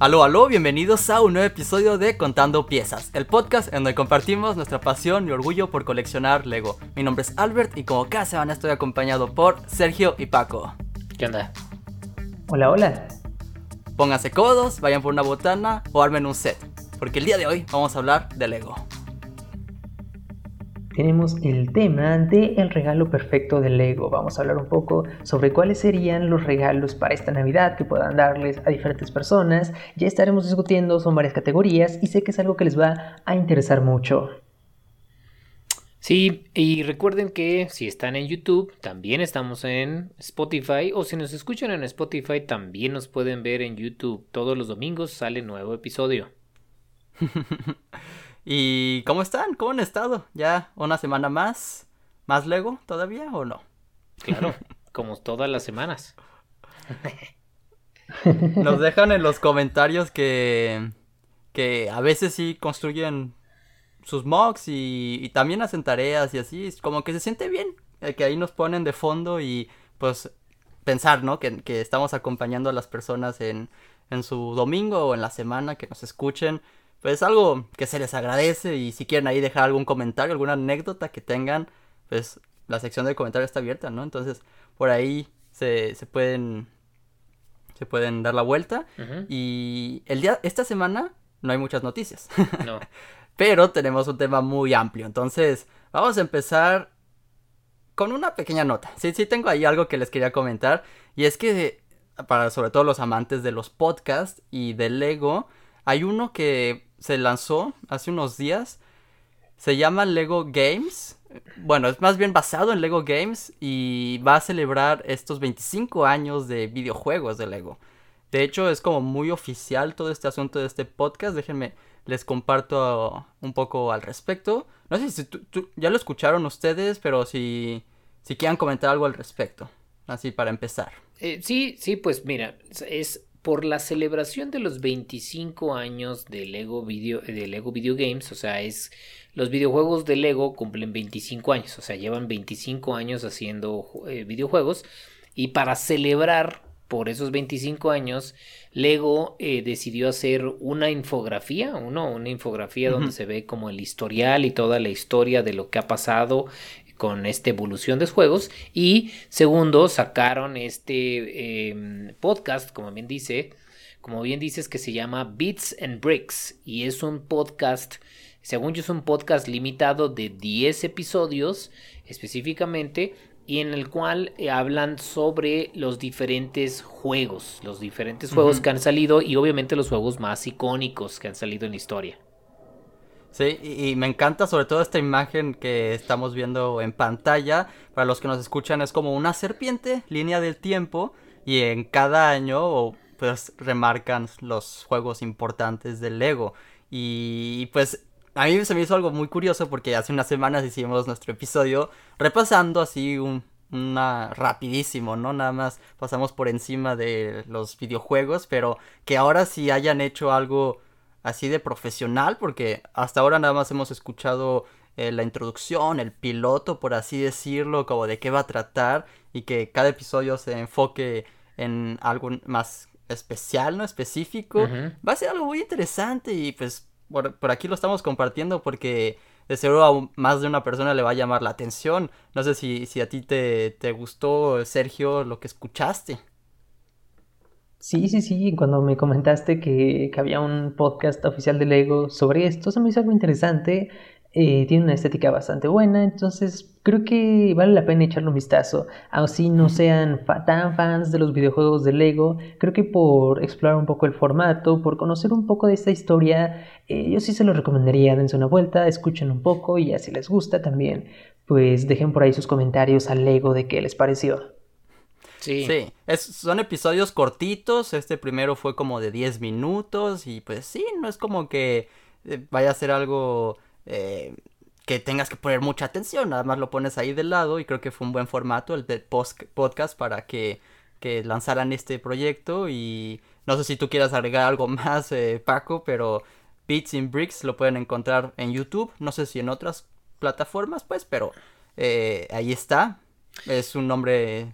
Aló, aló, bienvenidos a un nuevo episodio de Contando Piezas, el podcast en donde compartimos nuestra pasión y orgullo por coleccionar Lego. Mi nombre es Albert y como cada semana estoy acompañado por Sergio y Paco. ¿Qué onda? Hola, hola. Pónganse codos, vayan por una botana o armen un set, porque el día de hoy vamos a hablar de Lego tenemos el tema de el regalo perfecto de Lego. Vamos a hablar un poco sobre cuáles serían los regalos para esta Navidad que puedan darles a diferentes personas. Ya estaremos discutiendo, son varias categorías y sé que es algo que les va a interesar mucho. Sí, y recuerden que si están en YouTube, también estamos en Spotify, o si nos escuchan en Spotify, también nos pueden ver en YouTube. Todos los domingos sale nuevo episodio. ¿Y cómo están? ¿Cómo han estado? ¿Ya una semana más? ¿Más Lego todavía o no? Claro, como todas las semanas. Nos dejan en los comentarios que, que a veces sí construyen sus mocks y, también hacen tareas y así. Como que se siente bien que ahí nos ponen de fondo y pues pensar, ¿no? Que, que estamos acompañando a las personas en, en su domingo o en la semana que nos escuchen pues algo que se les agradece y si quieren ahí dejar algún comentario, alguna anécdota que tengan, pues la sección de comentarios está abierta, ¿no? Entonces por ahí se, se pueden se pueden dar la vuelta y el día esta semana no hay muchas noticias. No. Pero tenemos un tema muy amplio, entonces vamos a empezar con una pequeña nota. Sí, sí tengo ahí algo que les quería comentar y es que para sobre todo los amantes de los podcasts y del Lego, hay uno que se lanzó hace unos días. Se llama Lego Games. Bueno, es más bien basado en Lego Games y va a celebrar estos 25 años de videojuegos de Lego. De hecho, es como muy oficial todo este asunto de este podcast. Déjenme, les comparto un poco al respecto. No sé si ya lo escucharon ustedes, pero si, si quieran comentar algo al respecto. Así para empezar. Eh, sí, sí, pues mira, es por la celebración de los 25 años de Lego Video, de Lego Video Games, o sea, es los videojuegos de Lego cumplen 25 años, o sea, llevan 25 años haciendo eh, videojuegos y para celebrar por esos 25 años, Lego eh, decidió hacer una infografía, ¿no? una infografía donde se ve como el historial y toda la historia de lo que ha pasado con esta evolución de juegos. Y segundo, sacaron este em, podcast, como bien dice, como bien dices, que se llama Bits and Bricks. Y es un podcast, según yo, es un podcast limitado de 10 episodios específicamente. Y en el cual eh, hablan sobre los diferentes juegos, los diferentes juegos que han salido y obviamente los juegos más icónicos que han salido en la historia. Sí, y, me encanta sobre todo esta imagen que estamos viendo en pantalla. Para los que nos escuchan es como una serpiente, línea del tiempo, y en cada año pues remarcan los juegos importantes del Lego. Y pues a mí se me hizo algo muy curioso porque hace unas semanas hicimos nuestro episodio repasando así un, una rapidísimo, ¿no? Nada más pasamos por encima de los videojuegos, pero que ahora sí hayan hecho algo así de profesional, porque hasta ahora nada más hemos escuchado eh, la introducción, el piloto, por así decirlo, como de qué va a tratar y que cada episodio se enfoque en algo más especial, ¿no? Específico. Va a ser algo muy interesante y pues por, aquí lo estamos compartiendo porque de seguro a más de una persona le va a llamar la atención. No sé si, si a ti te, te gustó, Sergio, lo que escuchaste. Sí, sí, sí, cuando me comentaste que, que, había un podcast oficial de Lego sobre esto, se me hizo algo interesante, eh, tiene una estética bastante buena, entonces creo que vale la pena echarle un vistazo, así no sean tan fans de los videojuegos de Lego, creo que por explorar un poco el formato, por conocer un poco de esta historia, eh, yo sí se lo recomendaría, dense una vuelta, escuchen un poco y si les gusta también, pues dejen por ahí sus comentarios al Lego de qué les pareció. Sí. Son episodios cortitos, este primero fue como de 10 minutos y pues sí, no es como que eh, vaya a ser algo eh, que tengas que poner mucha atención, nada más lo pones ahí de lado y creo que fue un buen formato el de podcast para que, que lanzaran este proyecto y no sé si tú quieras agregar algo más, eh, Paco, pero Beats in Bricks lo pueden encontrar en YouTube, no sé si en otras plataformas, pues, pero ahí está, es un nombre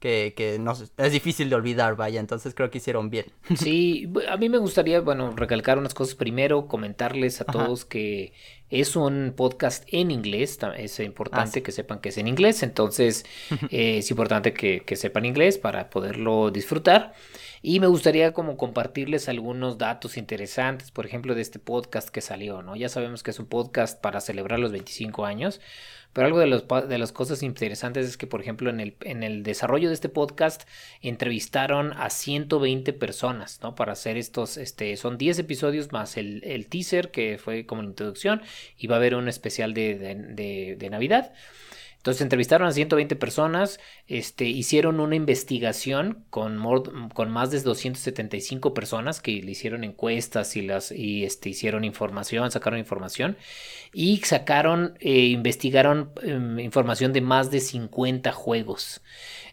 que, que no, es difícil de olvidar, vaya, entonces creo que hicieron bien. Sí, a mí me gustaría, bueno, recalcar unas cosas primero, comentarles a todos que es un podcast en inglés, es importante que sepan que es en inglés, entonces eh, es importante que, que sepan inglés para poderlo disfrutar. Y me gustaría como compartirles algunos datos interesantes, por ejemplo, de este podcast que salió, ¿no? Ya sabemos que es un podcast para celebrar los 25 años, pero algo de, los, de las cosas interesantes es que, por ejemplo, en el, en el desarrollo de este podcast entrevistaron a 120 personas, ¿no? Para hacer estos, este, son 10 episodios más el, el teaser que fue como la introducción y va a haber un especial de, de, de Navidad. Entonces entrevistaron a 120 personas, este, hicieron una investigación con, con más de 275 personas que le hicieron encuestas y, las, y este, hicieron información, sacaron información y sacaron, eh, investigaron em, información de más de 50 juegos.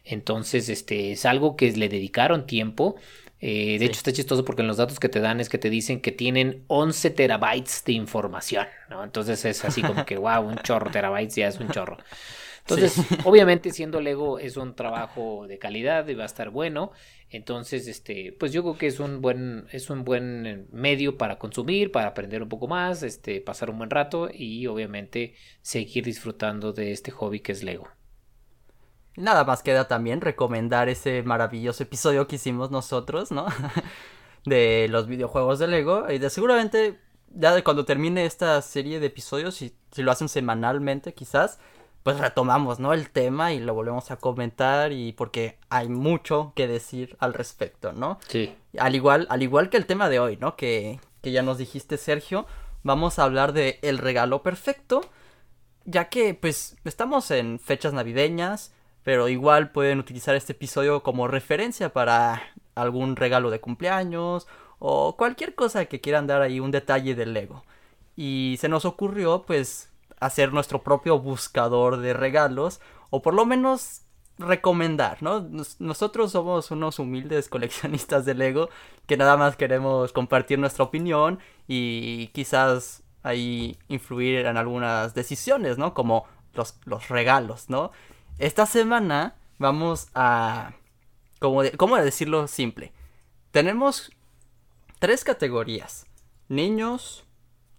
Entonces, este, es algo que le dedicaron tiempo. Eh, de hecho, está chistoso porque en los datos que te dan es que te dicen que tienen 11 terabytes de información, ¿no? Entonces es así como que, wow, un chorro, terabytes ya es un chorro. Entonces, obviamente siendo Lego es un trabajo de calidad y va a estar bueno. Entonces, este, pues yo creo que es un buen, es un buen medio para consumir, para aprender un poco más, este, pasar un buen rato y obviamente seguir disfrutando de este hobby que es Lego. Nada más queda también recomendar ese maravilloso episodio que hicimos nosotros, ¿no? de los videojuegos de Lego. Y de seguramente, ya de cuando termine esta serie de episodios, si, si lo hacen semanalmente quizás, pues retomamos, ¿no? El tema y lo volvemos a comentar y porque hay mucho que decir al respecto, ¿no? Sí. Al igual, al igual que el tema de hoy, ¿no? Que, que ya nos dijiste, Sergio, vamos a hablar de el regalo perfecto, ya que pues estamos en fechas navideñas, pero igual pueden utilizar este episodio como referencia para algún regalo de cumpleaños o cualquier cosa que quieran dar ahí un detalle del Lego. Y se nos ocurrió pues hacer nuestro propio buscador de regalos o por lo menos recomendar, ¿no? nosotros somos unos humildes coleccionistas de Lego que nada más queremos compartir nuestra opinión y quizás ahí influir en algunas decisiones, ¿no? Como los, los regalos, ¿no? Esta semana vamos a... ¿Cómo, ¿Cómo decirlo simple? Tenemos tres categorías. Niños,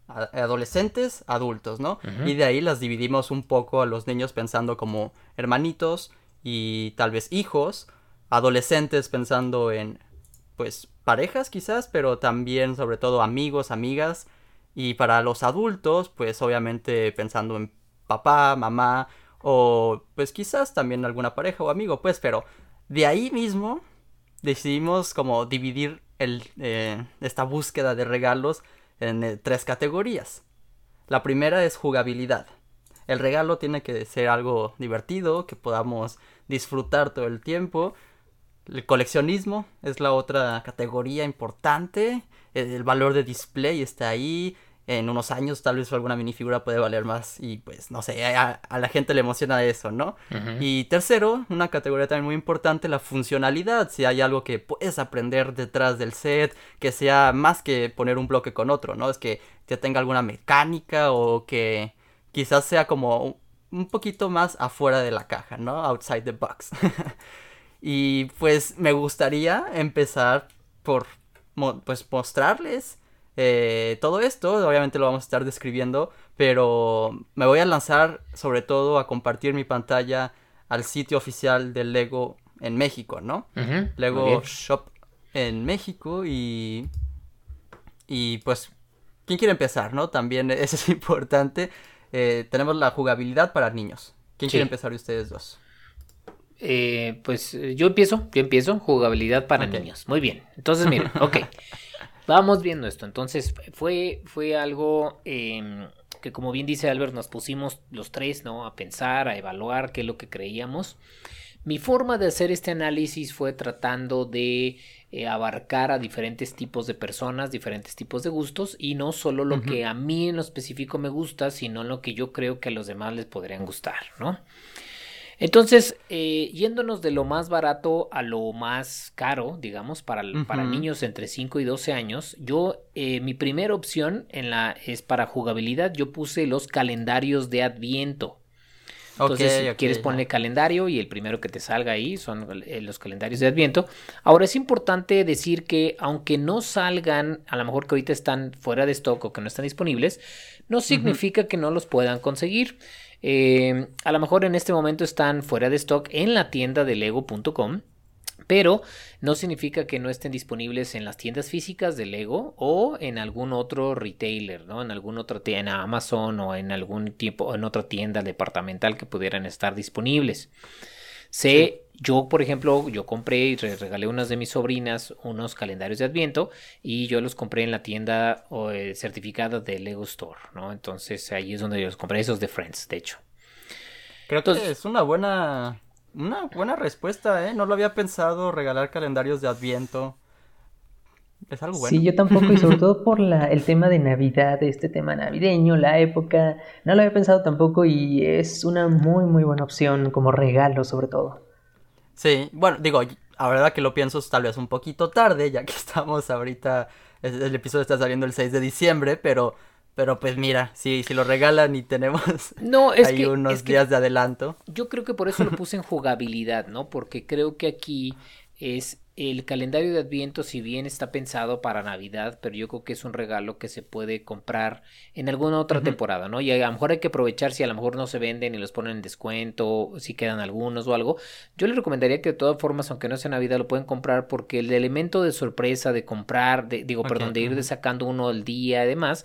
adolescentes, adultos, ¿no? Y de ahí las dividimos un poco a los niños pensando como hermanitos y tal vez hijos, adolescentes pensando en pues parejas quizás, pero también sobre todo amigos, amigas y para los adultos pues obviamente pensando en papá, mamá o pues quizás también alguna pareja o amigo, pues pero de ahí mismo decidimos como dividir el, eh, esta búsqueda de regalos en eh, tres categorías. La primera es jugabilidad. El regalo tiene que ser algo divertido, que podamos disfrutar todo el tiempo. El coleccionismo es la otra categoría importante. El valor de display está ahí en unos años tal vez alguna minifigura puede valer más y pues no sé, a, la gente le emociona eso, ¿no? Y tercero, una categoría también muy importante, la funcionalidad, si hay algo que puedes aprender detrás del set, que sea más que poner un bloque con otro, ¿no? Es que ya tenga alguna mecánica o que quizás sea como un poquito más afuera de la caja, ¿no? Outside the box. y pues me gustaría empezar por pues mostrarles eh, todo esto, obviamente lo vamos a estar describiendo, pero me voy a lanzar sobre todo a compartir mi pantalla al sitio oficial del Lego en México, ¿no? Lego Shop en México y... Y pues, ¿quién quiere empezar, no? También eso es importante. Eh, tenemos la jugabilidad para niños. ¿Quién quiere empezar de ustedes dos? Eh, pues yo empiezo, yo empiezo, jugabilidad para niños. Muy bien. Entonces, miren, ok. Vamos viendo esto. Entonces, fue, fue algo em, que, como bien dice Albert, nos pusimos los tres, ¿no? A pensar, a evaluar qué es lo que creíamos. Mi forma de hacer este análisis fue tratando de eh, abarcar a diferentes tipos de personas, diferentes tipos de gustos y no solo lo que a mí en lo específico me gusta, sino lo que yo creo que a los demás les podrían gustar, ¿no? Entonces, eh, yéndonos de lo más barato a lo más caro, digamos, para, para niños entre 5 y 12 años, yo, eh, mi primera opción en la, es para jugabilidad, yo puse los calendarios de Adviento. Entonces, si quieres poner calendario y el primero que te salga ahí son eh, los calendarios de Adviento. Ahora es importante decir que aunque no salgan, a lo mejor que ahorita están fuera de stock o que no están disponibles, no significa que no los puedan conseguir. Eh, a lo mejor en este momento están fuera de stock en la tienda de lego.com pero no significa que no estén disponibles en las tiendas físicas de Lego o en algún otro retailer, ¿no? En algún otro tienda, Amazon o en algún tipo, en otra tienda departamental que pudieran estar disponibles. Sé, yo por ejemplo, yo compré y regalé a unas de mis sobrinas unos calendarios de Adviento y yo los compré en la tienda eh, certificada de Lego Store, ¿no? Entonces ahí es donde yo los compré, esos de Friends, de hecho. Creo que es una buena una buena respuesta, ¿eh? No lo había pensado regalar calendarios de Adviento. Es algo bueno. Sí, yo tampoco, y sobre todo por la, el tema de Navidad, este tema navideño, la época. No lo había pensado tampoco y es una muy, muy buena opción como regalo, sobre todo. Sí, bueno, digo, la verdad que lo pienso tal vez un poquito tarde, ya que estamos ahorita. El episodio está saliendo el 6 de diciembre, pero pero pues mira, si, si lo regalan y tenemos no, es ahí unos días de adelanto. Yo creo que por eso lo puse en jugabilidad, ¿no? Porque creo que aquí es el calendario de Adviento, si bien está pensado para Navidad, pero yo creo que es un regalo que se puede comprar en alguna otra temporada, ¿no? Y a lo mejor hay que aprovechar si a lo mejor no se venden y los ponen en descuento, si quedan algunos o algo. Yo les recomendaría que de todas formas, aunque no sea Navidad, lo pueden comprar porque el elemento de sorpresa de comprar, de, digo, perdón, de ir sacando uno al día y demás,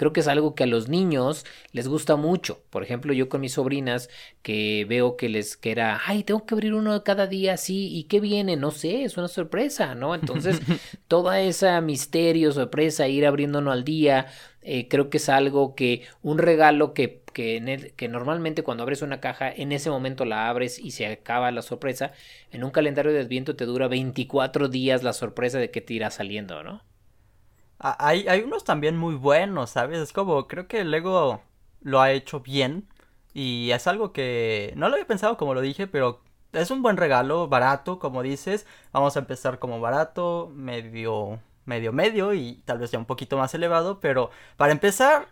creo que es algo que a los niños les gusta mucho. Por ejemplo, yo con mis sobrinas que veo que les que era, ay, tengo que abrir uno cada día así, ¿y qué viene? No sé, es una sorpresa, ¿no? Entonces, toda esa misterio, sorpresa, ir abriendo uno al día, eh, creo que es algo que, un regalo que, que, que, normalmente cuando abres una caja, en ese momento la abres y se acaba la sorpresa. En un calendario de Adviento te dura 24 días la sorpresa de que te irá saliendo, ¿no? Hay, hay unos también muy buenos, ¿sabes? Es como, creo que el Lego lo ha hecho bien. Y es algo que no lo había pensado como lo dije, pero es un buen regalo, barato, como dices. Vamos a empezar como barato, medio, medio, medio y tal vez ya un poquito más elevado. Pero para empezar,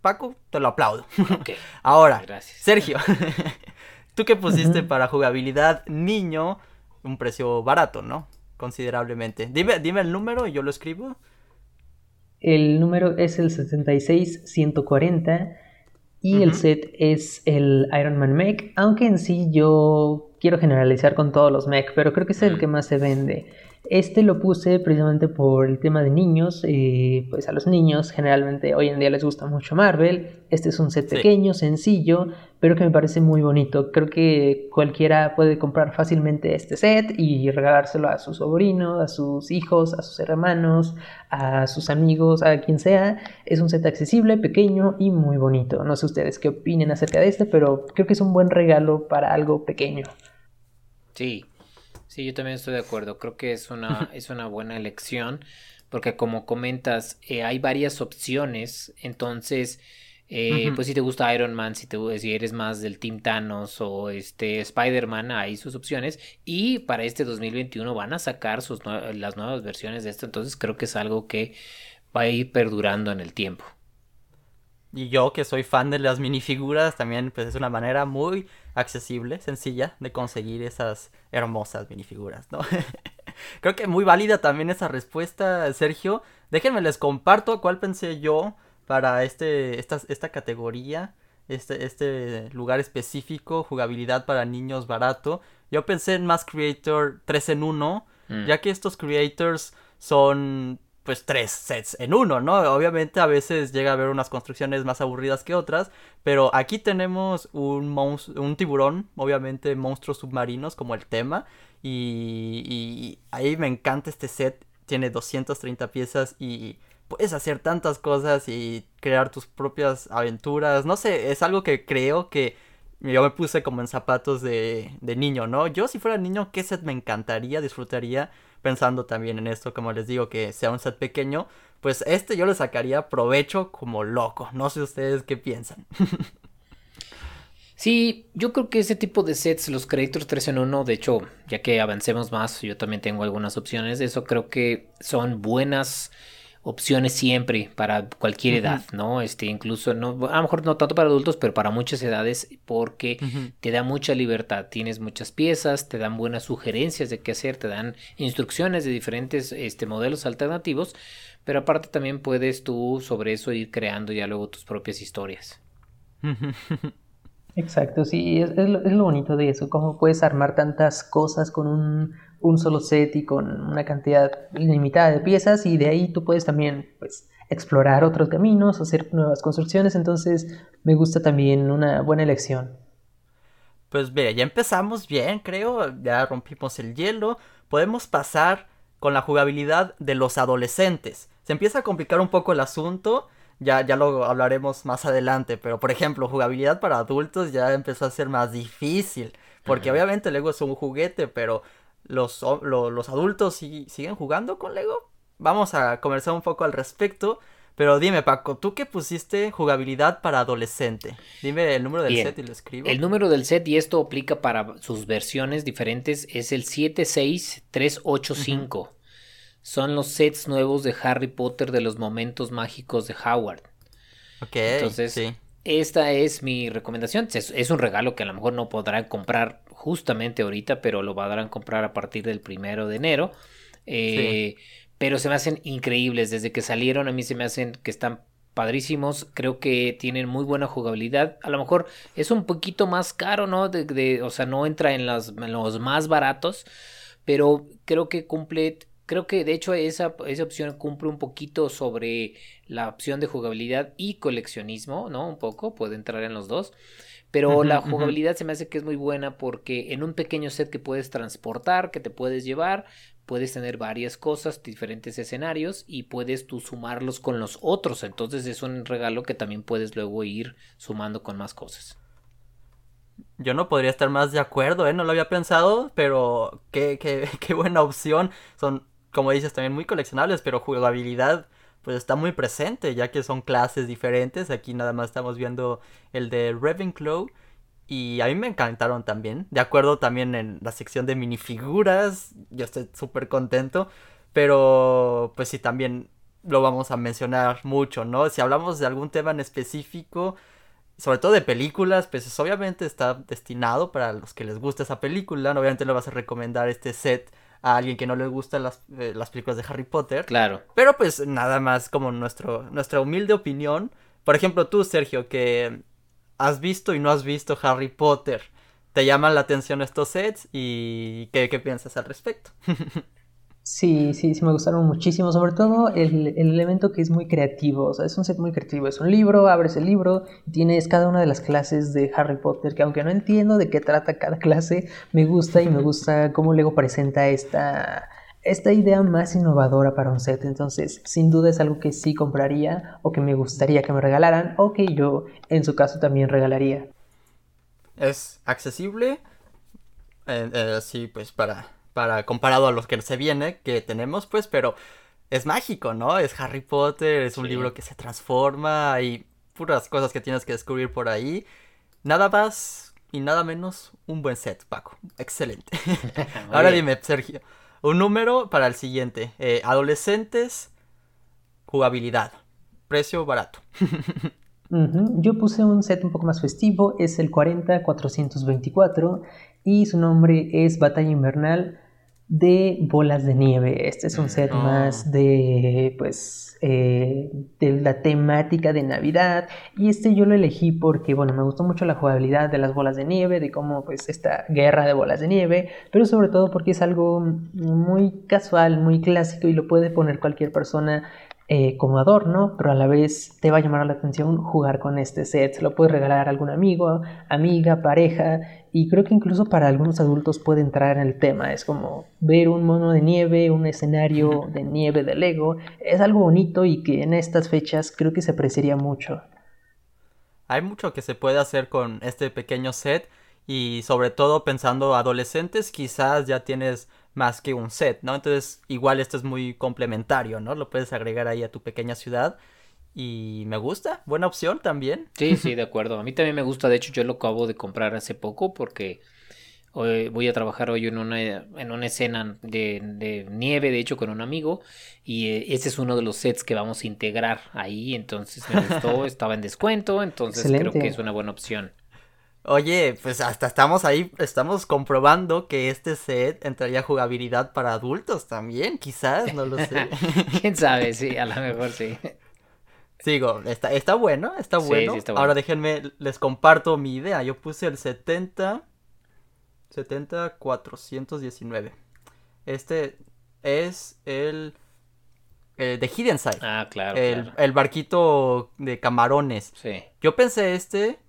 Paco, te lo aplaudo. Ahora, Sergio, ¿tú qué pusiste para jugabilidad niño? Un precio barato, ¿no? Considerablemente. Dime, dime el número y yo lo escribo. El número es el 76140 y el set es el Iron Man Mech, aunque en sí yo quiero generalizar con todos los mech, pero creo que es el que más se vende. Este lo puse precisamente por el tema de niños, eh, pues a los niños generalmente hoy en día les gusta mucho Marvel, este es un set pequeño, sencillo, pero que me parece muy bonito, creo que cualquiera puede comprar fácilmente este set y regalárselo a su sobrino, a sus hijos, a sus hermanos, a sus amigos, a quien sea, es un set accesible, pequeño y muy bonito, no sé ustedes qué opinen acerca de este, pero creo que es un buen regalo para algo pequeño. Sí, Sí, yo también estoy de acuerdo. Creo que es una, es una buena elección. Porque como comentas, eh, hay varias opciones. Entonces, eh, pues si te gusta Iron Man, si, te, si eres más del Team Thanos o este Spider-Man, hay sus opciones. Y para este 2021 van a sacar sus las nuevas versiones de esto. Entonces creo que es algo que va a ir perdurando en el tiempo. Y yo que soy fan de las minifiguras, también pues es una manera muy accesible, sencilla de conseguir esas hermosas minifiguras, ¿no? Creo que muy válida también esa respuesta, Sergio. Déjenme les comparto cuál pensé yo para este esta, esta categoría, este este lugar específico, jugabilidad para niños barato. Yo pensé en Mass Creator 3 en 1, mm. ya que estos creators son pues tres sets en uno, ¿no? Obviamente a veces llega a haber unas construcciones más aburridas que otras, pero aquí tenemos un, un tiburón, obviamente monstruos submarinos como el tema, y, y ahí me encanta este set, tiene 230 piezas y puedes hacer tantas cosas y crear tus propias aventuras, no sé, es algo que creo que yo me puse como en zapatos de, de niño, ¿no? Yo si fuera niño, ¿qué set me encantaría, disfrutaría? Pensando también en esto, como les digo, que sea un set pequeño, pues este yo le sacaría provecho como loco. No sé ustedes qué piensan. Sí, yo creo que ese tipo de sets, los Creators 3 en 1, de hecho, ya que avancemos más, yo también tengo algunas opciones eso, creo que son buenas opciones siempre para cualquier edad, ¿no? Este, incluso, no, a lo mejor no tanto para adultos, pero para muchas edades, porque te da mucha libertad. Tienes muchas piezas, te dan buenas sugerencias de qué hacer, te dan instrucciones de diferentes este, modelos alternativos, pero aparte también puedes tú sobre eso ir creando ya luego tus propias historias. Exacto, sí, es, es, lo, bonito de eso, cómo puedes armar tantas cosas con un, un, solo set y con una cantidad limitada de piezas y de ahí tú puedes también pues explorar otros caminos, hacer nuevas construcciones, entonces me gusta también una buena elección. Pues mira, ya empezamos bien, creo, ya rompimos el hielo, podemos pasar con la jugabilidad de los adolescentes. Se empieza a complicar un poco el asunto. Ya, ya lo hablaremos más adelante, pero por ejemplo, jugabilidad para adultos ya empezó a ser más difícil, porque obviamente Lego es un juguete, pero los, los adultos siguen jugando con Lego. Vamos a conversar un poco al respecto. Pero dime, Paco, ¿tú qué pusiste jugabilidad para adolescente? Dime el número del set y lo escribo. El número del set, y esto aplica para sus versiones diferentes, es el 76385 son los sets nuevos de Harry Potter de los momentos mágicos de Howard. Ok. Entonces, esta es mi recomendación. Es, un regalo que a lo mejor no podrán comprar justamente ahorita, pero lo podrán comprar a partir del primero de enero. Eh, pero se me hacen increíbles. Desde que salieron, a mí se me hacen que están padrísimos. Creo que tienen muy buena jugabilidad. A lo mejor es un poquito más caro, ¿no? De, o sea, no entra en, en los más baratos. Pero creo que cumple Creo que de hecho esa, esa opción cumple un poquito sobre la opción de jugabilidad y coleccionismo, ¿no? Un poco, puede entrar en los dos. Pero la jugabilidad se me hace que es muy buena porque en un pequeño set que puedes transportar, que te puedes llevar, puedes tener varias cosas, diferentes escenarios y puedes tú sumarlos con los otros. Entonces es un regalo que también puedes luego ir sumando con más cosas. Yo no podría estar más de acuerdo, ¿eh? No lo había pensado, pero qué, qué, qué buena opción. Son como dices, también muy coleccionables, pero jugabilidad pues está muy presente, ya que son clases diferentes. Aquí nada más estamos viendo el de Ravenclaw. Y a mí me encantaron también. De acuerdo también en la sección de minifiguras. Yo estoy súper contento. Pero pues sí, también lo vamos a mencionar mucho, ¿no? Si hablamos de algún tema en específico, sobre todo de películas, pues obviamente está destinado para los que les gusta esa película. Obviamente le vas a recomendar este set a alguien que no le gustan las, eh, las películas de Harry Potter. Claro. Pero pues nada más como nuestro, nuestra humilde opinión. Por ejemplo, tú, Sergio, que has visto y no has visto Harry Potter. ¿Te llaman la atención estos sets? ¿Y qué, qué piensas al respecto? Sí, sí, sí me gustaron muchísimo, sobre todo el, elemento que es muy creativo, o sea, es un set muy creativo, es un libro, abres el libro, tienes cada una de las clases de Harry Potter, que aunque no entiendo de qué trata cada clase, me gusta y me gusta cómo Lego presenta esta, esta idea más innovadora para un set, entonces sin duda es algo que sí compraría o que me gustaría que me regalaran o que yo en su caso también regalaría. Es accesible, eh, eh, sí, pues para para comparado a los que se viene que tenemos, pues, pero es mágico, ¿no? Es Harry Potter, es un libro que se transforma y puras cosas que tienes que descubrir por ahí. Nada más y nada menos un buen set, Paco. Excelente. Ahora dime, Sergio, un número para el siguiente. Eh, adolescentes, jugabilidad, precio barato. Yo puse un set un poco más festivo, es el 40424 y su nombre es Batalla Invernal de bolas de nieve. Este es un set ah. más de, pues, eh, de la temática de Navidad. Y este yo lo elegí porque, bueno, me gustó mucho la jugabilidad de las bolas de nieve, de cómo, pues, esta guerra de bolas de nieve. Pero sobre todo porque es algo muy casual, muy clásico y lo puede poner cualquier persona eh, como adorno, pero a la vez te va a llamar la atención jugar con este set. Se lo puedes regalar a algún amigo, amiga, pareja, y creo que incluso para algunos adultos puede entrar en el tema. Es como ver un mono de nieve, un escenario de nieve de Lego. Es algo bonito y que en estas fechas creo que se apreciaría mucho. Hay mucho que se puede hacer con este pequeño set y sobre todo pensando adolescentes quizás ya tienes más que un set, ¿no? Entonces, igual esto es muy complementario, ¿no? Lo puedes agregar ahí a tu pequeña ciudad. Y me gusta, buena opción también. Sí, sí, de acuerdo. A mí también me gusta, de hecho yo lo acabo de comprar hace poco porque Hoy voy a trabajar hoy en una, en una escena de, nieve, de hecho, con un amigo. Y eh, ese es uno de los sets que vamos a integrar ahí. Entonces me gustó, estaba en descuento. Entonces creo que es una buena opción. Oye, pues hasta estamos ahí, estamos comprobando que este set entraría jugabilidad para adultos también, quizás, no lo sé. Quién sabe, sí, a lo mejor sí. Sigo, está, está bueno, está bueno. Ahora déjenme, les comparto mi idea. Yo puse el 70, 70, 419. Este es el, el de Hidden Side. Ah, claro el, el barquito de camarones. Sí. Yo pensé este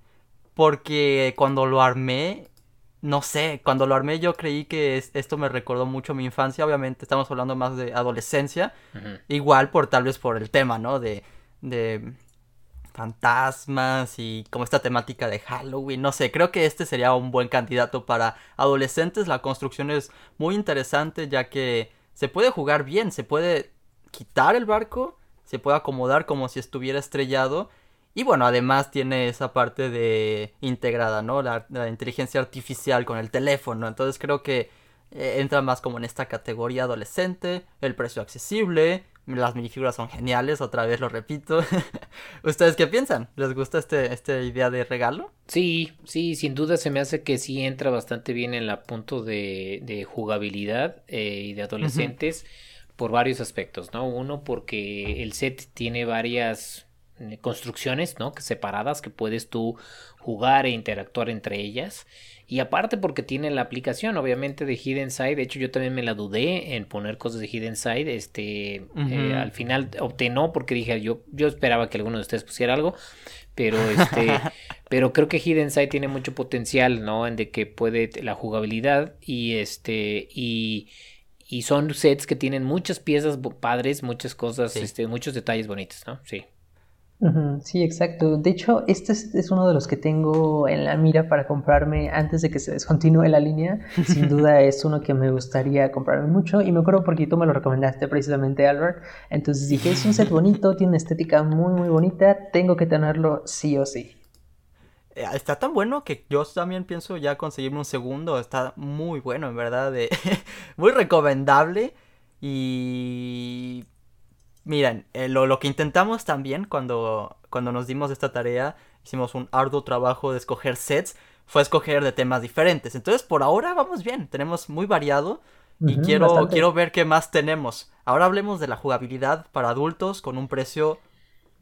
porque cuando lo armé, no sé, cuando lo armé yo creí que esto me recordó mucho mi infancia, obviamente estamos hablando más de adolescencia, igual por tal vez por el tema, ¿no? De, de fantasmas y como esta temática de Halloween, no sé, creo que este sería un buen candidato para adolescentes, la construcción es muy interesante ya que se puede jugar bien, se puede quitar el barco, se puede acomodar como si estuviera estrellado y bueno, además tiene esa parte de integrada, ¿no? La, inteligencia artificial con el teléfono. Entonces creo que eh, entra más como en esta categoría adolescente, el precio accesible, las minifiguras son geniales, otra vez lo repito. ¿Ustedes qué piensan? ¿Les gusta este, esta idea de regalo? Sí, sí, sin duda se me hace que sí entra bastante bien en la punto de, de jugabilidad eh, y de adolescentes por varios aspectos, ¿no? Uno, porque el set tiene varias construcciones, ¿no? Que separadas que puedes tú jugar e interactuar entre ellas. Y aparte porque tiene la aplicación, obviamente, de Hidden Side. De hecho, yo también me la dudé en poner cosas de Hidden Side. Este, eh, al final opté no porque dije, yo, yo esperaba que alguno de ustedes pusiera algo. Pero este, pero creo que Hidden Side tiene mucho potencial, ¿no? En de que puede la jugabilidad y este, y, y son sets que tienen muchas piezas padres, muchas cosas, este, muchos detalles bonitos, ¿no? Sí. Sí, exacto. De hecho, este es, uno de los que tengo en la mira para comprarme antes de que se descontinúe la línea. Sin duda es uno que me gustaría comprarme mucho y me acuerdo porque tú me lo recomendaste precisamente, Albert. Entonces dije, es un set bonito, tiene una estética muy, muy bonita, tengo que tenerlo sí o sí. Eh, está tan bueno que yo también pienso ya conseguirme un segundo. Está muy bueno, en verdad. muy recomendable. Y Miren, eh, lo, que intentamos también cuando, cuando nos dimos esta tarea, hicimos un arduo trabajo de escoger sets, fue escoger de temas diferentes. Entonces, por ahora vamos bien, tenemos muy variado y quiero, quiero ver qué más tenemos. Ahora hablemos de la jugabilidad para adultos con un precio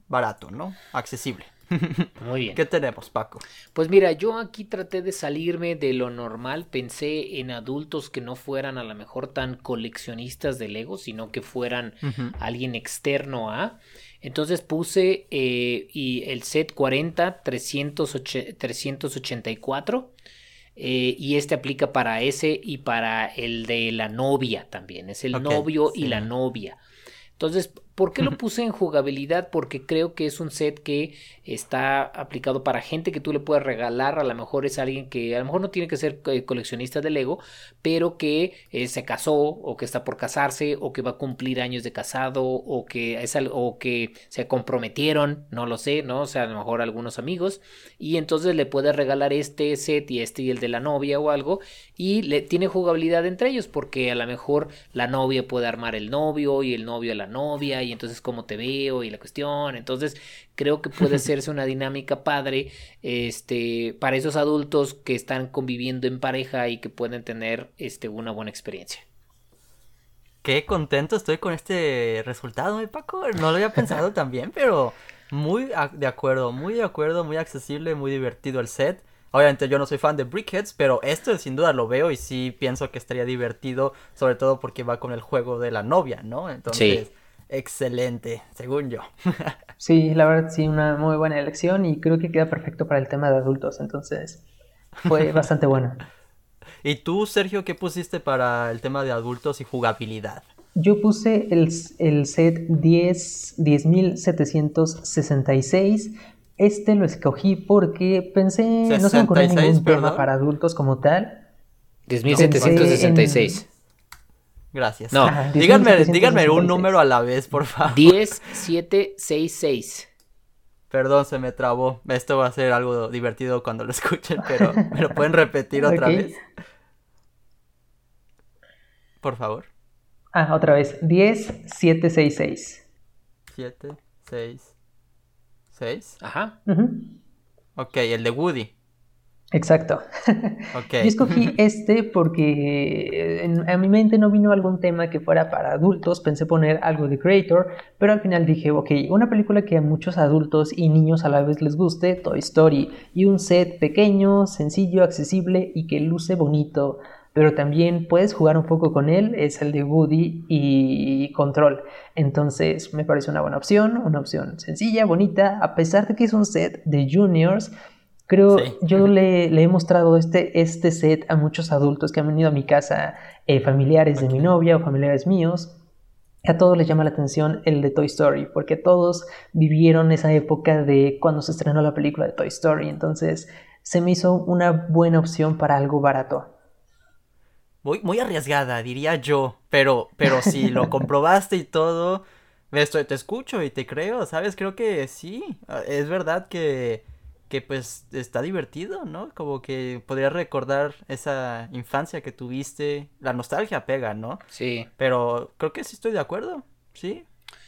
barato, ¿no? Accesible. Muy bien. ¿Qué tenemos, Paco? Pues mira, yo aquí traté de salirme de lo normal. Pensé en adultos que no fueran a lo mejor tan coleccionistas de Lego, sino que fueran alguien externo a. Entonces puse eh, y el set 40 384. Eh, y este aplica para ese y para el de la novia también. Es el novio y la novia. Entonces, ¿Por qué lo puse en jugabilidad? Porque creo que es un set que está aplicado para gente que tú le puedes regalar. A lo mejor es alguien que a lo mejor no tiene que ser eh, coleccionista de Lego, pero que eh, se casó o que está por casarse o que va a cumplir años de casado o que, es, o que se comprometieron, no lo sé, ¿no? O sea, a lo mejor algunos amigos. Y entonces le puedes regalar este set y este y el de la novia o algo. Y le tiene jugabilidad entre ellos porque a lo mejor la novia puede armar el novio y el novio a la novia y entonces cómo te veo y la cuestión. Entonces creo que puede serse una dinámica padre este, para esos adultos que están conviviendo en pareja y que pueden tener este, una buena experiencia. Qué contento estoy con este resultado, ¿eh, Paco? No lo había pensado también, pero muy de acuerdo, muy de acuerdo, muy accesible, muy divertido el set. Obviamente yo no soy fan de Brickheads, pero esto sin duda lo veo y sí pienso que estaría divertido, sobre todo porque va con el juego de la novia, ¿no? Entonces, excelente, según yo. sí, la verdad sí, una muy buena elección y creo que queda perfecto para el tema de adultos, entonces fue bastante bueno. ¿Y tú, Sergio, qué pusiste para el tema de adultos y jugabilidad? Yo puse el, el set 10 10.766. Este lo escogí porque pensé, no se me ocurrió ningún tema para adultos como tal. 10.766. Gracias. No, díganme, díganme un número a la vez, por favor. 10766. Perdón, se me trabó. Esto va a ser algo divertido cuando lo escuchen, pero ¿me lo pueden repetir otra vez? por favor. Ah, otra vez. 10, 7, 6, 6. 7, 6, 6. Ajá. Ok, el de Woody. Exacto. Ok. Yo escogí este porque eh, en- a mi mente no vino algún tema que fuera para adultos, pensé poner algo de Creator, pero al final dije, ok, una película que a muchos adultos y niños a la vez les guste, Toy Story, y un set pequeño, sencillo, accesible y que luce bonito, pero también puedes jugar un poco con él, es el de Woody y Control. Entonces me parece una buena opción, una opción sencilla, bonita, a pesar de que es un set de juniors. Creo, Sí. yo le, le he mostrado este, este set a muchos adultos que han venido a mi casa, eh, familiares de mi novia o familiares míos. A todos les llama la atención el de Toy Story, porque todos vivieron esa época de cuando se estrenó la película de Toy Story. Entonces, se me hizo una buena opción para algo barato. Muy, muy arriesgada, diría yo. Pero, pero si lo comprobaste y todo, esto, te escucho y te creo, ¿sabes? Creo que sí. ah, Es verdad que, que pues está divertido, ¿no? Como que podrías recordar esa infancia que tuviste. La nostalgia pega, ¿no? Sí. Pero creo que sí estoy de acuerdo. Sí.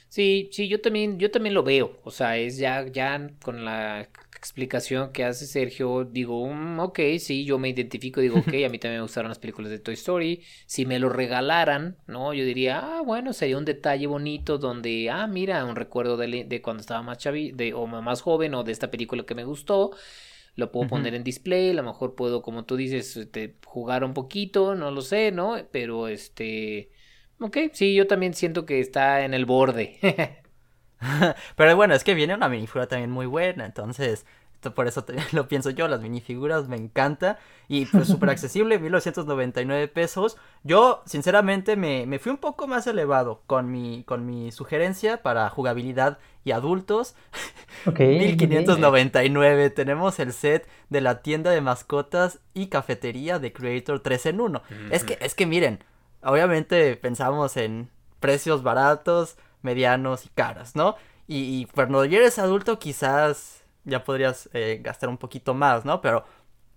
Sí, sí, yo también, yo también lo veo. O sea, es ya, ya con la explicación que hace Sergio, digo, "Mm, ok, sí, yo me identifico, digo, ok, a mí también me gustaron las películas de Toy Story. Si me lo regalaran, ¿no? Yo diría, ah, bueno, sería un detalle bonito donde, ah, mira, un recuerdo de, de cuando estaba más chavi, de, o más joven, o de esta película que me gustó. Lo puedo poner en display, a lo mejor puedo, como tú dices, este, jugar un poquito, no lo sé, ¿no? Pero este, ok, sí, yo también siento que está en el borde. Pero bueno, es que viene una minifigura también muy buena, entonces por eso lo pienso yo, las minifiguras me encanta y pues súper accesible, 1999 pesos. Yo sinceramente me, me fui un poco más elevado con mi, con mi sugerencia para jugabilidad y adultos. Ok. 1599 tenemos el set de la tienda de mascotas y cafetería de Creator 3 en 1. Es que, es que miren, obviamente pensamos en precios baratos, medianos y caros, ¿no? Y, cuando ya eres adulto quizás ya podrías eh, gastar un poquito más, ¿no? Pero,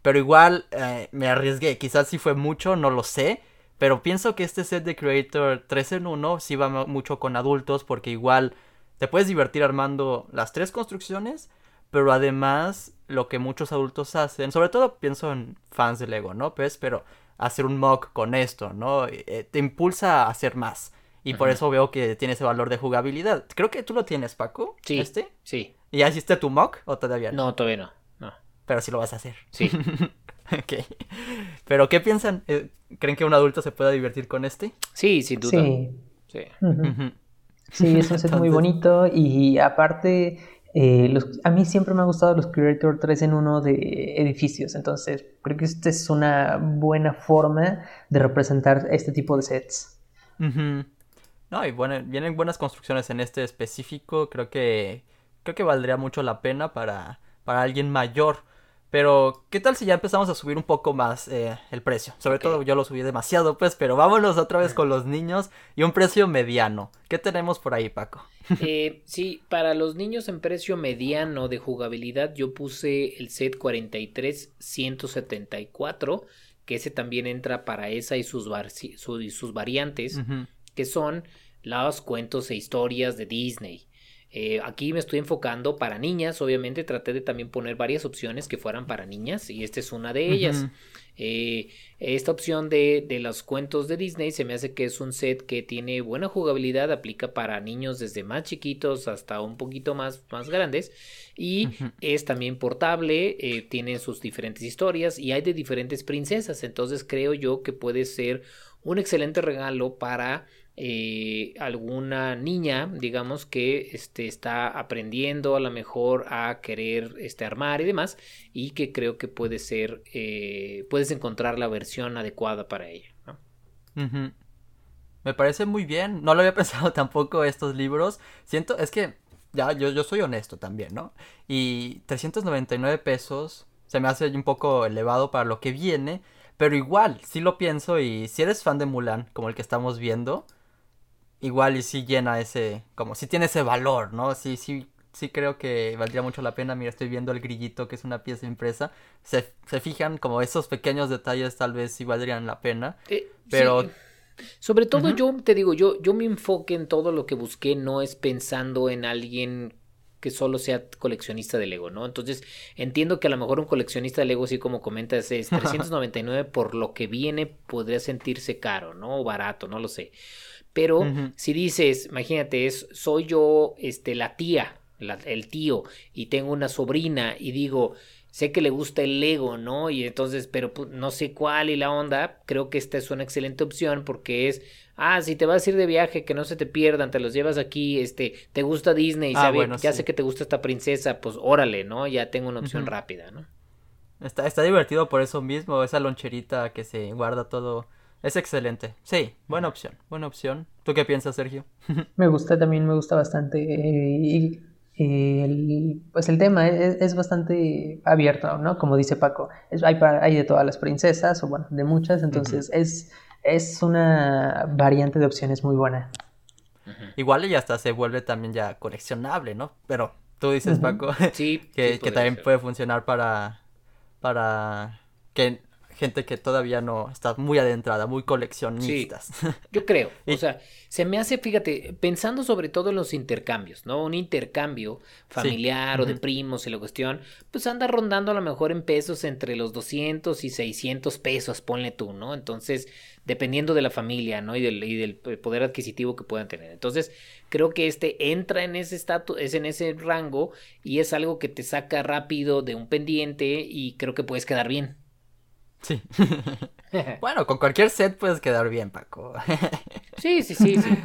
pero igual eh, me arriesgué, quizás sí fue mucho, no lo sé. Pero pienso que este set de Creator 3 en 1 sí va mu- mucho con adultos porque igual te puedes divertir armando las tres construcciones, pero además lo que muchos adultos hacen, sobre todo pienso en fans de Lego, ¿no? Pues, pero hacer un mock con esto, ¿no? Eh, te impulsa a hacer más. Y por eso veo que tiene ese valor de jugabilidad. Creo que tú lo tienes, Paco. Sí. ¿Este? Sí. ¿Y ya hiciste tu mock o todavía no? No, todavía no. No. Pero sí lo vas a hacer. Sí. ok. Pero ¿qué piensan? Eh, ¿Creen que un adulto se pueda divertir con este? Sí, sin duda. Sí. Sí. Sí, es un set muy bonito y aparte, eh, los- a mí siempre me han gustado los Creator 3 en 1 de edificios, entonces creo que esta es una buena forma de representar este tipo de sets. Ujú. No, y bueno, vienen buenas construcciones en este específico. Creo que creo que valdría mucho la pena para, para alguien mayor. Pero, ¿qué tal si ya empezamos a subir un poco más eh, el precio? Sobre todo yo lo subí demasiado, pues, pero vámonos otra vez con los niños y un precio mediano. ¿Qué tenemos por ahí, Paco? Eh, sí, para los niños en precio mediano de jugabilidad, yo puse el set 43 174, que ese también entra para esa y sus, var- su- y sus variantes. Que son los cuentos e historias de Disney. Eh, aquí me estoy enfocando para niñas, obviamente traté de también poner varias opciones que fueran para niñas y esta es una de ellas. Eh, esta opción de, de los cuentos de Disney se me hace que es un set que tiene buena jugabilidad, aplica para niños desde más chiquitos hasta un poquito más, más grandes y es también portable, eh, tiene sus diferentes historias y hay de diferentes princesas, entonces creo yo que puede ser un excelente regalo para eh, alguna niña, digamos, que este, está aprendiendo a lo mejor a querer este, armar y demás, y que creo que puede ser, eh, puedes encontrar la versión adecuada para ella. ¿no? Me parece muy bien. No lo había pensado tampoco estos libros. Siento, es que ya yo, yo soy honesto también, ¿no? Y 399 pesos se me hace un poco elevado para lo que viene. Pero igual, sí lo pienso y si eres fan de Mulan, como el que estamos viendo, igual y sí llena ese, como si tiene ese valor, ¿no? Sí, sí, sí creo que valdría mucho la pena. Mira, estoy viendo el grillito, que es una pieza impresa. Se, se fijan como esos pequeños detalles tal vez sí valdrían la pena. Eh, Pero- sí, Sobre todo yo te digo, yo, yo mi enfoque en todo lo que busqué no es pensando en alguien que solo sea coleccionista de Lego, ¿no? Entonces entiendo que a lo mejor un coleccionista de Lego, así como comentas, es 399 por lo que viene, podría sentirse caro, ¿no? O barato, no lo sé. Pero si dices, imagínate, es, soy yo este, la tía, el tío, y tengo una sobrina, y digo, sé que le gusta el Lego, ¿no? Y entonces, pero pues, no sé cuál y la onda, creo que esta es una excelente opción porque es, ah, si te vas a ir de viaje, que no se te pierdan, te los llevas aquí, este, te gusta Disney, ah, ya sé que te gusta esta princesa, pues órale, ¿no? Ya tengo una opción rápida, ¿no? Está, está divertido por eso mismo, esa loncherita que se guarda todo. Es excelente. Sí, buena opción, buena opción. ¿Tú qué piensas, Sergio? me gusta también, me gusta bastante. Eh, y el, pues el tema es, bastante abierto, ¿no? Como dice Paco, hay, hay, de todas las princesas, o bueno, de muchas, entonces es, es una variante de opciones muy buena. Igual y hasta se vuelve también ya coleccionable, ¿no? Pero tú dices, Paco, que, que también puede funcionar para, para que gente que todavía no está muy adentrada, muy coleccionistas. yo creo. O sea, se me hace, fíjate, pensando sobre todo en los intercambios, ¿no? Un intercambio familiar o de primos y la cuestión, pues anda rondando a lo mejor en pesos entre los 200 y 600 pesos, ponle tú, ¿no? Entonces, dependiendo de la familia, ¿no? Y del, y del poder adquisitivo que puedan tener. Entonces, creo que este entra en ese estatus, es en ese rango y es algo que te saca rápido de un pendiente y creo que puedes quedar bien. Sí. bueno, con cualquier set puedes quedar bien, Paco. sí, sí, sí, sí.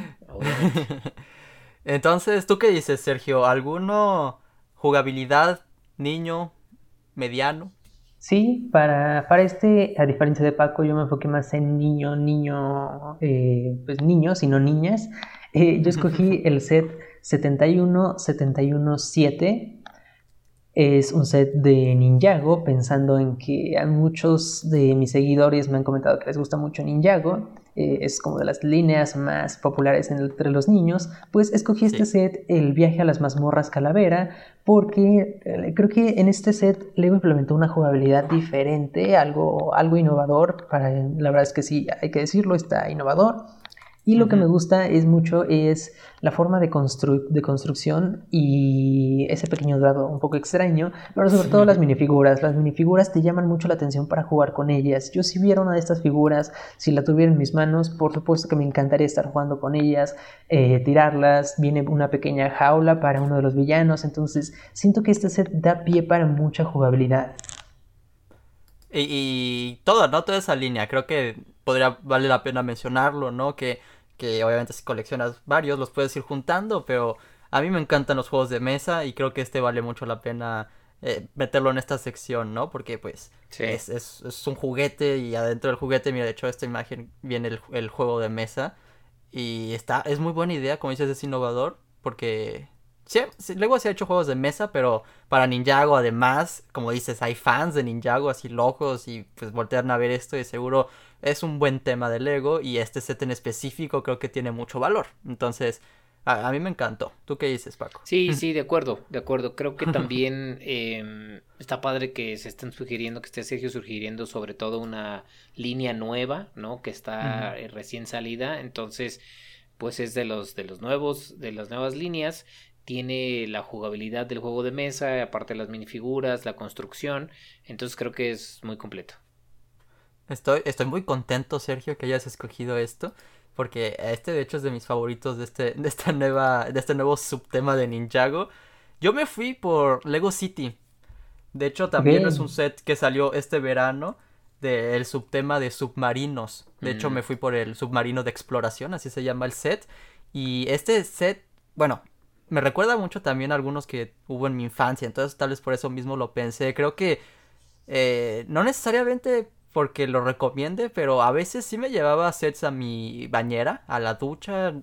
Entonces, ¿tú qué dices, Sergio? ¿Alguno jugabilidad niño, mediano? Sí, para, para este, a diferencia de Paco, yo me enfoqué más en niño, niño, eh, pues niños y no niñas. Eh, yo escogí el set 71-71-7 es un set de Ninjago, pensando en que a muchos de mis seguidores me han comentado que les gusta mucho Ninjago. Eh, es como de las líneas más populares entre los niños. Pues escogí este set, El viaje a las mazmorras calavera, porque eh, creo que en este set Lego implementó una jugabilidad diferente, algo, algo innovador. Para, la verdad es que sí, hay que decirlo, está innovador. Y lo que me gusta es mucho es la forma de, de construcción y ese pequeño dado un poco extraño, pero sobre todo las minifiguras. Las minifiguras te llaman mucho la atención para jugar con ellas. Yo si viera una de estas figuras, si la tuviera en mis manos, por supuesto que me encantaría estar jugando con ellas, eh, tirarlas. Viene una pequeña jaula para uno de los villanos, entonces siento que este set da pie para mucha jugabilidad. Y, y todo, ¿no? Toda esa línea, creo que podría vale la pena mencionarlo, ¿no? Que, que obviamente si coleccionas varios los puedes ir juntando, pero a mí me encantan los juegos de mesa y creo que este vale mucho la pena eh, meterlo en esta sección, ¿no? Porque pues es, es, es, un juguete y adentro del juguete, mira, de hecho esta imagen viene el, el juego de mesa y está, es muy buena idea, como dices, es innovador porque Sí, luego se ha hecho juegos de mesa, pero para Ninjago además, como dices, hay fans de Ninjago así locos y pues voltean a ver esto y seguro es un buen tema de Lego y este set en específico creo que tiene mucho valor. Entonces, a, mí me encantó. ¿Tú qué dices, Paco? Sí, sí, de acuerdo, de acuerdo. Creo que también em, está padre que se estén sugiriendo, que esté Sergio sugiriendo sobre todo una línea nueva, ¿no? Que está eh, recién salida. Entonces, pues es de los, de los nuevos, de las nuevas líneas tiene la jugabilidad del juego de mesa, aparte de las minifiguras, la construcción, entonces creo que es muy completo. Estoy, estoy muy contento, Sergio, que hayas escogido esto, porque este de hecho es de mis favoritos de este, de esta nueva, de este nuevo subtema de Ninjago. Yo me fui por Lego City. De hecho, también es un set que salió este verano del subtema de submarinos. De hecho, mm. me fui por el submarino de exploración, así se llama el set. Y este set, bueno, me recuerda mucho también a algunos que hubo en mi infancia, entonces tal vez por eso mismo lo pensé. Creo que eh, no necesariamente porque lo recomiende, pero a veces sí me llevaba sets a mi bañera, a la ducha.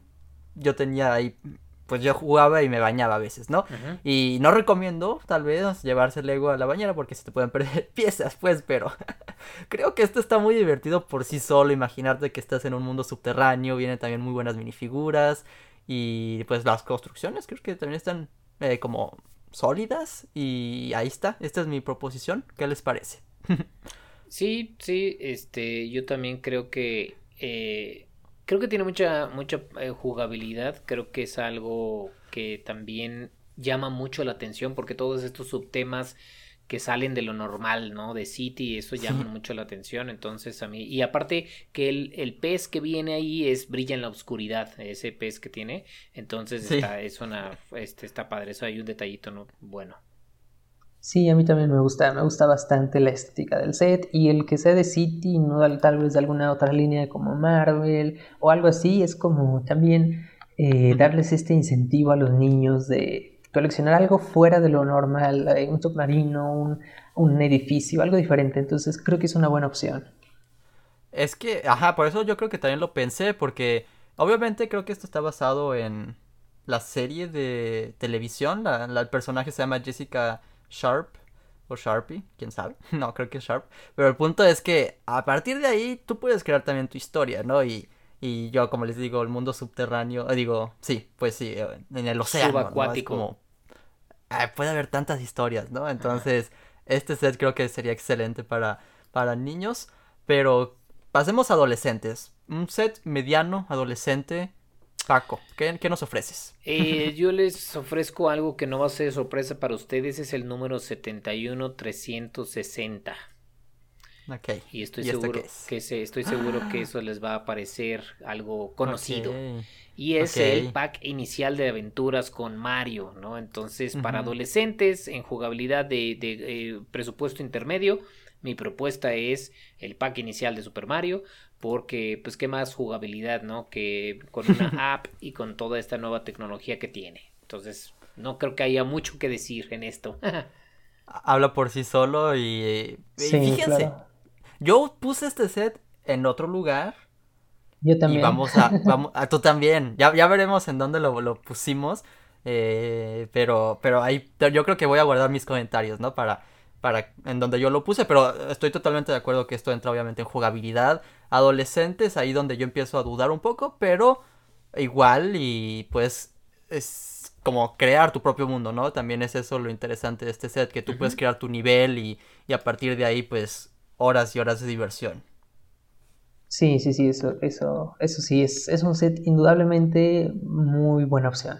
Yo tenía ahí, pues yo jugaba y me bañaba a veces, ¿no? Y no recomiendo, tal vez, llevarse Lego a la bañera porque se te pueden perder piezas, pues, pero creo que esto está muy divertido por sí solo. Imaginarte que estás en un mundo subterráneo, vienen también muy buenas minifiguras. Y pues las construcciones creo que también están eh, como sólidas. Y ahí está, esta es mi proposición. ¿Qué les parece? sí, sí, este, yo también creo que, eh, Creo que tiene mucha, mucha eh, jugabilidad. Creo que es algo que también llama mucho la atención porque todos estos subtemas que salen de lo normal, ¿no? De City, eso llama mucho la atención, entonces a mí, y aparte que el, el, pez que viene ahí es brilla en la oscuridad, ese pez que tiene, entonces está, es una, este, está padre, eso hay un detallito, ¿no? Bueno. Sí, a mí también me gusta, me gusta bastante la estética del set y el que sea de City, no tal vez de alguna otra línea como Marvel o algo así, es como también eh, darles este incentivo a los niños de coleccionar algo fuera de lo normal, eh, un submarino, un, edificio, algo diferente. Entonces creo que es una buena opción. Es que, ajá, por eso yo creo que también lo pensé, porque obviamente creo que esto está basado en la serie de televisión. La, el personaje se llama Jessica Sharp. O Sharpie, quién sabe. No, creo que es Sharp. Pero el punto es que a partir de ahí tú puedes crear también tu historia, ¿no? Y, y yo, como les digo, el mundo subterráneo, eh, digo, sí, pues sí, eh, en el océano. Subacuático. ¿no? como, puede haber tantas historias, ¿no? Entonces, este set creo que sería excelente para, para niños. Pero pasemos a adolescentes. Un set mediano, adolescente. Paco, ¿qué, qué nos ofreces? Eh, yo les ofrezco algo que no va a ser sorpresa para ustedes. Es el número 71360. Y estoy seguro que estoy seguro que eso les va a parecer algo conocido. Y es el pack inicial de aventuras con Mario, ¿no? Entonces, para adolescentes en jugabilidad de, eh, presupuesto intermedio, mi propuesta es el pack inicial de Super Mario, porque pues qué más jugabilidad, ¿no? Que con una app y con toda esta nueva tecnología que tiene. Entonces, no creo que haya mucho que decir en esto. Habla por sí solo y, fíjense, yo puse este set en otro lugar. Yo también. Y vamos a, vamos, a tú también. Ya, ya veremos en dónde lo, lo pusimos. Eh, pero, pero ahí yo creo que voy a guardar mis comentarios, ¿no? Para, para en donde yo lo puse, pero estoy totalmente de acuerdo que esto entra obviamente en jugabilidad. Adolescentes, ahí donde yo empiezo a dudar un poco, pero igual y pues es como crear tu propio mundo, ¿no? También es eso lo interesante de este set, que tú puedes crear tu nivel y, y a partir de ahí pues horas y horas de diversión. Sí, sí, sí, eso, eso, eso sí, es, es un set indudablemente muy buena opción.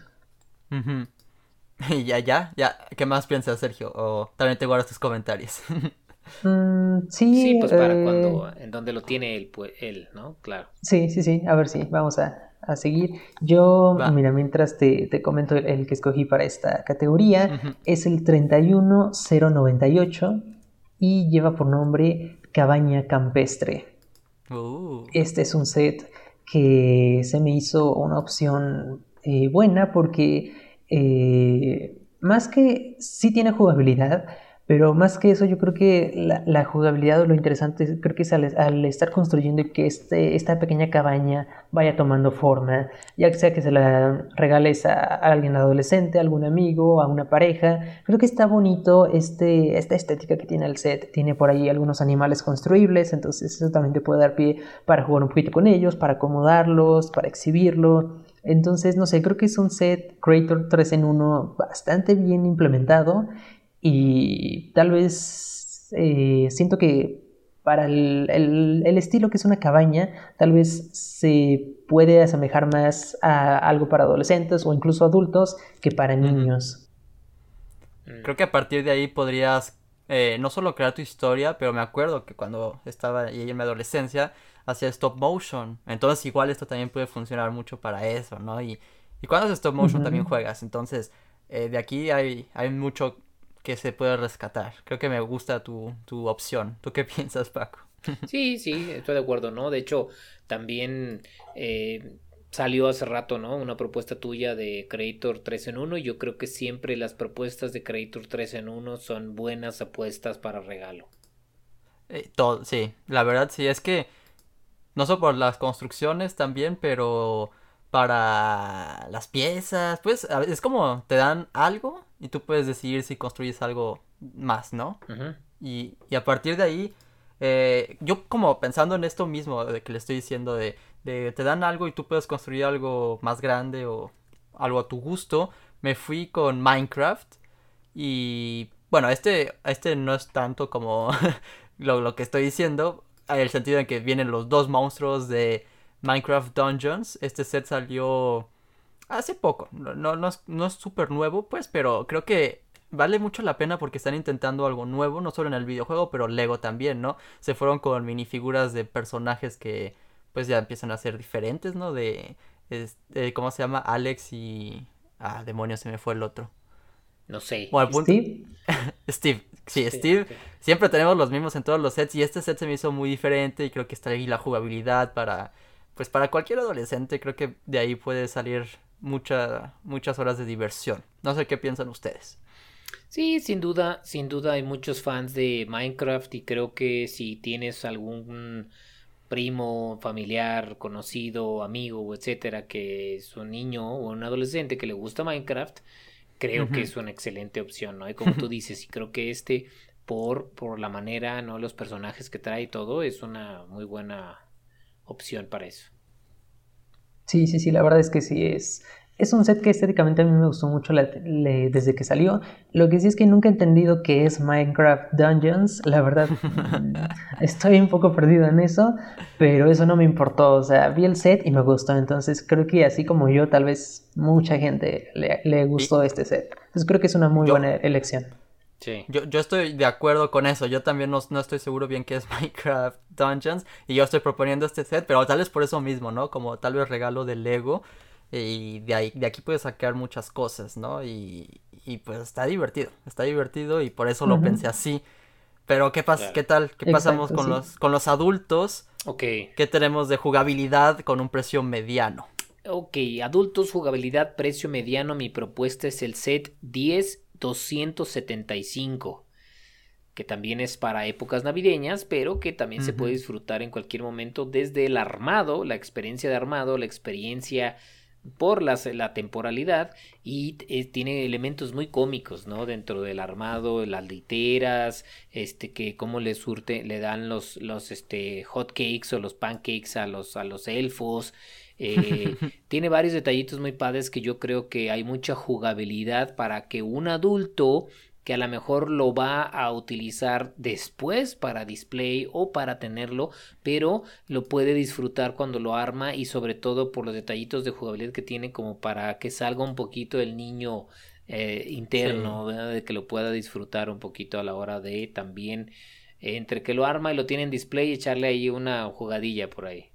Y ya, ya, ya, ¿qué más piensas, Sergio? O también te guardas tus comentarios. Mm, sí, sí, pues para eh, cuando, en donde lo tiene él, pues, él, ¿no? Claro. Sí, sí, sí, a ver si, vamos a, a seguir. Yo, mira, mientras te, te comento el, que escogí para esta categoría, es el 31098 y lleva por nombre Cabaña Campestre. Uh. Este es un set que se me hizo una opción eh, buena porque eh, más que sí tiene jugabilidad, pero más que eso, yo creo que la, jugabilidad o lo interesante creo que es al, estar construyendo y que este, esta pequeña cabaña vaya tomando forma, ya sea que se la regales a, alguien adolescente, a algún amigo, a una pareja. Creo que está bonito este, esta estética que tiene el set. Tiene por ahí algunos animales construibles, entonces eso también te puede dar pie para jugar un poquito con ellos, para acomodarlos, para exhibirlo. Entonces, no sé, creo que es un set Creator 3 en 1 bastante bien implementado y tal vez eh, siento que para el, estilo que es una cabaña, tal vez se puede asemejar más a algo para adolescentes o incluso adultos que para niños. Mm. Creo que a partir de ahí podrías eh, no solo crear tu historia, pero me acuerdo que cuando estaba ahí en mi adolescencia hacía stop motion. Entonces igual esto también puede funcionar mucho para eso, ¿no? Y, y cuando haces stop motion también juegas. Entonces eh, de aquí hay, hay mucho que se puede rescatar. Creo que me gusta tu, tu opción. ¿Tú qué piensas, Paco? Sí, sí, estoy de acuerdo, ¿no? De hecho, también eh, salió hace rato, ¿no? Una propuesta tuya de Creator 3 en 1 y yo creo que siempre las propuestas de Creator 3 en 1 son buenas apuestas para regalo. Eh, todo, sí, la verdad sí, es que no solo por las construcciones también, pero para las piezas, pues es como te dan algo y tú puedes decidir si construyes algo más, ¿no? y, y, a partir de ahí, eh, yo como pensando en esto mismo de que le estoy diciendo de, de, te dan algo y tú puedes construir algo más grande o algo a tu gusto, me fui con Minecraft y bueno, este, este no es tanto como lo, lo que estoy diciendo, en el sentido en que vienen los dos monstruos de Minecraft Dungeons. Este set salió hace poco. No, no, es, no es súper nuevo, pues, pero creo que vale mucho la pena porque están intentando algo nuevo, no solo en el videojuego, pero Lego también, ¿no? Se fueron con minifiguras de personajes que pues ya empiezan a ser diferentes, ¿no? De, este, ¿cómo se llama? Alex y... Ah, demonios, se me fue el otro. No sé. Bueno, punto... ¿Steve? Steve. Sí, Steve. Siempre tenemos los mismos en todos los sets y este set se me hizo muy diferente y creo que está ahí la jugabilidad para... Pues para cualquier adolescente creo que de ahí puede salir mucha, muchas horas de diversión. No sé qué piensan ustedes. Sí, sin duda, sin duda hay muchos fans de Minecraft y creo que si tienes algún primo, familiar, conocido, amigo, etcétera, que es un niño o un adolescente que le gusta Minecraft, creo que es una excelente opción, ¿no? Y como tú dices, y creo que este, por, por la manera, ¿no? Los personajes que trae y todo, es una muy buena opción para eso. Sí, sí, sí, la verdad es que sí es. Es un set que estéticamente a mí me gustó mucho desde que salió. Lo que sí es que nunca he entendido qué es Minecraft Dungeons. La verdad, estoy un poco perdido en eso, pero eso no me importó. O sea, vi el set y me gustó. Entonces creo que así como yo, tal vez mucha gente le, gustó este set. Entonces creo que es una muy buena elección. Sí. Yo, yo estoy de acuerdo con eso. Yo también no, no, estoy seguro bien qué es Minecraft Dungeons. Y yo estoy proponiendo este set, pero tal vez por eso mismo, ¿no? Como tal vez regalo de Lego. Y de, ahí, de aquí puedes sacar muchas cosas, ¿no? Y, y pues está divertido, está divertido y por eso lo pensé así. Pero ¿qué, pasa ¿qué tal? ¿Qué pasamos con, los, con los adultos? Ok. ¿Qué tenemos de jugabilidad con un precio mediano? Ok, adultos, jugabilidad, precio mediano. Mi propuesta es el set 10275 que también es para épocas navideñas, pero que también se puede disfrutar en cualquier momento desde el armado, la experiencia de armado, la experiencia por la, la temporalidad y eh, tiene elementos muy cómicos, ¿no? Dentro del armado, las literas, este, que cómo le surte, le dan los, los, este, hot cakes o los pancakes a los, a los elfos. Eh, tiene varios detallitos muy padres que yo creo que hay mucha jugabilidad para que un adulto que a lo mejor lo va a utilizar después para display o para tenerlo, pero lo puede disfrutar cuando lo arma y sobre todo por los detallitos de jugabilidad que tiene como para que salga un poquito el niño eh, interno, de que lo pueda disfrutar un poquito a la hora de también entre que lo arma y lo tiene en display echarle ahí una jugadilla por ahí.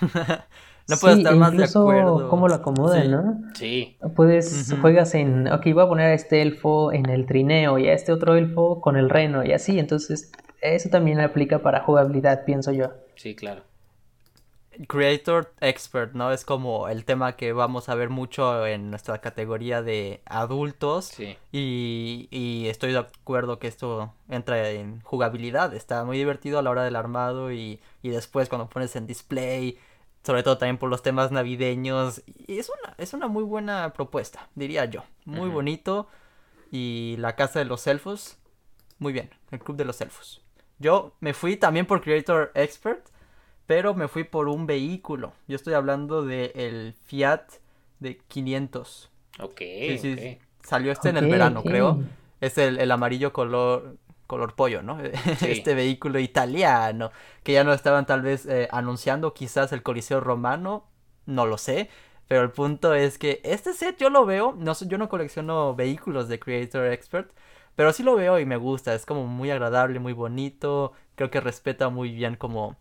No puedo estar más de acuerdo. cómo lo acomodan, ¿no? Sí. Puedes, juegas en, ok, voy a poner a este elfo en el trineo y a este otro elfo con el reno y así, entonces eso también aplica para jugabilidad, pienso yo. Sí, claro. Creator Expert, ¿no? Es como el tema que vamos a ver mucho en nuestra categoría de adultos. Sí. Y, y estoy de acuerdo que esto entra en jugabilidad. Está muy divertido a la hora del armado y, y después cuando pones en display sobre todo también por los temas navideños. Y es una, es una muy buena propuesta, diría yo. Muy bonito. Y la casa de los elfos, muy bien, el club de los elfos. Yo me fui también por Creator Expert, pero me fui por un vehículo. Yo estoy hablando del el Fiat de 500. Ok. Sí, sí, Salió este en el verano, creo. Es el, el amarillo color color pollo, ¿no? Este vehículo italiano, que ya no estaban tal vez eh, anunciando quizás el Coliseo Romano, no lo sé, pero el punto es que este set yo lo veo, no, yo no colecciono vehículos de Creator Expert, pero sí lo veo y me gusta, es como muy agradable, muy bonito, creo que respeta muy bien como,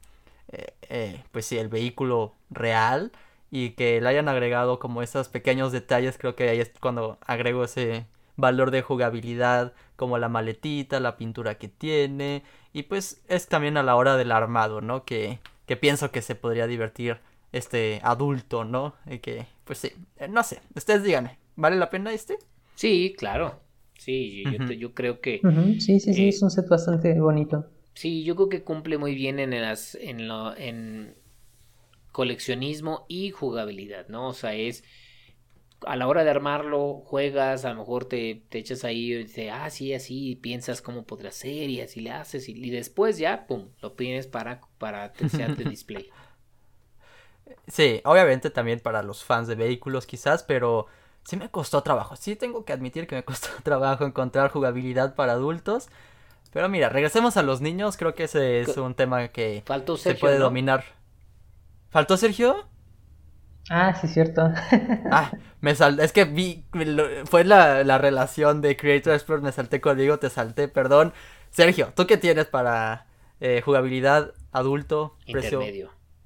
eh, eh, pues sí, el vehículo real y que le hayan agregado como esos pequeños detalles, creo que ahí es cuando agrego ese valor de jugabilidad como la maletita, la pintura que tiene y pues es también a la hora del armado, ¿no? Que, que pienso que se podría divertir este adulto, ¿no? Y que pues sí, eh, no sé, ustedes díganme, ¿vale la pena este? Sí, claro. Sí, yo, creo que... Sí, sí, sí, es un set bastante bonito. Sí, yo creo que cumple muy bien en, las, en, lo, en coleccionismo y jugabilidad, ¿no? O sea, es a la hora de armarlo, juegas, a lo mejor te, te echas ahí y dices, ah, sí, así, piensas cómo podrá ser y así le haces y, después ya, pum, lo tienes para, para de display. Sí, obviamente también para los fans de vehículos quizás, pero sí me costó trabajo. Sí tengo que admitir que me costó trabajo encontrar jugabilidad para adultos. Pero mira, regresemos a los niños, creo que ese es un tema que se puede dominar. ¿Faltó Sergio? Ah, sí, cierto. ah, me sal... es que vi, fue la, la relación de Creator Expert, me salté conmigo, te salté, perdón. Sergio, ¿tú qué tienes para eh, jugabilidad adulto, precio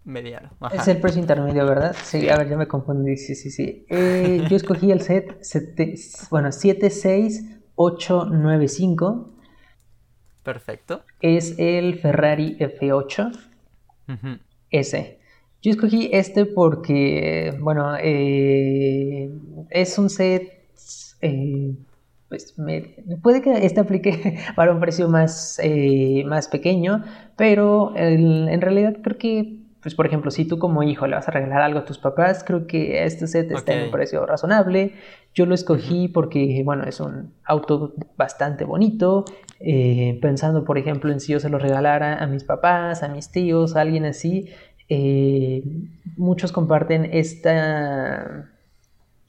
mediano? Es el precio intermedio, ¿verdad? Sí, a ver, ya me confundí, sí, sí, sí. Eh, yo escogí el set, bueno, 76895. Perfecto. Es el Ferrari F8. Ese. Yo escogí este porque, bueno, eh, es un set, eh, pues puede que este aplique para un precio más, eh, más pequeño, pero en realidad creo que, pues por ejemplo, si tú como hijo le vas a regalar algo a tus papás, creo que este set está en un precio razonable. Yo lo escogí porque, bueno, es un auto bastante bonito. pensando, por ejemplo, en si yo se lo regalara a mis papás, a mis tíos, a alguien así, eh, muchos comparten esta,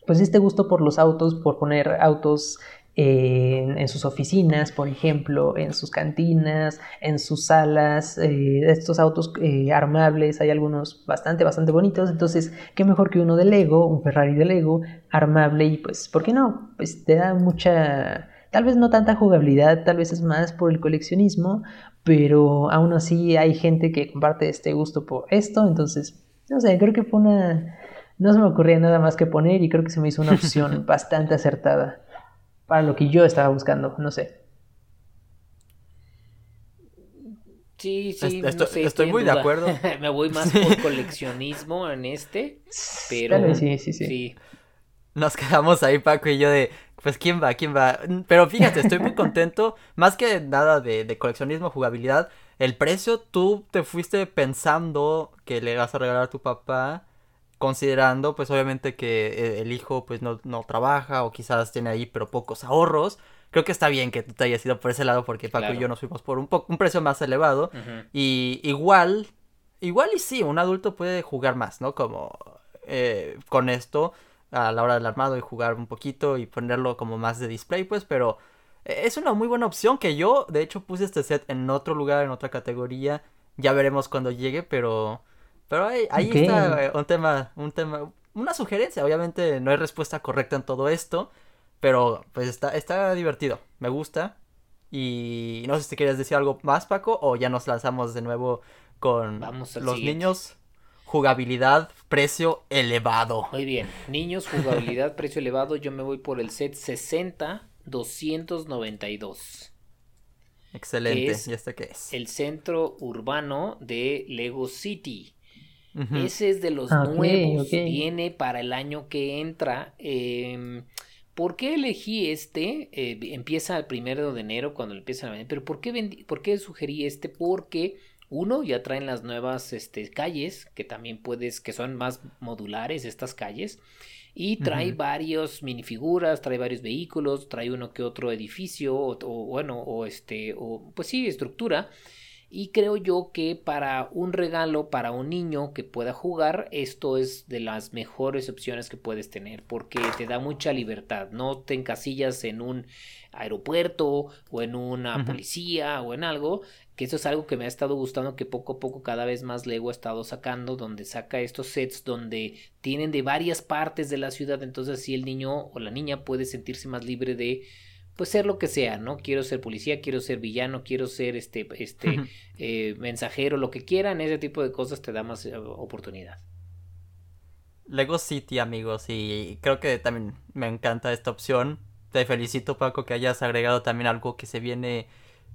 pues este gusto por los autos, por poner autos en, sus oficinas, por ejemplo, en sus cantinas, en sus salas, eh, estos autos eh, armables, hay algunos bastante, bastante bonitos, entonces, qué mejor que uno de Lego, un Ferrari de Lego, armable y pues, ¿por qué no? Pues te da mucha, tal vez no tanta jugabilidad, tal vez es más por el coleccionismo, pero aún así hay gente que comparte este gusto por esto, entonces, no sé, creo que fue una... No se me ocurría nada más que poner y creo que se me hizo una opción bastante acertada para lo que yo estaba buscando, no sé. Sí, sí, estoy, muy de acuerdo. me voy más por coleccionismo en este, pero sí, sí, sí, sí. Nos quedamos ahí Paco y yo de, pues quién va, quién va. Pero fíjate, estoy muy contento. Más que nada de, coleccionismo, jugabilidad. El precio, tú te fuiste pensando que le vas a regalar a tu papá. Considerando, pues obviamente que eh, el hijo pues no, trabaja o quizás tiene ahí pero pocos ahorros. Creo que está bien que tú te hayas ido por ese lado porque Paco y yo nos fuimos por un, poco, un precio más elevado. Y igual, igual y sí, un adulto puede jugar más, ¿no? Como eh, con esto a la hora del armado y jugar un poquito y ponerlo como más de display, pues, pero es una muy buena opción que yo, de hecho, puse este set en otro lugar, en otra categoría. Ya veremos cuando llegue, pero, pero ahí, ahí está eh, un tema, un tema, una sugerencia. Obviamente no hay respuesta correcta en todo esto, pero pues está, está divertido, me gusta. Y no sé si quieres decir algo más, Paco, o ya nos lanzamos de nuevo con los niños. Jugabilidad, precio elevado. Muy bien. Niños, jugabilidad, precio elevado. Yo me voy por el set 60 292. Excelente. ¿Y este qué es? El centro urbano de Lego City. Ese es de los nuevos. Viene para el año que entra. Em, ¿Por qué elegí este? Eh, empieza el primero de enero cuando empieza a Pero ¿por qué, ¿por qué sugerí este? Porque uno, ya traen las nuevas este, calles, que también puedes, que son más modulares estas calles. Y trae varios minifiguras, trae varios vehículos, trae uno que otro edificio, o, o bueno, o este, o pues sí, estructura. Y creo yo que para un regalo, para un niño que pueda jugar, esto es de las mejores opciones que puedes tener, porque te da mucha libertad, no te encasillas en un aeropuerto o en una policía o en algo, que eso es algo que me ha estado gustando que poco a poco cada vez más Lego ha estado sacando, donde saca estos sets donde tienen de varias partes de la ciudad, entonces así el niño o la niña puede sentirse más libre de pues ser lo que sea, ¿no? Quiero ser policía, quiero ser villano, quiero ser este, este eh, mensajero, lo que quieran, ese tipo de cosas te da más eh, oportunidad. Lego City, amigos, y creo que también me encanta esta opción. Te felicito, Paco, que hayas agregado también algo que se viene,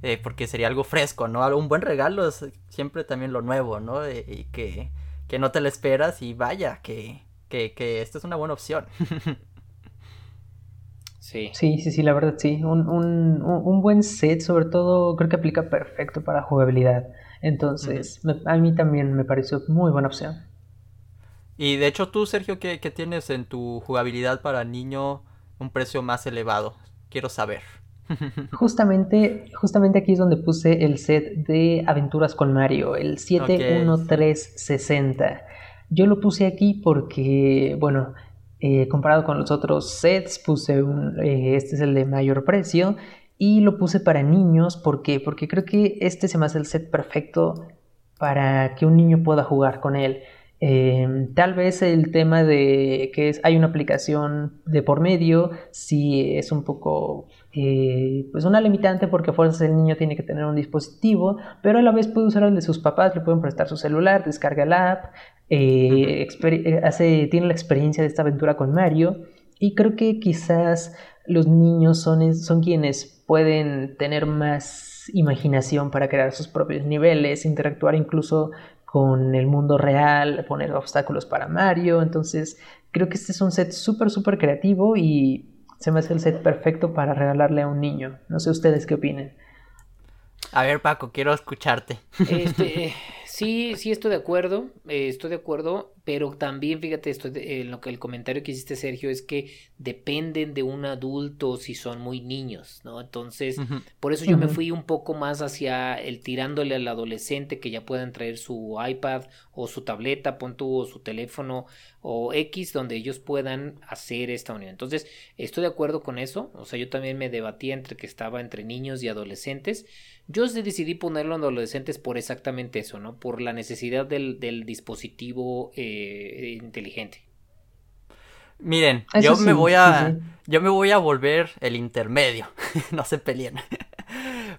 eh, porque sería algo fresco, ¿no? Un buen regalo es siempre también lo nuevo, ¿no? y que, que no te lo esperas y vaya, que, que, que esta es una buena opción. Sí. Sí, sí, la verdad sí. Un, un, un, buen set, sobre todo, creo que aplica perfecto para jugabilidad. Entonces, a mí también me pareció muy buena opción. Y de hecho, tú, Sergio, ¿qué, tienes en tu jugabilidad para niño un precio más elevado? Quiero saber. justamente, justamente aquí es donde puse el set de aventuras con Mario, el 71360. Yo lo puse aquí porque, bueno, eh, comparado con los otros sets, puse un, eh, este es el de mayor precio y lo puse para niños. ¿Por qué? Porque creo que este se me hace el set perfecto para que un niño pueda jugar con él. Eh, tal vez el tema de que es, hay una aplicación de por medio sí es un poco eh, pues una limitante porque a fuerzas el niño tiene que tener un dispositivo, pero a la vez puede usar el de sus papás, le pueden prestar su celular, descarga la app, eh, hace, tiene la experiencia de esta aventura con Mario y creo que quizás los niños son, son quienes pueden tener más imaginación para crear sus propios niveles, interactuar incluso con el mundo real, poner obstáculos para Mario. Entonces, creo que este es un set súper, súper creativo y se me hace el set perfecto para regalarle a un niño. No sé ustedes qué opinen. A ver, Paco, quiero escucharte. Este, sí, sí, estoy de acuerdo. Eh, estoy de acuerdo. Pero también, fíjate, esto, en lo que el comentario que hiciste, Sergio, es que dependen de un adulto si son muy niños, ¿no? Entonces, por eso yo me fui un poco más hacia el tirándole al adolescente que ya puedan traer su iPad o su tableta, pon o su teléfono o X, donde ellos puedan hacer esta unión. Entonces, estoy de acuerdo con eso. O sea, yo también me debatía entre que estaba entre niños y adolescentes. Yo decidí ponerlo en adolescentes por exactamente eso, ¿no? Por la necesidad del, del dispositivo. Eh, eh, inteligente. Miren, yo me voy a. Yo me voy a volver el intermedio. no se peleen.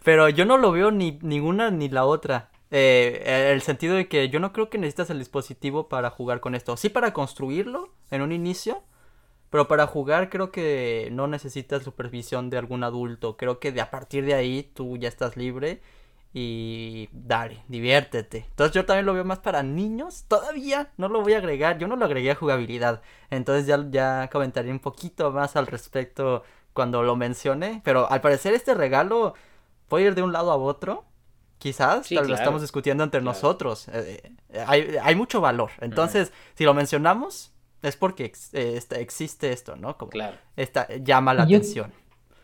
Pero yo no lo veo ni ninguna ni la otra. Eh, el sentido de que yo no creo que necesitas el dispositivo para jugar con esto. Sí para construirlo en un inicio. Pero para jugar creo que no necesitas supervisión de algún adulto. Creo que de a partir de ahí tú ya estás libre y dale, diviértete. Entonces yo también lo veo más para niños. Todavía no lo voy a agregar. Yo no lo agregué a jugabilidad. Entonces ya, ya comentaré un poquito más al respecto cuando lo mencione. Pero al parecer este regalo puede ir de un lado a otro. Quizás, lo estamos discutiendo entre nosotros. Eh, eh, hay, mucho valor. Entonces, si lo mencionamos, es porque eh, existe esto, ¿no? Como claro. Esta, llama la atención.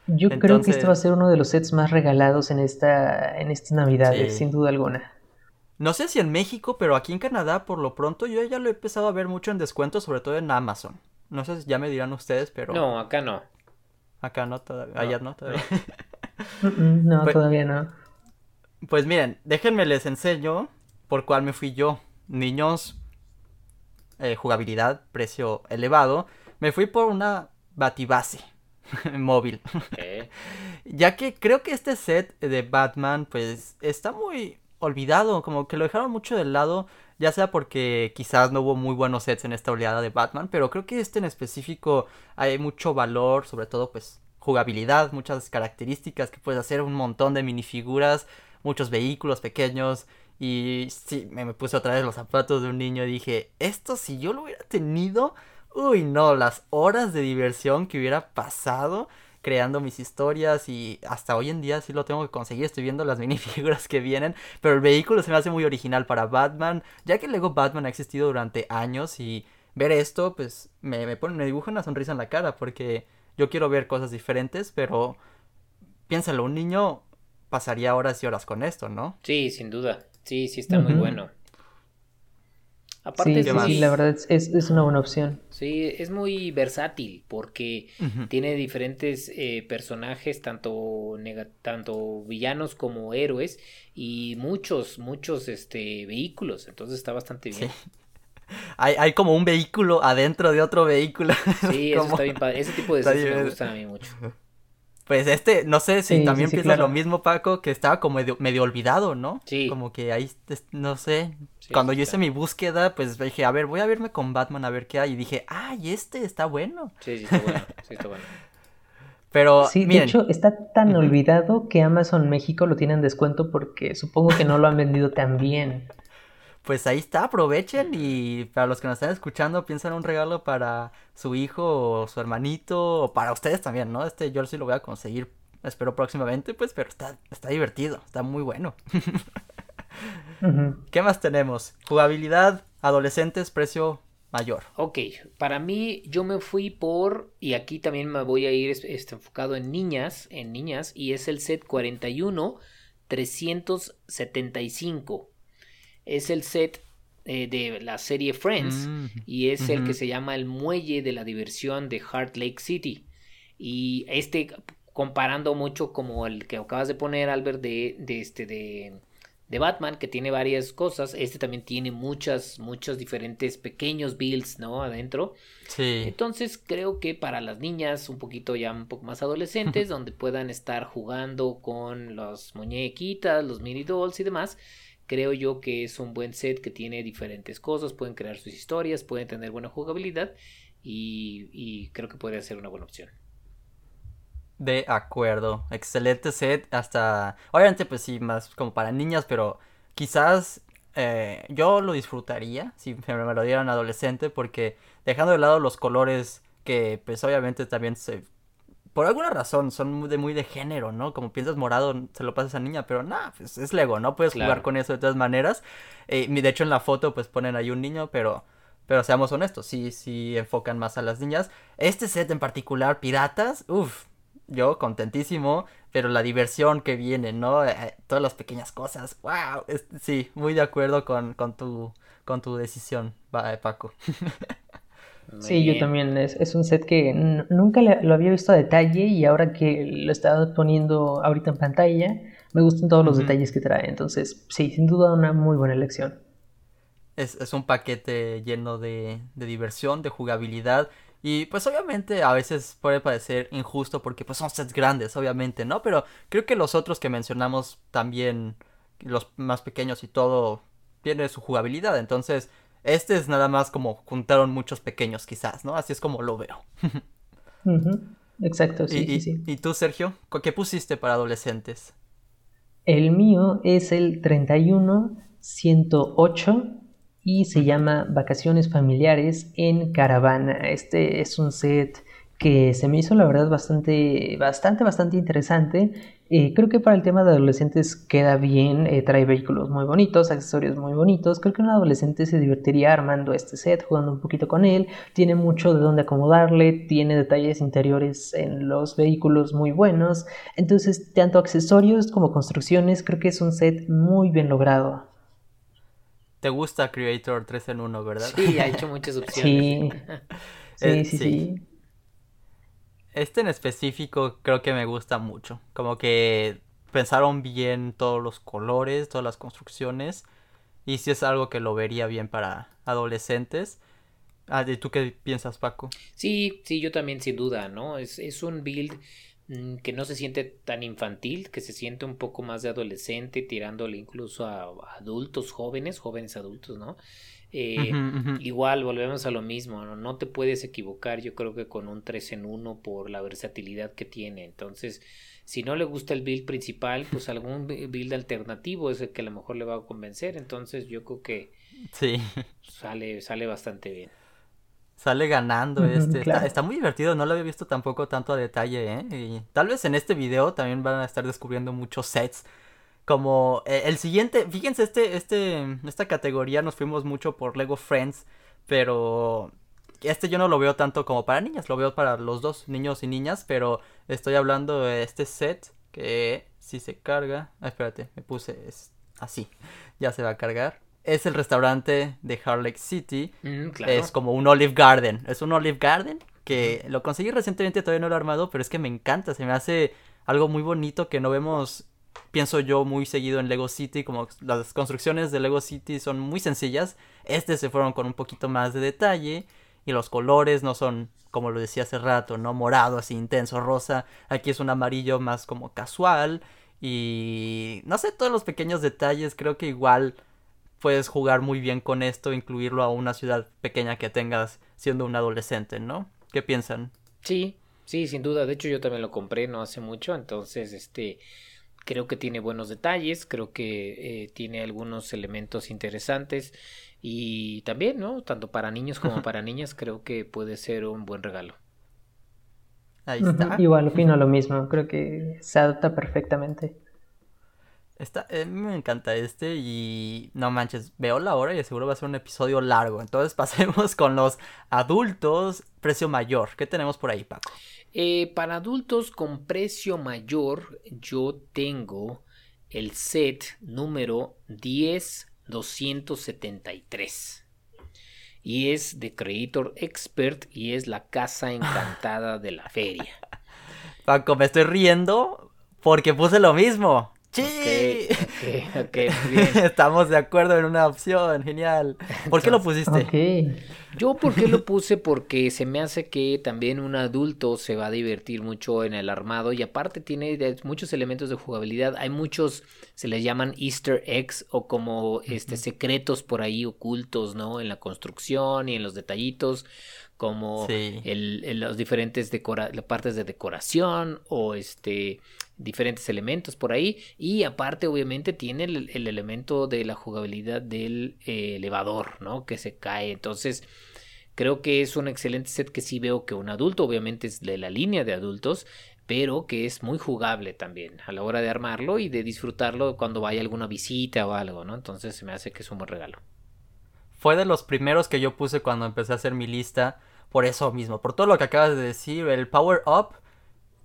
Yo creo que este va a ser uno de los sets más regalados en esta en estas navidades, sin duda alguna. No sé si en México, pero aquí en Canadá, por lo pronto, yo ya lo he empezado a ver mucho en descuento, sobre todo en Amazon. No sé si ya me dirán ustedes, pero... No, acá no. Acá no, todavía. Allá no, todavía. no, pues, todavía no. Pues miren, déjenme les enseño por cuál me fui yo. Niños, eh, jugabilidad, precio elevado. Me fui por una Batibase. móvil. ya que creo que este set de Batman pues está muy olvidado, como que lo dejaron mucho de lado, ya sea porque quizás no hubo muy buenos sets en esta oleada de Batman, pero creo que este en específico hay mucho valor, sobre todo pues jugabilidad, muchas características que puedes hacer, un montón de minifiguras, muchos vehículos pequeños y sí, me, puse otra vez los zapatos de un niño y dije, esto si yo lo hubiera tenido Uy, no, las horas de diversión que hubiera pasado creando mis historias y hasta hoy en día sí lo tengo que conseguir, estoy viendo las minifiguras que vienen, pero el vehículo se me hace muy original para Batman, ya que Lego Batman ha existido durante años y ver esto pues me, me, pone, me dibuja una sonrisa en la cara porque yo quiero ver cosas diferentes, pero piénsalo, un niño pasaría horas y horas con esto, ¿no? Sí, sin duda, sí, sí está muy bueno. Aparte sí, la verdad es, una buena opción. Sí, es muy versátil porque tiene diferentes eh, personajes, tanto, tanto villanos como héroes, y muchos, muchos este, vehículos, entonces está bastante bien. Hay, hay, como un vehículo adentro de otro vehículo. Sí, eso está bien padre. Ese tipo de cosas me gustan a mí mucho. Pues este, no sé si también piensas lo mismo, Paco, que estaba como medio, olvidado, ¿no? Sí. Como que ahí, no sé. Cuando yo hice mi búsqueda, pues dije, a ver, voy a verme con Batman a ver qué hay. Y dije, ay, este está bueno. Sí, sí, está bueno. Sí, está bueno. Pero, sí, de hecho, está tan olvidado que Amazon México lo tiene en descuento porque supongo que no lo han vendido tan bien pues ahí está, aprovechen y para los que nos están escuchando, piensan un regalo para su hijo o su hermanito o para ustedes también, ¿no? Este yo sí lo voy a conseguir, espero próximamente, pues, pero está, está divertido, está muy bueno. ¿Qué más tenemos? Jugabilidad, adolescentes, precio mayor. Ok, para mí yo me fui por, y aquí también me voy a ir este, enfocado en niñas, en niñas, y es el set 41 375 es el set eh, de la serie Friends mm, y es el que se llama el muelle de la diversión de Heart Lake City. Y este comparando mucho como el que acabas de poner, Albert, de, de este de de Batman, que tiene varias cosas. Este también tiene muchas, muchos diferentes pequeños builds, ¿no? Adentro. Sí. Entonces creo que para las niñas, un poquito ya un poco más adolescentes, donde puedan estar jugando con las muñequitas, los mini dolls y demás, creo yo que es un buen set que tiene diferentes cosas, pueden crear sus historias, pueden tener buena jugabilidad y, y creo que podría ser una buena opción. De acuerdo, excelente set, hasta, obviamente pues sí, más como para niñas, pero quizás eh, yo lo disfrutaría si me lo dieran adolescente, porque dejando de lado los colores que pues obviamente también se, por alguna razón son muy de, muy de género, ¿no? Como piensas morado, se lo pasas a niña, pero nada, pues es Lego, ¿no? Puedes jugar con eso de todas maneras. Eh, de hecho en la foto pues ponen ahí un niño, pero... Pero seamos honestos, sí, sí enfocan más a las niñas. Este set en particular, Piratas, uff, yo contentísimo, pero la diversión que viene, ¿no? Eh, eh, todas las pequeñas cosas, wow, sí, muy de acuerdo con, con, tu, con tu decisión, va, Sí, yo también, es, es un set que nunca lo había visto a detalle y ahora que lo estaba poniendo ahorita en pantalla, me gustan todos los detalles que trae, entonces sí, sin duda una muy buena elección. Es, es un paquete lleno de, de diversión, de jugabilidad y pues obviamente a veces puede parecer injusto porque pues son sets grandes, obviamente, ¿no? Pero creo que los otros que mencionamos también, los más pequeños y todo, tiene su jugabilidad. Entonces, este es nada más como juntaron muchos pequeños quizás, ¿no? Así es como lo veo. Exacto, sí, ¿Y, sí, ¿Y tú, Sergio? ¿Qué pusiste para adolescentes? El mío es el 31108 y se llama Vacaciones Familiares en Caravana. Este es un set que se me hizo la verdad bastante, bastante, bastante interesante. Eh, creo que para el tema de adolescentes queda bien, eh, trae vehículos muy bonitos, accesorios muy bonitos. Creo que un adolescente se divertiría armando este set, jugando un poquito con él. Tiene mucho de dónde acomodarle, tiene detalles interiores en los vehículos muy buenos. Entonces, tanto accesorios como construcciones, creo que es un set muy bien logrado. Te gusta Creator 3 en 1, ¿verdad? Sí, ha hecho muchas opciones. Sí, sí, sí, Este en específico creo que me gusta mucho. Como que pensaron bien todos los colores, todas las construcciones. Y si es algo que lo vería bien para adolescentes. Ah, ¿y tú qué piensas, Paco? Sí, sí, yo también sin duda, ¿no? Es, es un build Mm, que no se siente tan infantil, que se siente un poco más de adolescente, tirándole incluso a adultos jóvenes, jóvenes adultos, ¿no? Eh, igual volvemos a lo mismo, ¿no? no te puedes equivocar, yo creo que con un 3 en 1 por la versatilidad que tiene. Entonces, si no le gusta el build principal, pues algún build alternativo es el que a lo mejor le va a convencer. Entonces, yo creo que sí. sale, sale bastante bien. Sale ganando este. Está, muy divertido, no lo había visto tampoco tanto a detalle, ¿eh? Y tal vez en este video también van a estar descubriendo muchos sets. Como eh, el siguiente, fíjense, este, este, esta categoría nos fuimos mucho por Lego Friends, pero este yo no lo veo tanto como para niñas, lo veo para los dos, niños y niñas, pero estoy hablando de este set que si se carga, ah, espérate, me puse así, ya se va a cargar es el restaurante de Harley City. Mm, es como un Olive Garden. Es un Olive Garden que lo conseguí recientemente, todavía no lo he armado, pero es que me encanta. Se me hace algo muy bonito que no vemos, pienso yo, muy seguido en Lego City. Como las construcciones de Lego City son muy sencillas. Este se fueron con un poquito más de detalle. Y los colores no son, como lo decía hace rato, ¿no? Morado, así intenso, rosa. Aquí es un amarillo más como casual. Y no sé, todos los pequeños detalles creo que igual puedes jugar muy bien con esto, incluirlo a una ciudad pequeña que tengas siendo un adolescente, ¿no? ¿Qué piensan? Sí, sí, sin duda. De hecho, yo también lo compré no hace mucho, entonces, este, creo que tiene buenos detalles, creo que eh, tiene algunos elementos interesantes y también, ¿no? Tanto para niños como para niñas, creo que puede ser un buen regalo. Ahí está. Igual opino lo mismo, creo que se adapta perfectamente. Está, eh, me encanta este y no manches, veo la hora y seguro va a ser un episodio largo. Entonces pasemos con los adultos precio mayor. ¿Qué tenemos por ahí, Paco? Eh, para adultos con precio mayor, yo tengo el set número 10273. Y es de Creator Expert y es la casa encantada de la feria. Paco, me estoy riendo porque puse lo mismo. Sí. Ok, ok, bien. Estamos de acuerdo en una opción, genial. ¿Por qué lo pusiste? Yo, ¿por qué lo puse? Porque se me hace que también un adulto se va a divertir mucho en el armado y aparte tiene muchos elementos de jugabilidad. Hay muchos, se les llaman easter eggs o como este secretos por ahí ocultos, ¿no? En la construcción y en los detallitos, como Sí. el, el- los diferentes decora partes de decoración o este diferentes elementos por ahí y aparte obviamente tiene el, el elemento de la jugabilidad del eh, elevador no que se cae entonces creo que es un excelente set que sí veo que un adulto obviamente es de la línea de adultos pero que es muy jugable también a la hora de armarlo y de disfrutarlo cuando vaya alguna visita o algo no entonces se me hace que es un buen regalo Fue de los primeros que yo puse cuando empecé a hacer mi lista. Por eso mismo, por todo lo que acabas de decir, el Power Up.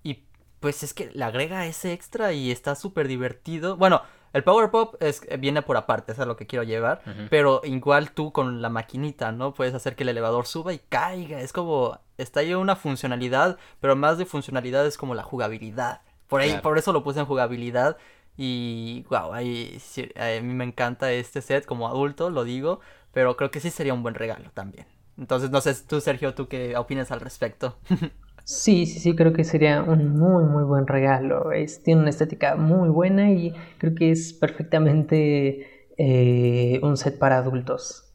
Y pues es que le agrega ese extra y está súper divertido. Bueno, el Power Pop es, viene por aparte, eso es lo que quiero llevar. Pero igual tú con la maquinita, ¿no? Puedes hacer que el elevador suba y caiga. Es como, está ahí una funcionalidad, pero más de funcionalidad es como la jugabilidad. Por ahí, Claro. por eso lo puse en jugabilidad. Y wow, ahí sí, a mí me encanta este set como adulto, lo digo, pero creo que sí sería un buen regalo también. Entonces, no sé, tú Sergio, tú qué opinas al respecto. Sí, sí, sí, creo que sería un muy, muy buen regalo. Es, tiene una estética muy buena y creo que es perfectamente eh, un set para adultos.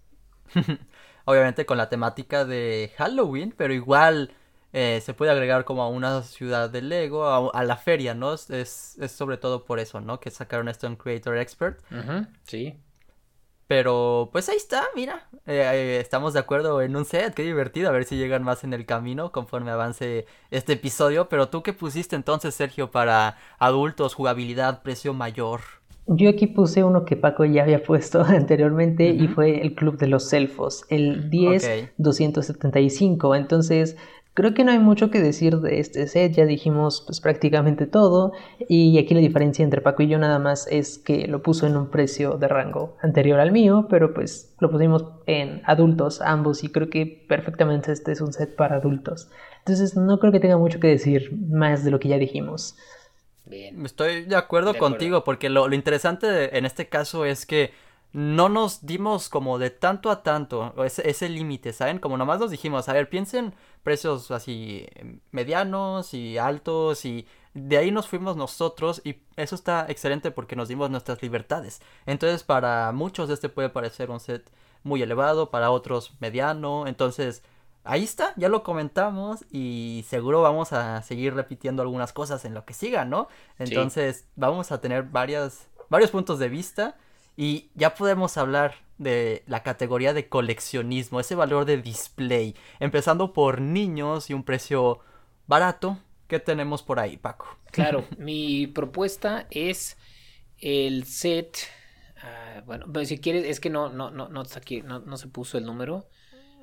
Obviamente con la temática de Halloween, pero igual eh, se puede agregar como a una ciudad de Lego, a, a la feria, ¿no? Es, es, sobre todo por eso, ¿no? Que sacaron esto en Creator Expert. Sí Pero pues ahí está, mira. Eh, estamos de acuerdo en un set, qué divertido. A ver si llegan más en el camino conforme avance este episodio. Pero tú qué pusiste entonces, Sergio, para adultos, jugabilidad, precio mayor. Yo aquí puse uno que Paco ya había puesto anteriormente y fue el Club de los Elfos, el Ok. 10-275. Entonces, creo que no hay mucho que decir de este set, ya dijimos pues prácticamente todo. Y aquí la diferencia entre Paco y yo nada más es que lo puso en un precio de rango anterior al mío, pero pues lo pusimos en adultos ambos y creo que perfectamente este es un set para adultos. Entonces, no creo que tenga mucho que decir más de lo que ya dijimos. bien Estoy de acuerdo De acuerdo. contigo, porque lo, lo interesante de- en este caso es que no nos dimos como de tanto a tanto ese, ese límite, ¿saben? Como nomás nos dijimos, a ver, piensen precios así medianos y altos y de ahí nos fuimos nosotros y eso está excelente porque nos dimos nuestras libertades. Entonces para muchos este puede parecer un set muy elevado, para otros mediano, entonces ahí está, ya lo comentamos y seguro vamos a seguir repitiendo algunas cosas en lo que siga, ¿no? Entonces vamos a tener varias, varios puntos de vista y ya podemos hablar de la categoría de coleccionismo, ese valor de display, empezando por niños y un precio barato. ¿Qué tenemos por ahí, Paco? Claro, mi propuesta es el set. ah, bueno, pero si quieres, es que no, no, no, no está aquí, no, no se puso el número.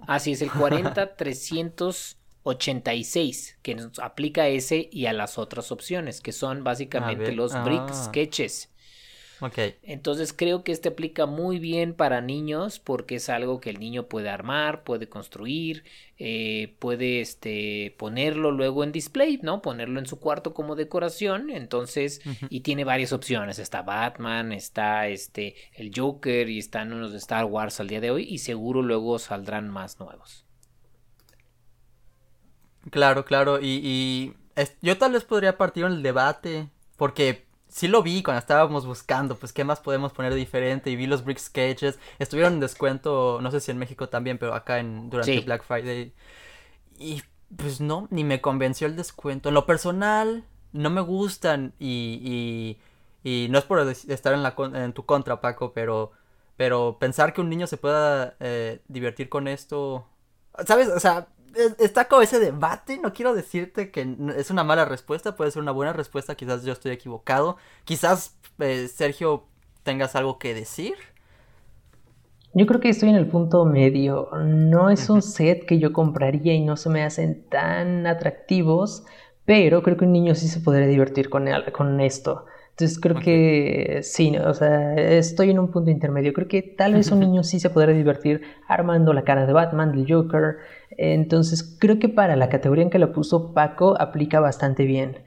Ah, sí, es el 40386, que nos aplica a ese y a las otras opciones, que son básicamente los brick ah. sketches. Ok. Entonces creo que este aplica muy bien para niños porque es algo que el niño puede armar, puede construir, eh, puede este, ponerlo luego en display, ¿no? Ponerlo en su cuarto como decoración. Entonces, y tiene varias opciones. Está Batman, está este, el Joker y están unos de Star Wars al día de hoy y seguro luego saldrán más nuevos. Claro, claro. Y, y es- yo tal vez podría partir en el debate. Porque sí lo vi cuando estábamos buscando. Pues qué más podemos poner diferente. Y vi los Brick Sketches. Estuvieron en descuento. No sé si en México también. Pero acá en durante Sí. Black Friday. Y pues no, ni me convenció el descuento. En lo personal, no me gustan. Y, y, y no es por estar en, la, en tu contra, Paco. Pero, pero pensar que un niño se pueda eh, divertir con esto. ¿Sabes? O sea, está como ese debate. No quiero decirte que es una mala respuesta. Puede ser una buena respuesta. Quizás yo estoy equivocado. Quizás, eh, Sergio, tengas algo que decir. Yo creo que estoy en el punto medio. No es un set que yo compraría y no se me hacen tan atractivos, pero creo que un niño sí se podría divertir con, el- con esto. Entonces creo que sí, o sea, estoy en un punto intermedio. Creo que tal vez un niño sí se podría divertir armando la cara de Batman, del Joker. Entonces creo que para la categoría en que lo puso Paco aplica bastante bien.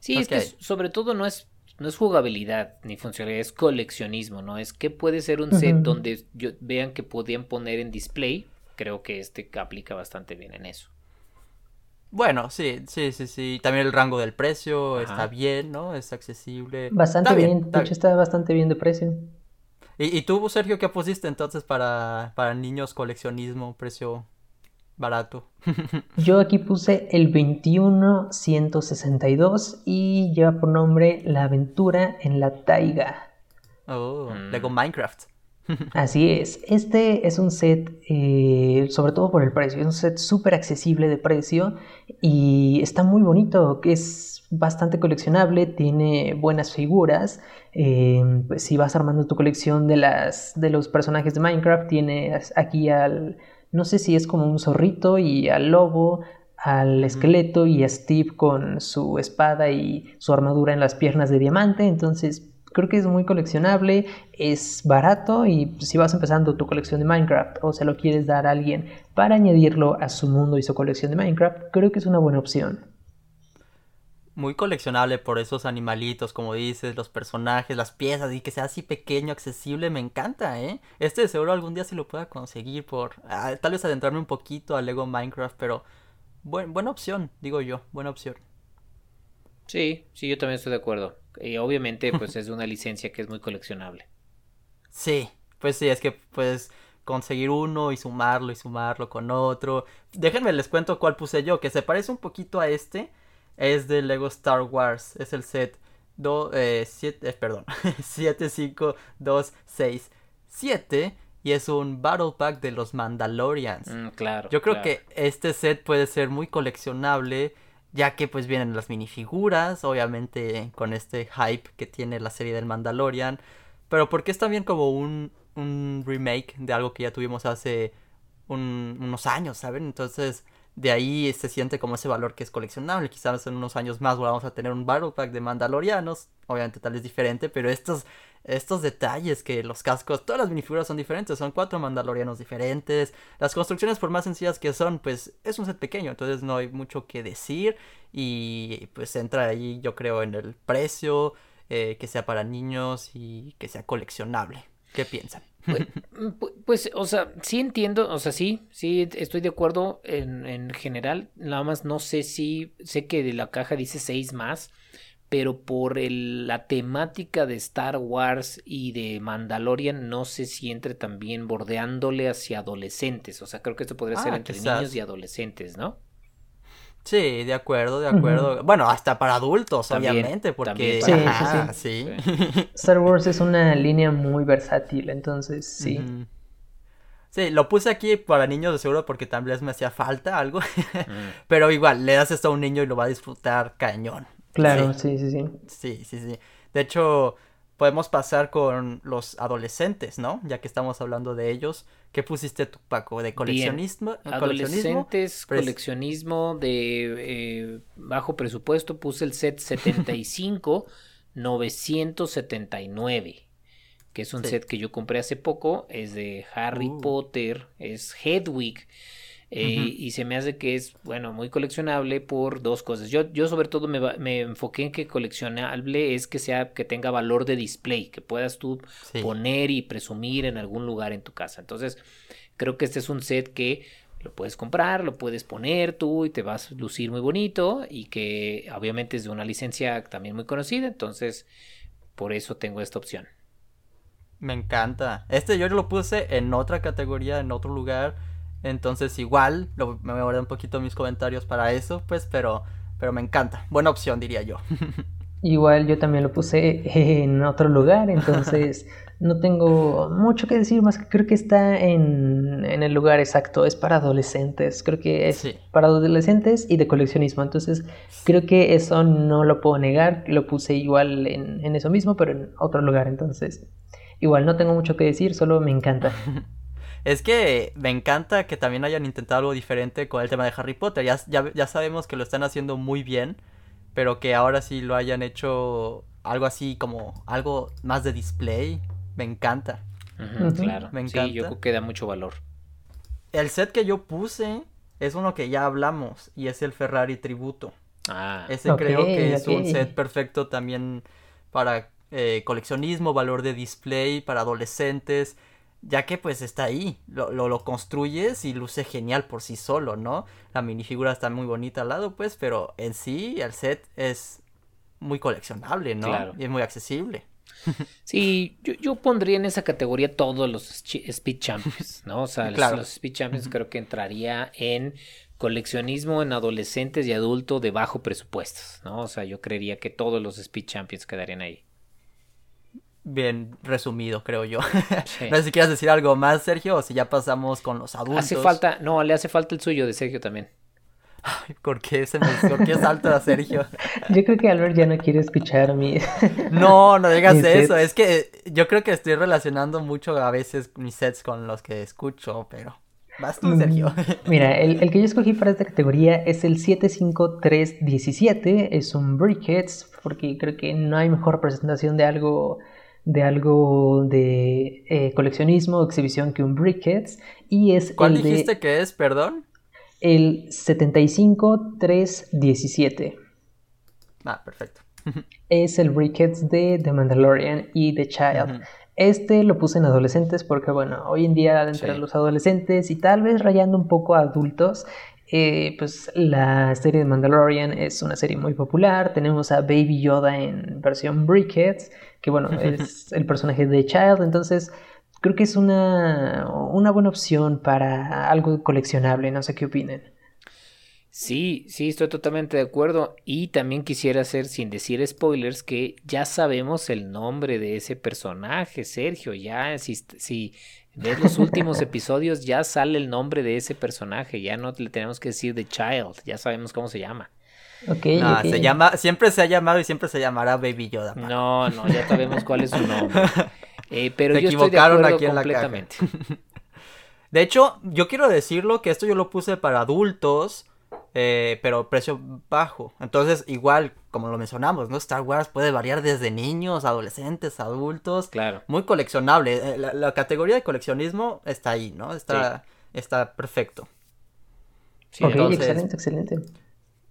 Sí, es que sobre todo no es no es jugabilidad ni funcionalidad, es coleccionismo, ¿no? Es que puede ser un set donde yo, vean que podían poner en display. Creo que este aplica bastante bien en eso. Bueno, sí, sí, sí, sí. También el rango del precio está bien, ¿no? Es accesible. Bastante bien, de hecho está bastante bien de precio. ¿Y, tú, Sergio, qué pusiste entonces para, para niños coleccionismo, precio barato? Yo aquí puse el 21162 y lleva por nombre La aventura en la taiga. Oh, mm. Lego Minecraft. Así es, este es un set, eh, sobre todo por el precio, es un set súper accesible de precio y está muy bonito, que es bastante coleccionable, tiene buenas figuras, eh, pues si vas armando tu colección de, las, de los personajes de Minecraft, tienes aquí al, no sé si es como un zorrito y al lobo, al esqueleto y a Steve con su espada y su armadura en las piernas de diamante, entonces Creo que es muy coleccionable, es barato y si vas empezando tu colección de Minecraft o se lo quieres dar a alguien para añadirlo a su mundo y su colección de Minecraft, creo que es una buena opción. Muy coleccionable por esos animalitos, como dices, los personajes, las piezas y que sea así pequeño, accesible, me encanta, ¿eh? Este de seguro algún día se lo pueda conseguir por ah, tal vez adentrarme un poquito a Lego Minecraft, pero buena opción, digo yo, buena opción. Sí, sí, yo también estoy de acuerdo. Y obviamente, pues es una licencia que es muy coleccionable. Sí, pues sí, es que puedes conseguir uno y sumarlo y sumarlo con otro. Déjenme les cuento cuál puse yo, que se parece un poquito a este. Es de Lego Star Wars. Es el set do, eh, siete, eh, perdón, 75267 y es un Battle Pack de los Mandalorians. Mm, claro. Yo creo que este set puede ser muy coleccionable ya que pues vienen las minifiguras, obviamente con este hype que tiene la serie del Mandalorian, pero porque es también como un, un remake de algo que ya tuvimos hace unos años, ¿saben? Entonces de ahí se siente como ese valor que es coleccionable. Quizás en unos años más vamos a tener un Battle Pack de Mandalorianos, obviamente tal es diferente, pero estos estos detalles que los cascos, todas las minifiguras son diferentes, son cuatro mandalorianos diferentes. Las construcciones, por más sencillas que son, pues es un set pequeño, entonces no hay mucho que decir. Y pues entra ahí, yo creo, en el precio, eh, que sea para niños y que sea coleccionable. ¿Qué piensan? Pues, pues, o sea, sí entiendo, o sea, sí, sí, estoy de acuerdo en, en general. Nada más no sé si, sé que de la caja dice seis más pero por el, la temática de Star Wars y de Mandalorian no sé si entre también bordeándole hacia adolescentes. O sea, creo que esto podría ser ah, entre niños y adolescentes, ¿no? Sí, de acuerdo, de acuerdo. Bueno, hasta para adultos, obviamente, porque... Sí, sí, Star Wars es una línea muy versátil, entonces sí. Sí, lo puse aquí para niños de seguro porque también me hacía falta algo. Mm. Pero igual, le das esto a un niño y lo va a disfrutar cañón. Claro, sí, sí, sí. Sí, sí, sí. De hecho, podemos pasar con los adolescentes, ¿no? Ya que estamos hablando de ellos. ¿Qué pusiste tú, Paco? ¿De coleccionismo? Adolescentes, coleccionismo de eh, bajo presupuesto. Puse el set 75 979 que es un set que yo compré hace poco, es de Harry uh. Potter, es Hedwig, eh, y se me hace que es, bueno, muy coleccionable por dos cosas. Yo, yo sobre todo me, me enfoqué en que coleccionable es que sea, que tenga valor de display, que puedas tú poner y presumir en algún lugar en tu casa. Entonces, creo que este es un set que lo puedes comprar, lo puedes poner tú y te vas a lucir muy bonito y que obviamente es de una licencia también muy conocida, entonces por eso tengo esta opción. Me encanta. Este yo lo puse en otra categoría, en otro lugar entonces igual, me voy a guardar un poquito mis comentarios para eso, pues, pero, pero me encanta. Buena opción, diría yo. Igual yo también lo puse en otro lugar, entonces no tengo mucho que decir más que creo que está en, el lugar exacto, es para adolescentes, creo que es para adolescentes y de coleccionismo, entonces creo que eso no lo puedo negar, lo puse igual en, en eso mismo, pero en otro lugar, entonces igual no tengo mucho que decir, solo me encanta. Es que me encanta que también hayan intentado algo diferente con el tema de Harry Potter. Ya, ya, sabemos que lo están haciendo muy bien, pero que ahora sí lo hayan hecho algo así como algo más de display. Me encanta. Claro. Me encanta. Sí, yo creo que da mucho valor. El set que yo puse es uno que ya hablamos y es el Ferrari Tributo. Ah. Ese creo que es un set perfecto también para eh, coleccionismo, valor de display, para adolescentes, ya que pues está ahí, lo, lo, construyes y luce genial por sí solo, ¿no? La minifigura está muy bonita al lado, pues, pero en sí el set es muy coleccionable, ¿no? Y es muy accesible. Sí, yo, yo, pondría en esa categoría todos los Speed Champions, ¿no? O sea, los, Speed Champions creo que entraría en coleccionismo en adolescentes y adultos de bajo presupuestos, ¿no? O sea, yo creería que todos los Speed Champions quedarían ahí. Bien resumido, creo yo. no sé si quieres decir algo más, Sergio, o si ya pasamos con los adultos. Hace falta, no, le hace falta el suyo de Sergio también. ¿por qué, se me, ¿por qué salto a Sergio? Yo creo que Albert ya no quiere escuchar mi... No, no digas eso, es que yo creo que estoy relacionando mucho a veces mis sets con los que escucho, pero... Vas tú, Sergio. Mm, mira, el, el, que yo escogí para esta categoría es el 75317. Es un Brickheads, porque creo que no hay mejor presentación de algo de algo de eh, coleccionismo, exhibición que un Brickheads. Y es ¿Cuál dijiste que es, perdón? el 75317. Ah, perfecto. es el Brickets de The Mandalorian y The Child. Este lo puse en adolescentes porque, bueno, hoy en día entre los adolescentes y tal vez rayando un poco a adultos, eh, pues la serie de Mandalorian es una serie muy popular. Tenemos a Baby Yoda en versión Brickets, que bueno, es el personaje de Child. Entonces, creo que es una, una buena opción para algo coleccionable, no sé qué opinen. Sí, sí, estoy totalmente de acuerdo. Y también quisiera hacer, sin decir spoilers, que ya sabemos el nombre de ese personaje, Sergio. Ya, si, si ves los últimos episodios, ya sale el nombre de ese personaje. Ya no le tenemos que decir The Child, ya sabemos cómo se llama. Okay, se llama, siempre se ha llamado y siempre se llamará Baby Yoda. No, no, ya sabemos cuál es su nombre. Eh, pero yo equivocaron estoy de aquí en completamente. La de hecho, yo quiero decirlo que esto yo lo puse para adultos, eh, pero precio bajo. Entonces, igual, como lo mencionamos, ¿no? Star Wars puede variar desde niños, adolescentes, adultos. Claro. Muy coleccionable. Eh, la, categoría de coleccionismo está ahí, ¿no? Está, está perfecto. Sí, excelente, excelente.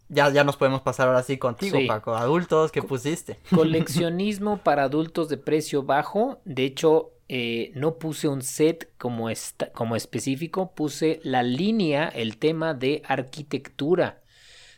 Ya, ya nos podemos pasar ahora sí contigo, Paco. Adultos, ¿qué pusiste? Coleccionismo para adultos de precio bajo. De hecho, eh, no puse un set como, como específico, puse la línea, el tema de arquitectura.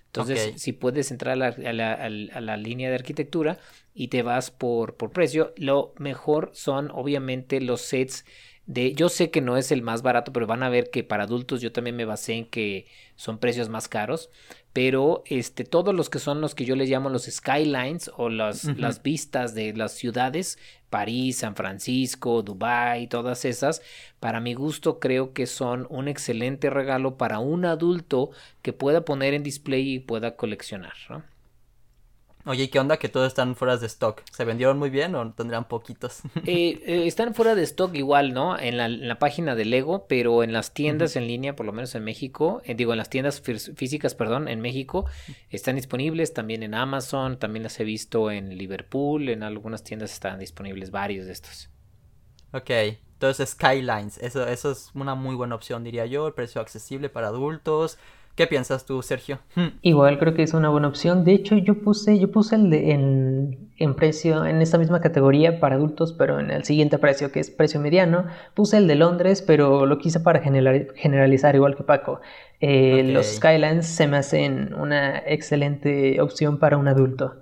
Entonces, si puedes entrar a la, a, la, línea de arquitectura y te vas por, por precio, lo mejor son obviamente los sets de, yo sé que no es el más barato, pero van a ver que para adultos yo también me basé en que son precios más caros, pero este, todos los que son los que yo les llamo los skylines o las, las vistas de las ciudades, París, San Francisco, Dubai, todas esas, para mi gusto creo que son un excelente regalo para un adulto que pueda poner en display y pueda coleccionar, ¿no? Oye, ¿y qué onda que todos están fuera de stock? ¿Se vendieron muy bien o tendrán poquitos? Eh, eh, están fuera de stock igual, ¿no? En la, página de Lego, pero en las tiendas en línea, por lo menos en México, eh, digo, en las tiendas físicas, perdón, en México, están disponibles también en Amazon, también las he visto en Liverpool, en algunas tiendas están disponibles varios de estos. Ok, entonces Skylines, eso, eso es una muy buena opción, diría yo, el precio accesible para adultos, ¿Qué piensas tú, Sergio? Hmm. Igual creo que es una buena opción. De hecho, yo puse, yo puse el de en, precio, en esta misma categoría para adultos, pero en el siguiente precio, que es precio mediano. Puse el de Londres, pero lo quise para generalizar, igual que Paco. Eh, los Skylines se me hacen una excelente opción para un adulto.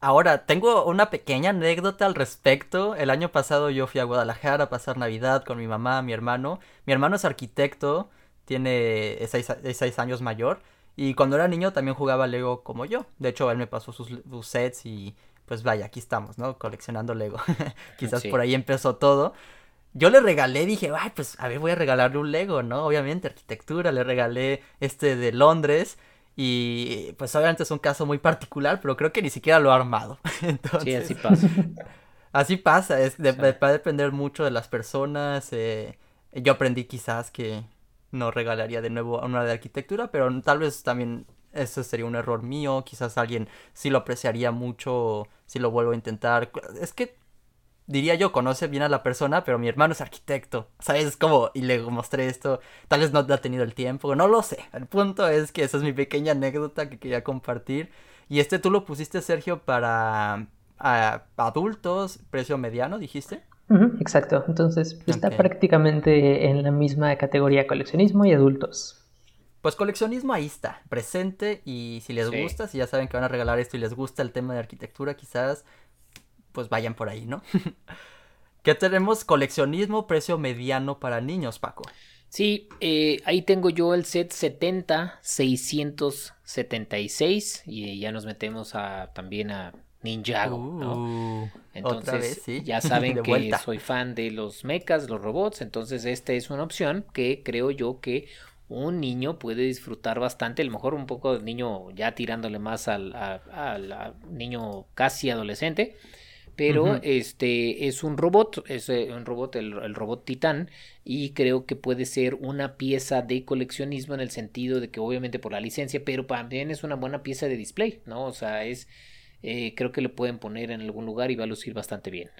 Ahora, tengo una pequeña anécdota al respecto. El año pasado yo fui a Guadalajara a pasar Navidad con mi mamá, mi hermano. Mi hermano es arquitecto tiene seis, años mayor. Y cuando era niño también jugaba Lego como yo. De hecho, él me pasó sus, sets y pues vaya, aquí estamos, ¿no? Coleccionando Lego. Quizás por ahí empezó todo. Yo le regalé, dije, ay, pues a ver, voy a regalarle un Lego, ¿no? Obviamente, arquitectura, le regalé este de Londres. Y pues obviamente es un caso muy particular, pero creo que ni siquiera lo ha armado. sí, así pasa. así pasa, es, va a depender mucho de las personas. Eh, yo aprendí quizás que no regalaría de nuevo una de arquitectura, pero tal vez también eso sería un error mío, quizás alguien sí lo apreciaría mucho si lo vuelvo a intentar. Es que diría yo, conoce bien a la persona, pero mi hermano es arquitecto, ¿sabes? Es como, y le mostré esto, tal vez no ha tenido el tiempo, no lo sé. El punto es que esa es mi pequeña anécdota que quería compartir. Y este tú lo pusiste, Sergio, para a adultos, precio mediano, dijiste. Exacto, entonces está prácticamente en la misma categoría coleccionismo y adultos. Pues coleccionismo ahí está, presente y si les gusta, si ya saben que van a regalar esto y les gusta el tema de arquitectura, quizás pues vayan por ahí, ¿no? ¿Qué tenemos? Coleccionismo, precio mediano para niños, Paco. Sí, eh, ahí tengo yo el set 70 676 y ya nos metemos a también a Ninjago, ¿no? Uh, entonces, ya saben que soy fan de los mechas, los robots, entonces esta es una opción que creo yo que un niño puede disfrutar bastante, a lo mejor un poco de niño ya tirándole más al, niño casi adolescente, pero este es un robot, es eh, un robot, el, robot titán, y creo que puede ser una pieza de coleccionismo en el sentido de que obviamente por la licencia, pero también es una buena pieza de display, ¿no? O sea, es, eh, creo que lo pueden poner en algún lugar y va a lucir bastante bien.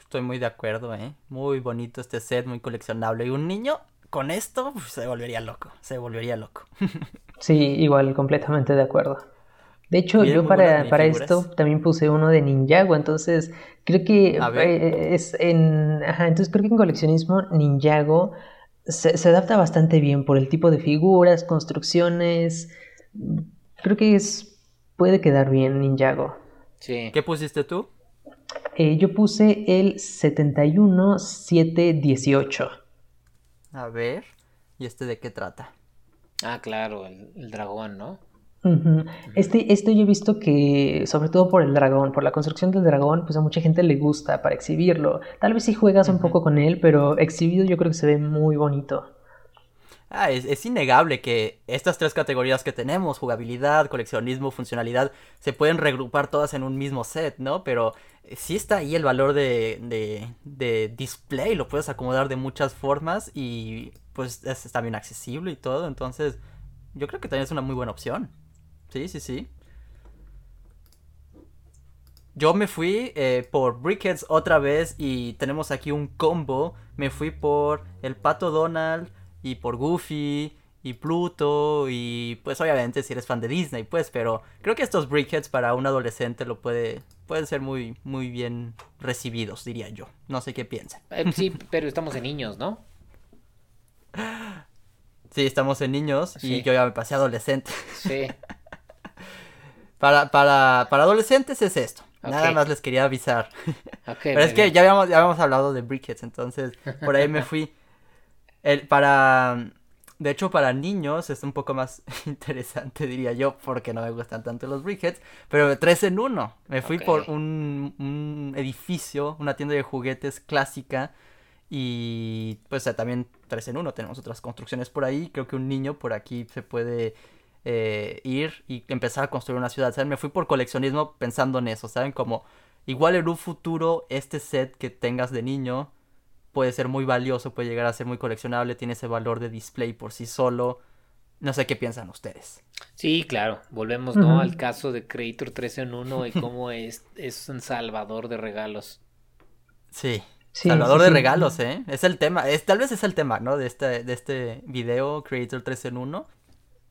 Estoy muy de acuerdo, ¿eh? Muy bonito este set, muy coleccionable. Y un niño con esto se volvería loco, se volvería loco. sí, igual, completamente de acuerdo. De hecho, yo para, para esto también puse uno de Ninjago, entonces creo que eh, es en... Ajá, entonces creo que en coleccionismo Ninjago se, se, adapta bastante bien por el tipo de figuras, construcciones. Creo que es puede quedar bien Ninjago. Sí. ¿Qué pusiste tú? Eh, yo puse el 71718. A ver, ¿y este de qué trata? Ah, claro, el, dragón, ¿no? Este, esto yo he visto que, sobre todo por el dragón, por la construcción del dragón, pues a mucha gente le gusta para exhibirlo. Tal vez si juegas un poco con él, pero exhibido yo creo que se ve muy bonito. Ah, es, innegable que estas tres categorías que tenemos, jugabilidad, coleccionismo, funcionalidad, se pueden regrupar todas en un mismo set, ¿no? Pero eh, sí está ahí el valor de, de, de display, lo puedes acomodar de muchas formas y pues es, está bien accesible y todo, entonces yo creo que también es una muy buena opción. Sí, sí, sí. Yo me fui eh, por Brickheads otra vez y tenemos aquí un combo. Me fui por el Pato Donald, y por Goofy y Pluto y pues obviamente si eres fan de Disney pues pero creo que estos brickheads para un adolescente lo puede pueden ser muy muy bien recibidos diría yo. No sé qué piensan eh, sí pero estamos en niños no sí estamos en niños y yo ya me pasé adolescente. Sí. Para para para adolescentes es esto. Nada más les quería avisar. Pero es que ya habíamos, ya habíamos hablado de Brickheads, entonces por ahí me fui. El, para. De hecho, para niños es un poco más interesante, diría yo, porque no me gustan tanto los brickheads. Pero tres en uno. Me fui por un, un, edificio, una tienda de juguetes clásica. Y pues también tres en uno. Tenemos otras construcciones por ahí. Creo que un niño por aquí se puede eh, ir y empezar a construir una ciudad. ¿Saben? Me fui por coleccionismo pensando en eso. ¿Saben? Como igual en un futuro este set que tengas de niño puede ser muy valioso, puede llegar a ser muy coleccionable, tiene ese valor de display por sí solo. No sé qué piensan ustedes. Sí, claro, volvemos ¿no? al caso de Creator 3 en 1 y cómo es, es un salvador de regalos. Sí, salvador de regalos, ¿eh? Es el tema, es, tal vez es el tema, ¿no? De este, de este video, Creator 3 en 1.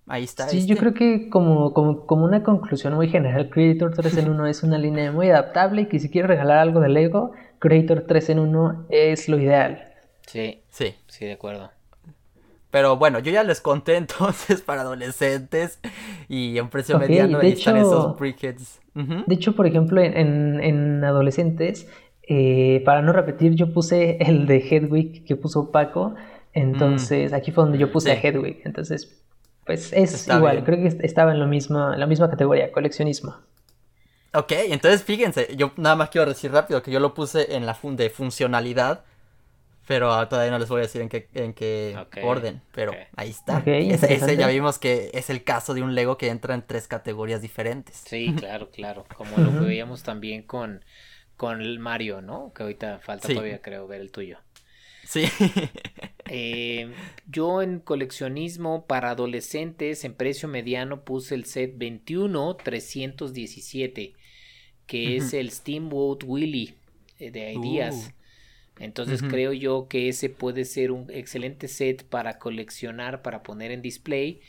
Ahí está. Sí, yo este. creo que como, como, como, una conclusión muy general, Creator 3 en 1 es una línea muy adaptable y que si quieres regalar algo de Lego, Creator 3 en 1 es lo ideal. Sí, sí, sí, de acuerdo. Pero bueno, yo ya les conté entonces para adolescentes y en precio mediano de hecho, esos brickheads. De hecho, por ejemplo, en, en adolescentes, eh, para no repetir, yo puse el de Hedwig que puso Paco. Entonces, mm. aquí fue donde yo puse a Hedwig. Entonces, pues es igual, creo que estaba en lo mismo, en la misma categoría, coleccionismo. Ok, entonces fíjense, yo nada más quiero decir rápido que yo lo puse en la fun de funcionalidad, pero todavía no les voy a decir en qué, en qué orden, pero ahí está. ese, ya vimos que es el caso de un Lego que entra en tres categorías diferentes. Sí, claro, claro, como lo que veíamos también con, con el Mario, ¿no? Que ahorita falta todavía creo ver el tuyo. Sí. Eh, yo en coleccionismo para adolescentes en precio mediano puse el set 21 317 que es el Steamboat Willy eh, de Ideas. Uh. Entonces creo yo que ese puede ser un excelente set para coleccionar, para poner en display.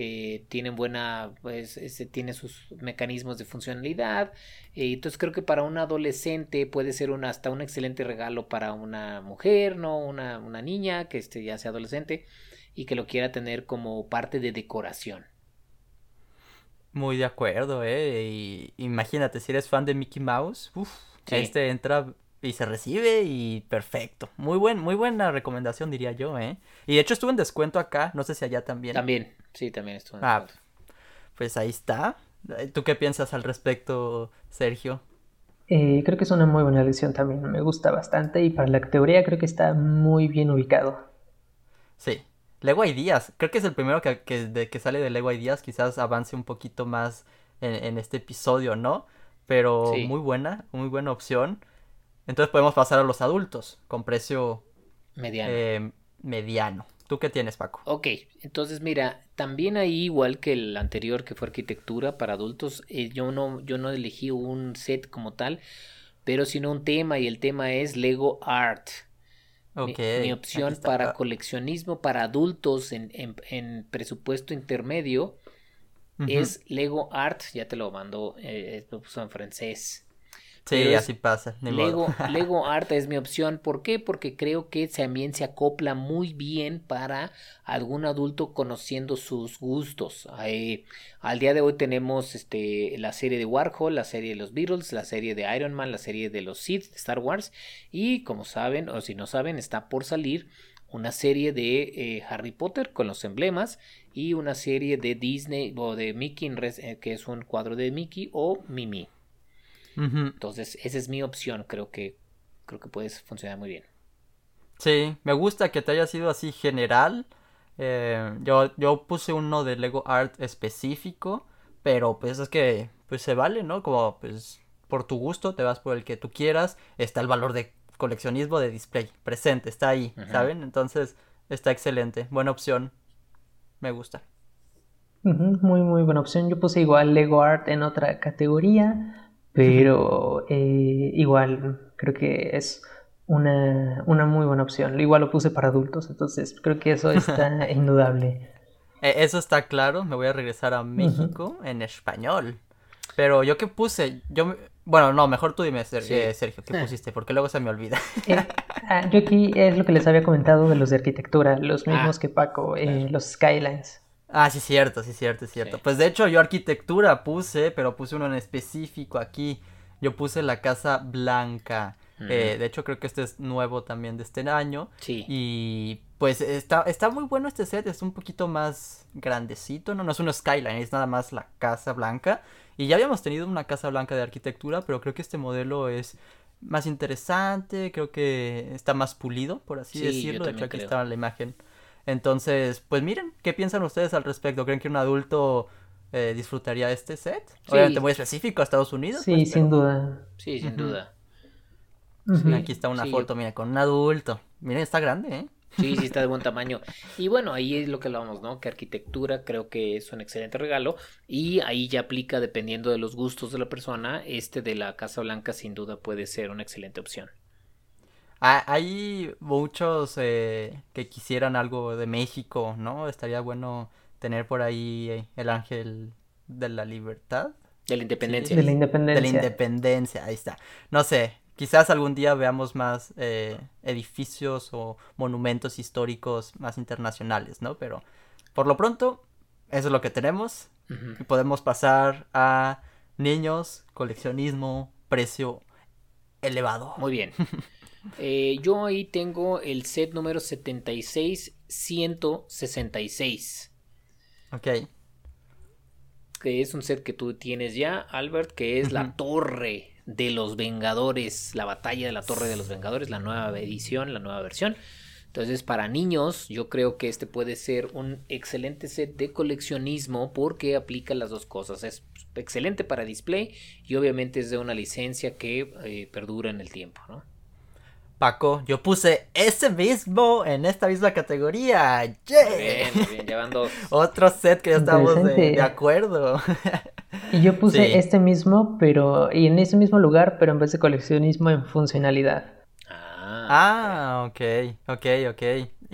eh, tienen buena, pues, tiene sus mecanismos de funcionalidad. Eh, entonces creo que para un adolescente puede ser un, hasta un excelente regalo para una mujer, ¿no? Una, una niña que este, ya sea adolescente y que lo quiera tener como parte de decoración. Muy de acuerdo, ¿eh? Y imagínate, si eres fan de Mickey Mouse, uff, este entra y se recibe y perfecto. Muy buen, muy buena recomendación diría yo, ¿eh? Y de hecho estuvo en descuento acá, no sé si allá también. También, sí, también estuvo en ah, Pues ahí está. ¿Tú qué piensas al respecto, Sergio? Eh, creo que es una muy buena elección también, me gusta bastante y para la categoría creo que está muy bien ubicado. Sí, Lego Ideas, creo que es el primero que, de, que sale de Lego Ideas, quizás avance un poquito más en, este episodio, ¿no? Pero muy buena, muy buena opción. Entonces podemos pasar a los adultos con precio mediano. Eh, mediano. ¿Tú qué tienes, Paco? Ok, entonces mira, también ahí igual que el anterior que fue arquitectura para adultos, eh, yo no yo no elegí un set como tal, pero sino un tema y el tema es Lego Art. Okay, mi, opción para coleccionismo para adultos en, en, presupuesto intermedio es Lego Art, ya te lo mando, eh, lo puso en francés. Sí, así pasa. Lego, Lego Art es mi opción. ¿Por qué? Porque creo que también se acopla muy bien para algún adulto conociendo sus gustos. al día de hoy tenemos este, la serie de Warhol, la serie de los Beatles, la serie de Iron Man, la serie de los Sith, Star Wars. Y como saben, o si no saben, está por salir una serie de eh, Harry Potter con los emblemas y una serie de Disney o de Mickey, eh, que es un cuadro de Mickey o Mimi. Entonces, esa es mi opción. Creo que, creo que puede funcionar muy bien. Sí, me gusta que te haya sido así general. Eh, yo, yo puse uno de Lego Art específico, pero pues es que pues se vale, ¿no? Como pues por tu gusto te vas por el que tú quieras. Está el valor de coleccionismo de display presente, está ahí, ¿saben? Entonces está excelente, buena opción, me gusta. muy, muy buena opción. Yo puse igual Lego Art en otra categoría. Pero eh, igual creo que es una, una, muy buena opción. Igual lo puse para adultos, entonces creo que eso está indudable. E, eso está claro, me voy a regresar a México en español. Pero yo qué puse, yo bueno, no, mejor tú dime, eh, Sergio, ¿qué pusiste? Porque luego se me olvida. Eh, ah, yo aquí es lo que les había comentado de los de arquitectura, los mismos ah, que Paco, los Skylines. Ah, sí, cierto, sí, cierto, cierto. Pues de hecho yo arquitectura puse, pero puse uno en específico aquí. Yo puse la Casa Blanca. Eh, de hecho creo que este es nuevo también de este año. Sí. Y pues está, está muy bueno este set, es un poquito más grandecito, no, no es un skyline, es nada más la Casa Blanca. Y ya habíamos tenido una Casa Blanca de arquitectura, pero creo que este modelo es más interesante, creo que está más pulido, por así decirlo. De hecho aquí está la imagen. Entonces, pues miren, ¿qué piensan ustedes al respecto? ¿Creen que un adulto eh, disfrutaría este set? Sí. Obviamente muy específico a Estados Unidos. Sí, pues, sin duda. Sí, sin duda. Aquí está una foto, mira, con un adulto. Miren, está grande, ¿eh? Sí, sí, está de buen tamaño. Y bueno, ahí es lo que hablamos, ¿no? Que arquitectura creo que es un excelente regalo. Y ahí ya aplica, dependiendo de los gustos de la persona, este de la Casa Blanca sin duda puede ser una excelente opción. Ah, hay muchos eh, que quisieran algo de México, ¿no? Estaría bueno tener por ahí el ángel de la libertad. De la independencia. De la independencia. De la independencia, ahí está. No sé, quizás algún día veamos más eh, edificios o monumentos históricos más internacionales, ¿no? Pero por lo pronto, eso es lo que tenemos. Y podemos pasar a niños, coleccionismo, precio elevado. Muy bien. Eh, yo ahí tengo el set número 76166. Ok. Que es un set que tú tienes ya, Albert, que es la Torre de los Vengadores, la batalla de la Torre de los Vengadores, la nueva edición, la nueva versión. Entonces, para niños, yo creo que este puede ser un excelente set de coleccionismo porque aplica las dos cosas. Es excelente para display y obviamente es de una licencia que eh, perdura en el tiempo, ¿no? Paco, yo puse ese mismo en esta misma categoría. Bien, bien, llevando Otro set que ya estamos de, acuerdo. Y yo puse este mismo, pero. Y en ese mismo lugar, pero en vez de coleccionismo en funcionalidad. Ah, Ah, ok, ok, ok.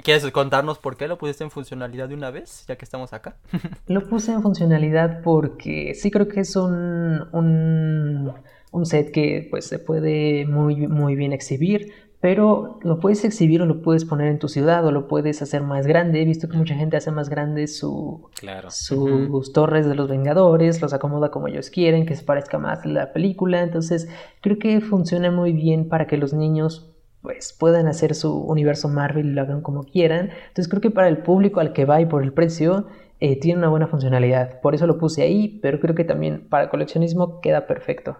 ¿Quieres contarnos por qué lo pusiste en funcionalidad de una vez, ya que estamos acá? lo puse en funcionalidad porque sí creo que es un, un, un set que pues se puede muy, muy bien exhibir, pero lo puedes exhibir o lo puedes poner en tu ciudad o lo puedes hacer más grande. He visto que mucha gente hace más grande su, sus torres de los Vengadores, los acomoda como ellos quieren, que se parezca más a la película. Entonces creo que funciona muy bien para que los niños pues puedan hacer su universo Marvel y lo hagan como quieran. Entonces creo que para el público al que va y por el precio eh, tiene una buena funcionalidad. Por eso lo puse ahí, pero creo que también para coleccionismo queda perfecto.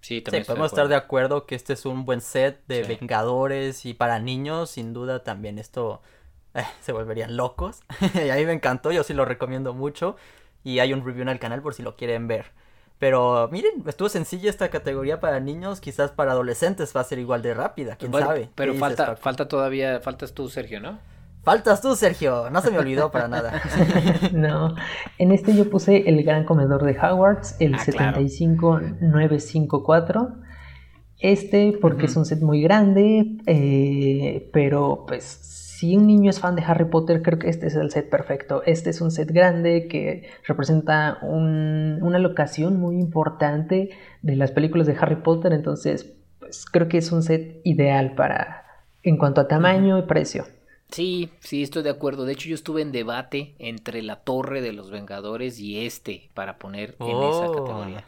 Sí, también podemos estar de acuerdo que este es un buen set de Vengadores y para niños, sin duda también esto eh, se volverían locos. y a mí me encantó, yo sí lo recomiendo mucho y hay un review en el canal por si lo quieren ver. Pero miren, estuvo sencilla esta categoría para niños, quizás para adolescentes va a ser igual de rápida, quién sabe. Pero falta, falta todavía, faltas tú, Sergio, ¿no? Faltas tú, Sergio. No se me olvidó para nada. no. En este yo puse el gran comedor de Hogwarts, el 75954. Ah, este porque es un set muy grande, eh, pero pues si un niño es fan de Harry Potter, creo que este es el set perfecto. Este es un set grande que representa una locación muy importante de las películas de Harry Potter, entonces pues creo que es un set ideal para en cuanto a tamaño y precio. Sí, sí, estoy de acuerdo. De hecho, yo estuve en debate entre la Torre de los Vengadores y este para poner en esa oh. categoría.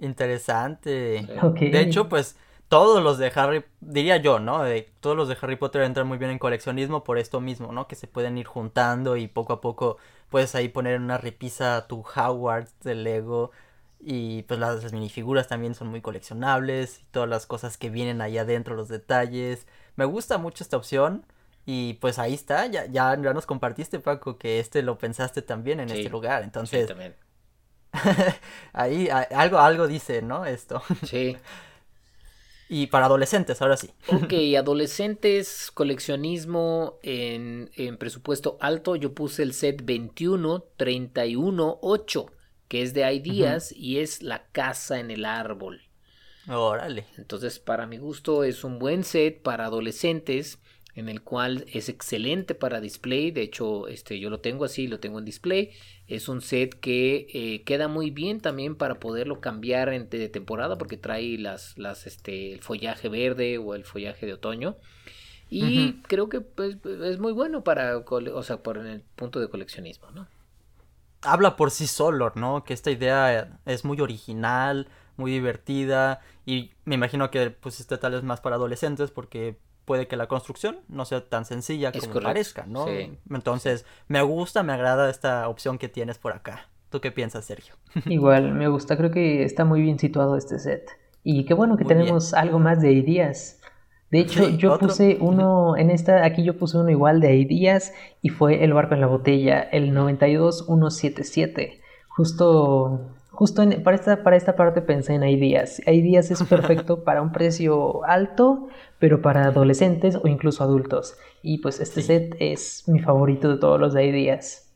Interesante. De hecho, pues todos los de Harry, diría yo, ¿no? De, todos los de Harry Potter entran muy bien en coleccionismo por esto mismo, ¿no? Que se pueden ir juntando y poco a poco puedes ahí poner en una repisa tu Howard de Lego. Y pues las, las minifiguras también son muy coleccionables. Y todas las cosas que vienen ahí adentro, los detalles. Me gusta mucho esta opción. Y pues ahí está, ya, ya, nos compartiste, Paco, que este lo pensaste también en este lugar. Entonces, sí, también. ahí algo, algo dice, ¿no? Esto. Sí. y para adolescentes, ahora sí. ok, adolescentes, coleccionismo en, en presupuesto alto, yo puse el set 21 31 8, que es de Ideas y es la casa en el árbol. Órale. Entonces, para mi gusto, es un buen set para adolescentes en el cual es excelente para display, de hecho este, yo lo tengo así, lo tengo en display, es un set que eh, queda muy bien también para poderlo cambiar en de temporada porque trae las, las, este, el follaje verde o el follaje de otoño y creo que pues, es muy bueno para, o sea, por el punto de coleccionismo, ¿no? Habla por sí solo, ¿no? Que esta idea es muy original, muy divertida y me imagino que pues este tal es más para adolescentes porque puede que la construcción no sea tan sencilla como parezca, ¿no? Entonces, me gusta, me agrada esta opción que tienes por acá. ¿Tú qué piensas, Sergio? Igual, me gusta, creo que está muy bien situado este set. Y qué bueno que tenemos algo más de ideas. De hecho, yo puse uno, en esta, aquí yo puse uno igual de ideas y fue el barco en la botella, el 92177. Justo Justo para, esta, para esta parte pensé en Ideas. Ideas es perfecto para un precio alto, pero para adolescentes o incluso adultos. Y pues este set es mi favorito de todos los de Ideas.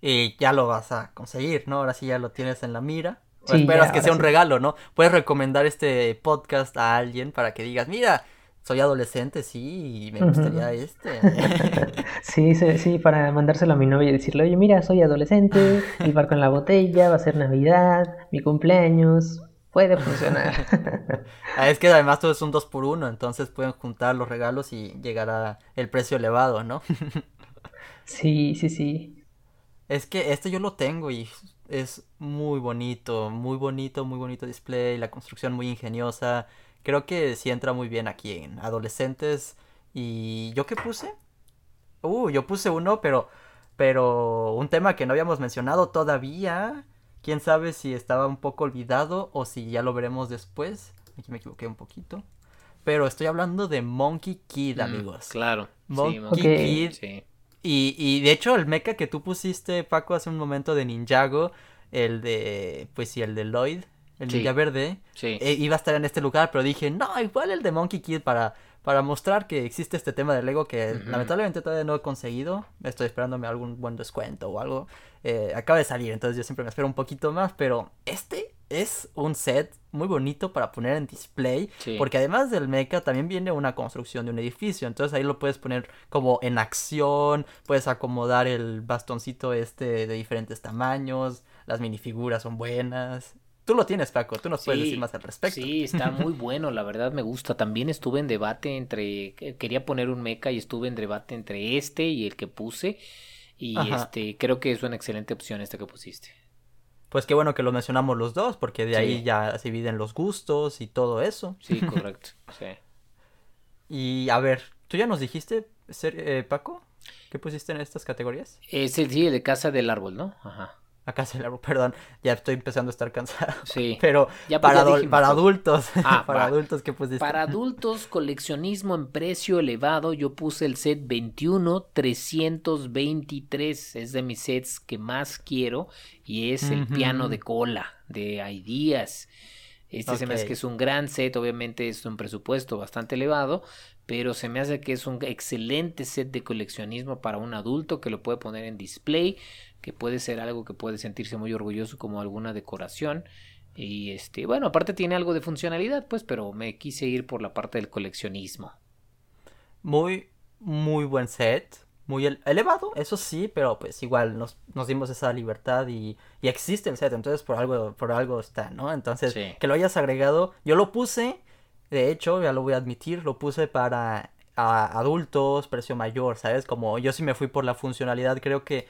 Y ya lo vas a conseguir, ¿no? Ahora sí ya lo tienes en la mira. O esperas que sea un regalo, ¿no? Puedes recomendar este podcast a alguien para que digas, mira, soy adolescente, sí, y me gustaría este. sí, sí, para mandárselo a mi novia y decirle, oye, mira, soy adolescente, el barco en la botella, va a ser Navidad, mi cumpleaños, puede funcionar. Ah, es que además todo es un 2 por 1 entonces pueden juntar los regalos y llegar a el precio elevado, ¿no? sí, sí, sí. Es que este yo lo tengo y es muy bonito, muy bonito, muy bonito display, la construcción muy ingeniosa creo que sí entra muy bien aquí en adolescentes. ¿Y yo qué puse? Uh, yo puse uno, pero, pero un tema que no habíamos mencionado todavía. Quién sabe si estaba un poco olvidado o si ya lo veremos después. Aquí me equivoqué un poquito. Pero estoy hablando de Monkey Kid, mm, amigos. claro. Monkey, Kid. Sí. Y, y de hecho, el mecha que tú pusiste, Paco, hace un momento de Ninjago, el de, pues sí, el de Lloyd, el Ninja Verde, eh, iba a estar en este lugar, pero dije, no, igual el de Monkey Kid para, para mostrar que existe este tema de Lego que lamentablemente todavía no he conseguido. Estoy esperándome algún buen descuento o algo. Eh, acaba de salir, entonces yo siempre me espero un poquito más, pero este es un set muy bonito para poner en display. Porque además del mecha también viene una construcción de un edificio. Entonces ahí lo puedes poner como en acción. Puedes acomodar el bastoncito este de diferentes tamaños. Las minifiguras son buenas. Tú lo tienes, Paco, tú nos puedes decir más al respecto. Sí, está muy bueno, la verdad me gusta. También estuve en debate entre, quería poner un mecha y estuve en debate entre este y el que puse. Y este, creo que es una excelente opción este que pusiste. Pues qué bueno que lo mencionamos los dos, porque de ahí ya se dividen los gustos y todo eso. Sí, correcto. sí. Y a ver, ¿tú ya nos dijiste, eh, Paco? ¿Qué pusiste en estas categorías? Es el, sí, el de Casa del Árbol, ¿no? Ajá. Acá se la... Perdón, ya estoy empezando a estar cansado. Sí. Pero ya, pues, para, para adultos. Ah, para adultos, ¿qué pusiste? Para adultos, coleccionismo en precio elevado, yo puse el set 21 323. Es de mis sets que más quiero. Y es el piano de cola de Ideas. Este se me hace que es un gran set, obviamente es un presupuesto bastante elevado, pero se me hace que es un excelente set de coleccionismo para un adulto que lo puede poner en display que puede ser algo que puede sentirse muy orgulloso como alguna decoración. Y este, bueno, aparte tiene algo de funcionalidad, pues, pero me quise ir por la parte del coleccionismo. Muy, muy buen set. Muy elevado, eso sí, pero pues igual nos, nos dimos esa libertad y, y, existe el set, entonces por algo, por algo está, ¿no? Entonces, que lo hayas agregado, yo lo puse, de hecho, ya lo voy a admitir, lo puse para adultos, precio mayor, ¿sabes? Como yo sí me fui por la funcionalidad, creo que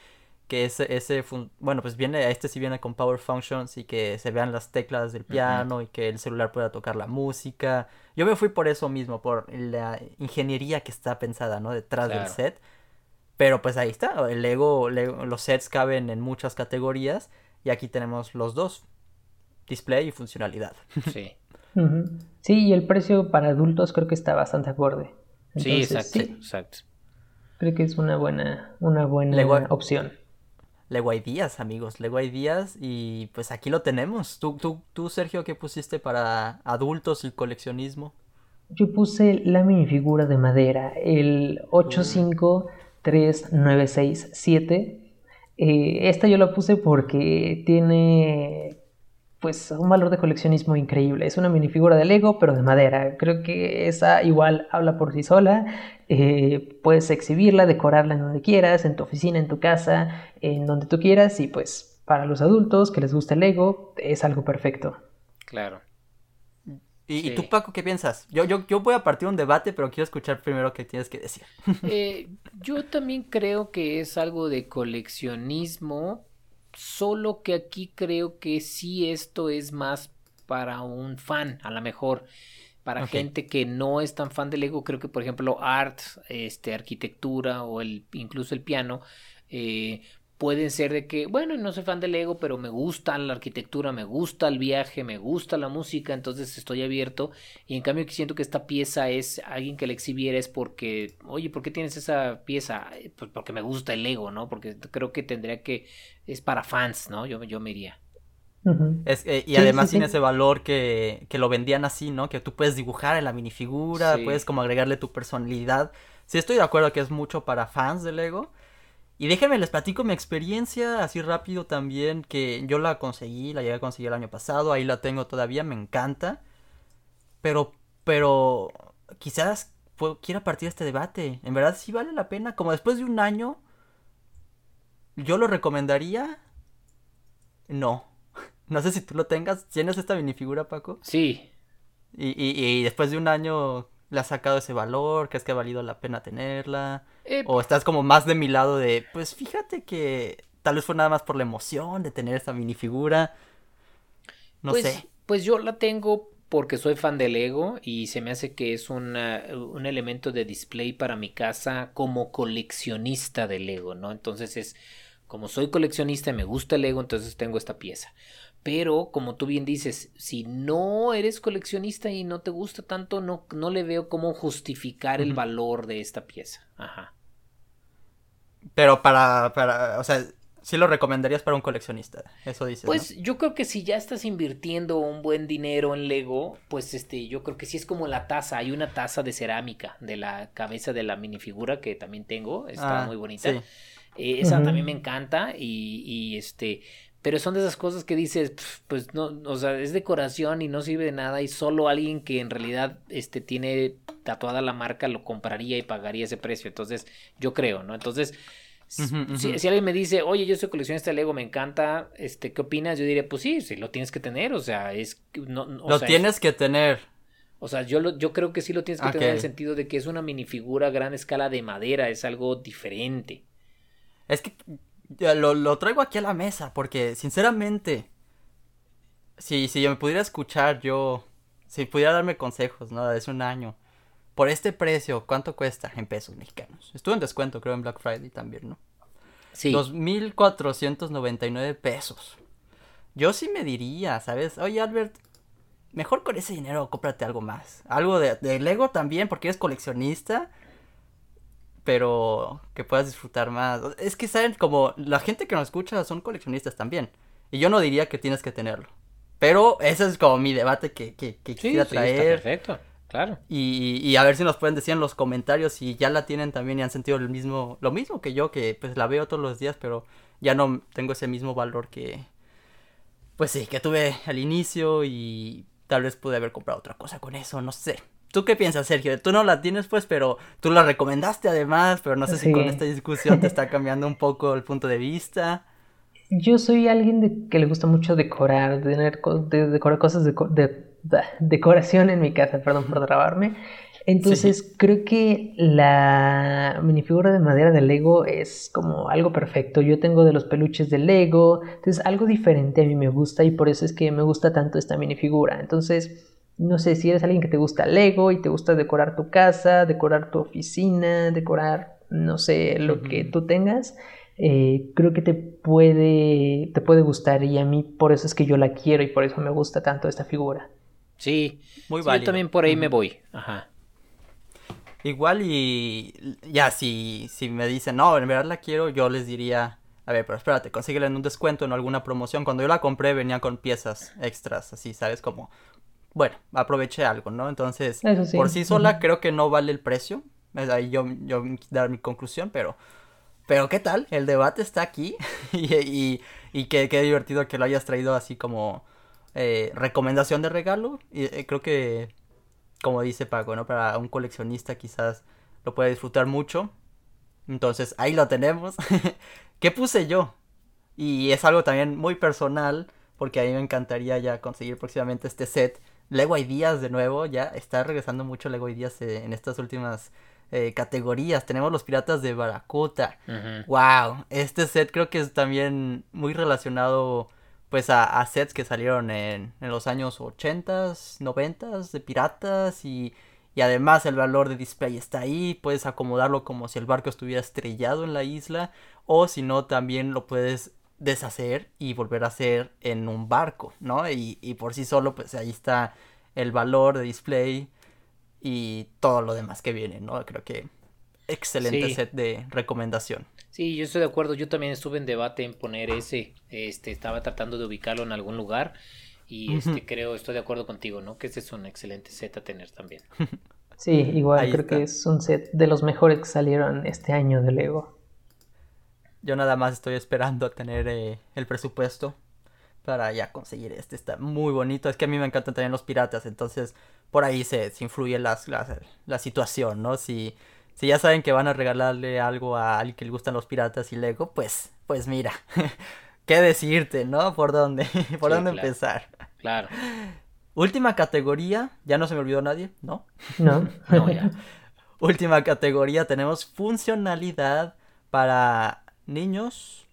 que ese, ese bueno, pues viene, este sí viene con Power Functions y que se vean las teclas del piano y que el celular pueda tocar la música. Yo me fui por eso mismo, por la ingeniería que está pensada, ¿no? Detrás del set. Pero pues ahí está, el Lego, los sets caben en muchas categorías y aquí tenemos los dos, display y funcionalidad. Sí. Sí, y el precio para adultos creo que está bastante acorde. sí, exacto, exacto. Creo que es una buena, una buena opción. Lego hay días, amigos, Lego hay días y pues aquí lo tenemos. ¿Tú, tú, tú, Sergio, qué pusiste para adultos y coleccionismo? Yo puse la minifigura de madera, el 853967. Eh, esta yo la puse porque tiene pues un valor de coleccionismo increíble. Es una minifigura de Lego, pero de madera. Creo que esa igual habla por sí sola. Eh, puedes exhibirla, decorarla en donde quieras, en tu oficina, en tu casa, en donde tú quieras. Y pues para los adultos que les gusta el Lego, es algo perfecto. Claro. ¿Y, tú, Paco, qué piensas? Yo, yo, yo voy a partir un debate, pero quiero escuchar primero qué tienes que decir. Eh, yo también creo que es algo de coleccionismo, Solo que aquí creo que sí esto es más para un fan, a lo mejor. Para gente que no es tan fan del Lego, creo que por ejemplo art, este, arquitectura o el, incluso el piano, eh, pueden ser de que, bueno, no soy fan del Lego, pero me gusta la arquitectura, me gusta el viaje, me gusta la música, entonces estoy abierto. Y en cambio siento que esta pieza es alguien que la exhibiera es porque, oye, ¿por qué tienes esa pieza? Eh, pues porque me gusta el Lego, ¿no? Porque creo que tendría que, es para fans, ¿no? Yo, yo me iría. Eh, y además tiene ese valor que, que, lo vendían así, ¿no? Que tú puedes dibujar en la minifigura, puedes como agregarle tu personalidad. Sí estoy de acuerdo que es mucho para fans de Lego, y déjenme les platico mi experiencia así rápido también, que yo la conseguí, la llegué a conseguir el año pasado, ahí la tengo todavía, me encanta. Pero, pero, quizás quiera partir este debate. En verdad sí vale la pena, como después de un año, yo lo recomendaría. No. No sé si tú lo tengas. ¿Tienes esta minifigura, Paco? Sí. Y, y, y después de un año le has sacado ese valor, crees que ha valido la pena tenerla. Eh, o estás como más de mi lado de, pues fíjate que tal vez fue nada más por la emoción de tener esta minifigura. No pues, sé. Pues yo la tengo porque soy fan del Lego y se me hace que es un elemento de display para mi casa como coleccionista de Lego, ¿no? Entonces es, como soy coleccionista y me gusta el Lego, entonces tengo esta pieza. Pero, como tú bien dices, si no eres coleccionista y no te gusta tanto, no, no le veo cómo justificar el valor de esta pieza. Ajá. Pero para, para, o sea, sí lo recomendarías para un coleccionista, eso dices. Pues yo creo que si ya estás invirtiendo un buen dinero en Lego, pues este, yo creo que sí es como la taza, hay una taza de cerámica de la cabeza de la minifigura que también tengo, está ah, muy bonita. Eh, esa también me encanta y, y este, pero son de esas cosas que dices, pues no, o sea, es decoración y no sirve de nada y solo alguien que en realidad este, tiene tatuada la marca lo compraría y pagaría ese precio. Entonces, yo creo, ¿no? Entonces, Si, alguien me dice, oye, yo soy coleccionista de Lego, me encanta, este, ¿qué opinas? Yo diría, pues sí, sí, lo tienes que tener, o sea, es... No, lo tienes que tener. O sea, yo, lo, yo creo que sí lo tienes que tener en el sentido de que es una minifigura a gran escala de madera, es algo diferente. Es que lo, lo, traigo aquí a la mesa porque, sinceramente, si, si yo me pudiera escuchar, yo, si pudiera darme consejos, ¿no? Desde un año, por este precio, ¿cuánto cuesta en pesos mexicanos? Estuvo en descuento, creo, en Black Friday también, ¿no? Sí. 2.499 pesos. Yo sí me diría, ¿sabes? Oye, Albert, mejor con ese dinero cómprate algo más. Algo de, de Lego también, porque eres coleccionista pero que puedas disfrutar más. Es que saben, como la gente que nos escucha son coleccionistas también. Y yo no diría que tienes que tenerlo. Pero ese es como mi debate que, que, que quisiera traer. perfecto, claro. Y, y, a ver si nos pueden decir en los comentarios si ya la tienen también y han sentido el mismo, lo mismo que yo, que pues la veo todos los días, pero ya no tengo ese mismo valor que, pues sí, que tuve al inicio y tal vez pude haber comprado otra cosa con eso, no sé. ¿Tú qué piensas, Sergio? Tú no la tienes, pues, pero tú la recomendaste además, pero no sé si con esta discusión te está cambiando un poco el punto de vista. Yo soy alguien de, que le gusta mucho decorar, tener de, decorar cosas de, decoración en mi casa, perdón por trabarme. Entonces creo que la minifigura de madera de Lego es como algo perfecto. Yo tengo de los peluches de Lego, entonces algo diferente a mí me gusta y por eso es que me gusta tanto esta minifigura. Entonces no sé si eres alguien que te gusta Lego y te gusta decorar tu casa, decorar tu oficina, decorar, no sé, lo que tú tengas, eh, creo que te puede, te puede gustar y a mí por eso es que yo la quiero y por eso me gusta tanto esta figura. Sí, muy sí, Yo también por ahí me voy. Ajá. Igual y ya si, si me dicen, no, en verdad la quiero, yo les diría, a ver, pero espérate, consíguela en un descuento, en alguna promoción. Cuando yo la compré venía con piezas extras, así, ¿sabes? Como bueno, aproveché algo, ¿no? Entonces, por sí sola creo que no vale el precio. Es ahí yo, yo dar mi conclusión, pero, pero ¿qué tal? El debate está aquí y, y, y qué, divertido que lo hayas traído así como eh, recomendación de regalo. Y eh, creo que, como dice Paco, ¿no? Para un coleccionista quizás lo puede disfrutar mucho. Entonces, ahí lo tenemos. ¿Qué puse yo? Y es algo también muy personal, porque a mí me encantaría ya conseguir próximamente este set Lego Ideas de nuevo, ya está regresando mucho Lego Ideas eh, en estas últimas eh, categorías. Tenemos los piratas de Baracuta. Wow, este set creo que es también muy relacionado pues a, sets que salieron en, en los años 80s, 90s de piratas y, y además el valor de display está ahí, puedes acomodarlo como si el barco estuviera estrellado en la isla o si no también lo puedes deshacer y volver a hacer en un barco, ¿no? Y, y por sí solo, pues ahí está el valor de display y todo lo demás que viene, ¿no? Creo que excelente set de recomendación. Sí, yo estoy de acuerdo. Yo también estuve en debate en poner ese. Este, estaba tratando de ubicarlo en algún lugar. Y este, creo, estoy de acuerdo contigo, ¿no? Que ese es un excelente set a tener también. Sí, igual, creo que es un set de los mejores que salieron este año de Lego. Yo nada más estoy esperando a tener eh, el presupuesto para ya conseguir este. Está muy bonito. Es que a mí me encantan también los piratas. Entonces, por ahí se, influye las, la situación, ¿no? Si, si ya saben que van a regalarle algo a alguien que le gustan los piratas y Lego, pues, pues mira. ¿Qué decirte, no? ¿Por dónde? ¿Por dónde empezar? Claro. Última categoría. Ya no se me olvidó nadie, ¿no? No. no, ya. Última categoría. Tenemos funcionalidad para niños,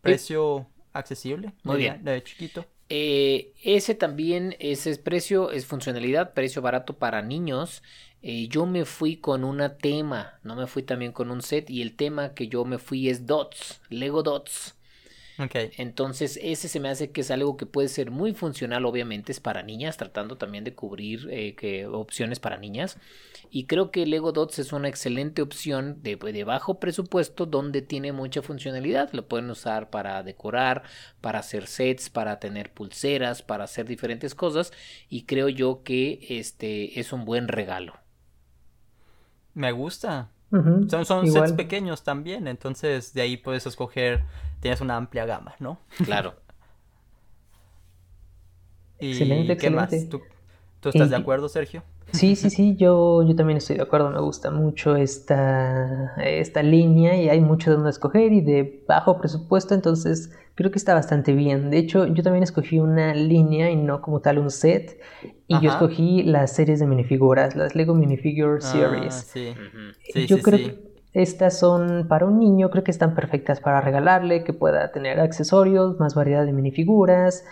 precio accesible, muy bien, de chiquito. Eh, ese también, ese es precio, es funcionalidad, precio barato para niños. Eh, yo me fui con una tema, no me fui también con un set y el tema que yo me fui es Dots, Lego Dots. Entonces, ese se me hace que es algo que puede ser muy funcional, obviamente, es para niñas, tratando también de cubrir eh, que, opciones para niñas. Y creo que Lego Dots es una excelente opción de, de, bajo presupuesto donde tiene mucha funcionalidad. Lo pueden usar para decorar, para hacer sets, para tener pulseras, para hacer diferentes cosas. Y creo yo que este es un buen regalo. Me gusta. Son, son sets pequeños también, entonces de ahí puedes escoger, tienes una amplia gama, ¿no? Claro. excelente, qué más? ¿Tú, tú estás de Y- acuerdo, Sergio? Sí, sí, sí, yo, yo también estoy de acuerdo, me gusta mucho esta, esta línea y hay mucho de donde escoger y de bajo presupuesto, entonces creo que está bastante bien. De hecho, yo también escogí una línea y no como tal un set, y yo escogí las series de minifiguras, las Lego Minifigure Ah, Series. sí. Ujú. Sí, yo sí, creo sí. que estas son para un niño, creo que están perfectas para regalarle, que pueda tener accesorios, más variedad de minifiguras.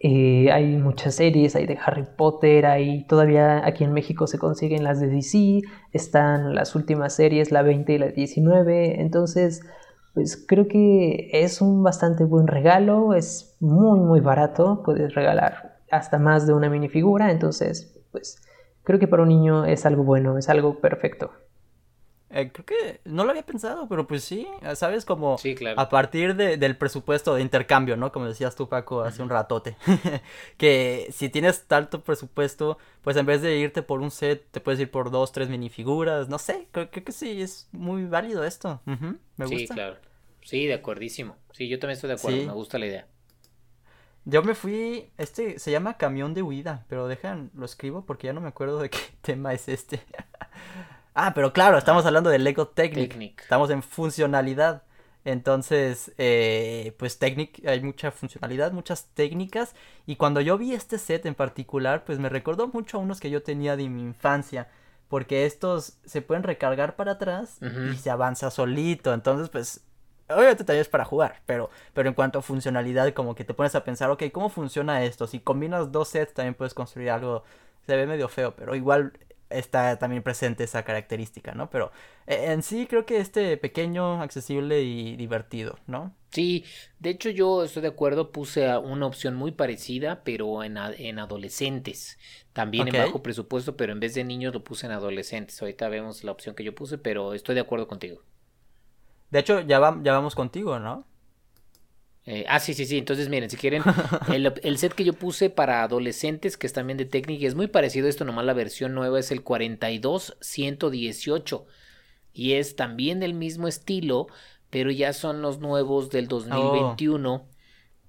Eh, hay muchas series, hay de Harry Potter, hay todavía aquí en México se consiguen las de DC, están las últimas series, la 20 y la 19, entonces pues creo que es un bastante buen regalo, es muy muy barato, puedes regalar hasta más de una minifigura, entonces pues creo que para un niño es algo bueno, es algo perfecto. Eh, creo que no lo había pensado, pero pues sí, ¿sabes? Como Sí, claro. a partir de- del presupuesto de intercambio, ¿no? Como decías tú, Paco, hace un ratote. que si tienes tanto presupuesto, pues en vez de irte por un set, te puedes ir por dos, tres minifiguras, no sé, creo, creo que sí, es muy válido esto. Me Sí, claro. Sí, de acuerdísimo. Sí, yo también estoy de acuerdo, Sí. me gusta la idea. Yo me fui, este se llama camión de huida, pero dejan, lo escribo porque ya no me acuerdo de qué tema es este. Ah, pero claro, estamos hablando de Lego Technic. Technic. Estamos en funcionalidad. Entonces, eh, pues Technic, hay mucha funcionalidad, muchas técnicas. Y cuando yo vi este set en particular, pues me recordó mucho a unos que yo tenía de mi infancia. Porque estos se pueden recargar para atrás y se avanza solito. Entonces, pues, obviamente también es para jugar. Pero, pero en cuanto a funcionalidad, como que te pones a pensar, ok, ¿cómo funciona esto? Si combinas dos sets, también puedes construir algo. Se ve medio feo, pero igual está también presente esa característica, ¿no? Pero eh, en sí creo que este pequeño, accesible y divertido, ¿no? Sí, de hecho yo estoy de acuerdo, puse una opción muy parecida, pero en, a- en adolescentes. También en bajo presupuesto, pero en vez de niños lo puse en adolescentes. Ahorita vemos la opción que yo puse, pero estoy de acuerdo contigo. De hecho, ya, va- ya vamos contigo, ¿no? Eh, ah, sí, sí, sí. Entonces, miren, si quieren, el, el set que yo puse para adolescentes, que es también de técnica, es muy parecido a esto, nomás la versión nueva es el 42118. Y es también del mismo estilo, pero ya son los nuevos del 2021.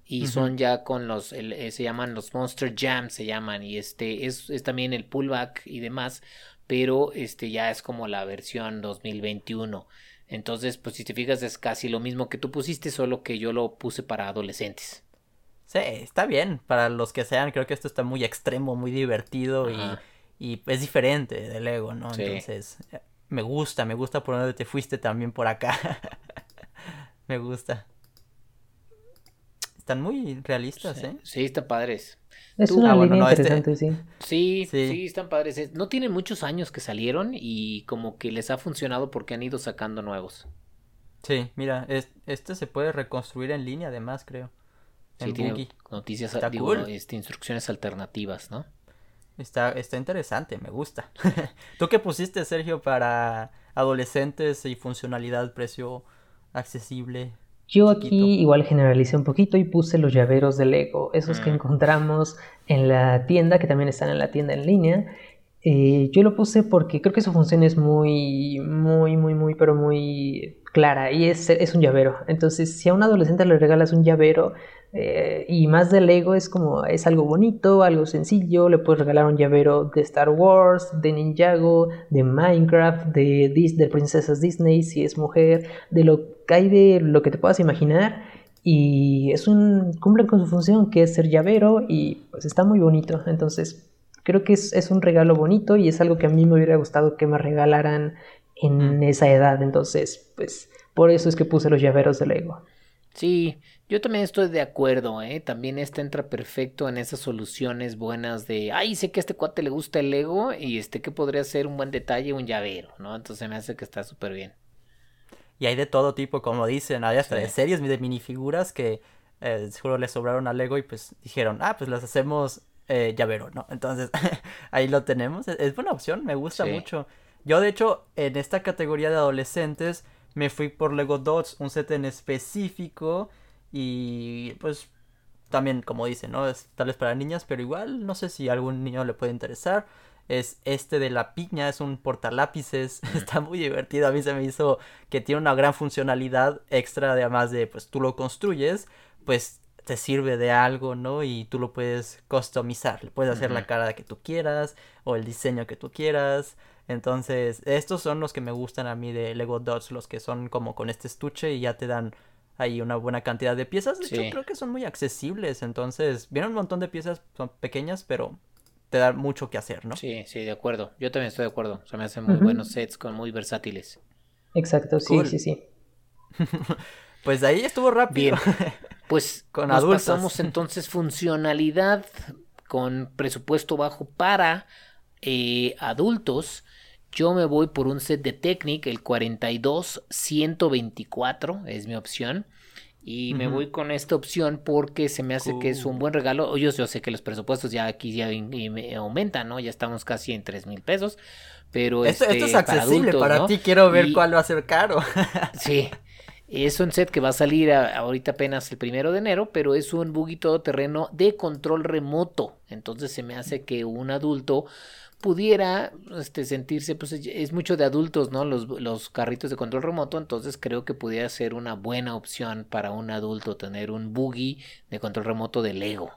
Y Ujú. son ya con los, el- eh, se llaman los Monster Jam, se llaman. Y este es, es también el pullback y demás. Pero este ya es como la versión 2021. Entonces, pues si te fijas, es casi lo mismo que tú pusiste, solo que yo lo puse para adolescentes. Sí, está bien. Para los que sean, creo que esto está muy extremo, muy divertido y, y es diferente del Lego, ¿no? Sí. Entonces, me gusta, me gusta por donde te fuiste también por acá. me gusta. Están muy realistas, Sí, ¿eh? sí, están padres. Es una Ah, bueno, línea no, este- interesante, sí. Sí, Sí. sí, están padres. Es- No tienen muchos años que salieron y como que les ha funcionado porque han ido sacando nuevos. Sí, mira, es- este se puede reconstruir en línea además, creo. Sí, En tiene Boogie. noticias, Está digo, cool. este, instrucciones alternativas, ¿no? Está, está interesante, me gusta. ¿Tú qué pusiste, Sergio, para adolescentes y funcionalidad, precio accesible? Yo aquí igual generalicé un poquito y puse los llaveros de Lego, esos que Mm. encontramos en la tienda, que también están en la tienda en línea. Eh, yo lo puse porque creo que su función es muy, muy, muy, muy, pero muy clara y es, es un llavero. Entonces, si a un adolescente le regalas un llavero eh, y más de Lego es como, es algo bonito, algo sencillo, le puedes regalar un llavero de Star Wars, de Ninjago, de Minecraft, de, Dis- de princesas Disney, si es mujer, de lo que hay de lo que te puedas imaginar. Y es un, cumplen con su función, que es ser llavero, y pues está muy bonito. Entonces, creo que es, es un regalo bonito y es algo que a mí me hubiera gustado que me regalaran en Mm. esa edad. Entonces, pues, por eso es que puse los llaveros de Lego. Sí, yo también estoy de acuerdo, ¿eh? También este entra perfecto en esas soluciones buenas de, ay, sé que a este cuate le gusta el Lego y este que podría ser un buen detalle, un llavero, ¿no? Entonces me hace que está súper bien. Y hay de todo tipo, como dicen, hay hasta Sí. de series de minifiguras que eh, seguro le sobraron a Lego y pues dijeron, ah, pues las hacemos eh, llavero, ¿no? Entonces ahí lo tenemos. Es, es buena opción, me gusta Sí. mucho. Yo de hecho en esta categoría de adolescentes me fui por Lego Dots, un set en específico y pues también como dicen, ¿no? Es tal vez para niñas, pero igual no sé si a algún niño le puede interesar. Es este de la piña, es un portalápices, está muy divertido, a mí se me hizo que tiene una gran funcionalidad extra, además de pues tú lo construyes, pues te sirve de algo, ¿no? Y tú lo puedes customizar, le puedes hacer la cara que tú quieras o el diseño que tú quieras. Entonces, estos son los que me gustan a mí de Lego Dots, los que son como con este estuche y ya te dan ahí una buena cantidad de piezas. De hecho, creo que son muy accesibles. Entonces, vienen un montón de piezas, son pequeñas, pero te da mucho que hacer, ¿no? Sí, sí, de acuerdo. Yo también estoy de acuerdo. O sea, me hacen muy buenos sets con muy versátiles. Exacto, sí, sí, sí. pues ahí estuvo rápido. Bien. Pues con nos pasamos entonces funcionalidad con presupuesto bajo para eh, adultos. Yo me voy por un set de Technic, el 42124 es mi opción. Y me voy con esta opción porque se me hace que es un buen regalo. Yo, yo sé que los presupuestos ya aquí ya aumentan, ¿no? Ya estamos casi en 3 mil pesos. Pero esto, esto es este, accesible para, ti. Quiero ver cuál va a ser caro. sí. Es un set que va a salir ahorita apenas el primero de enero, pero es un buggy todoterreno de control remoto. Entonces se me hace que un adulto pudiera este, sentirse, pues es mucho de adultos, ¿no? Los, los carritos de control remoto, entonces creo que pudiera ser una buena opción para un adulto tener un buggy de control remoto de Lego.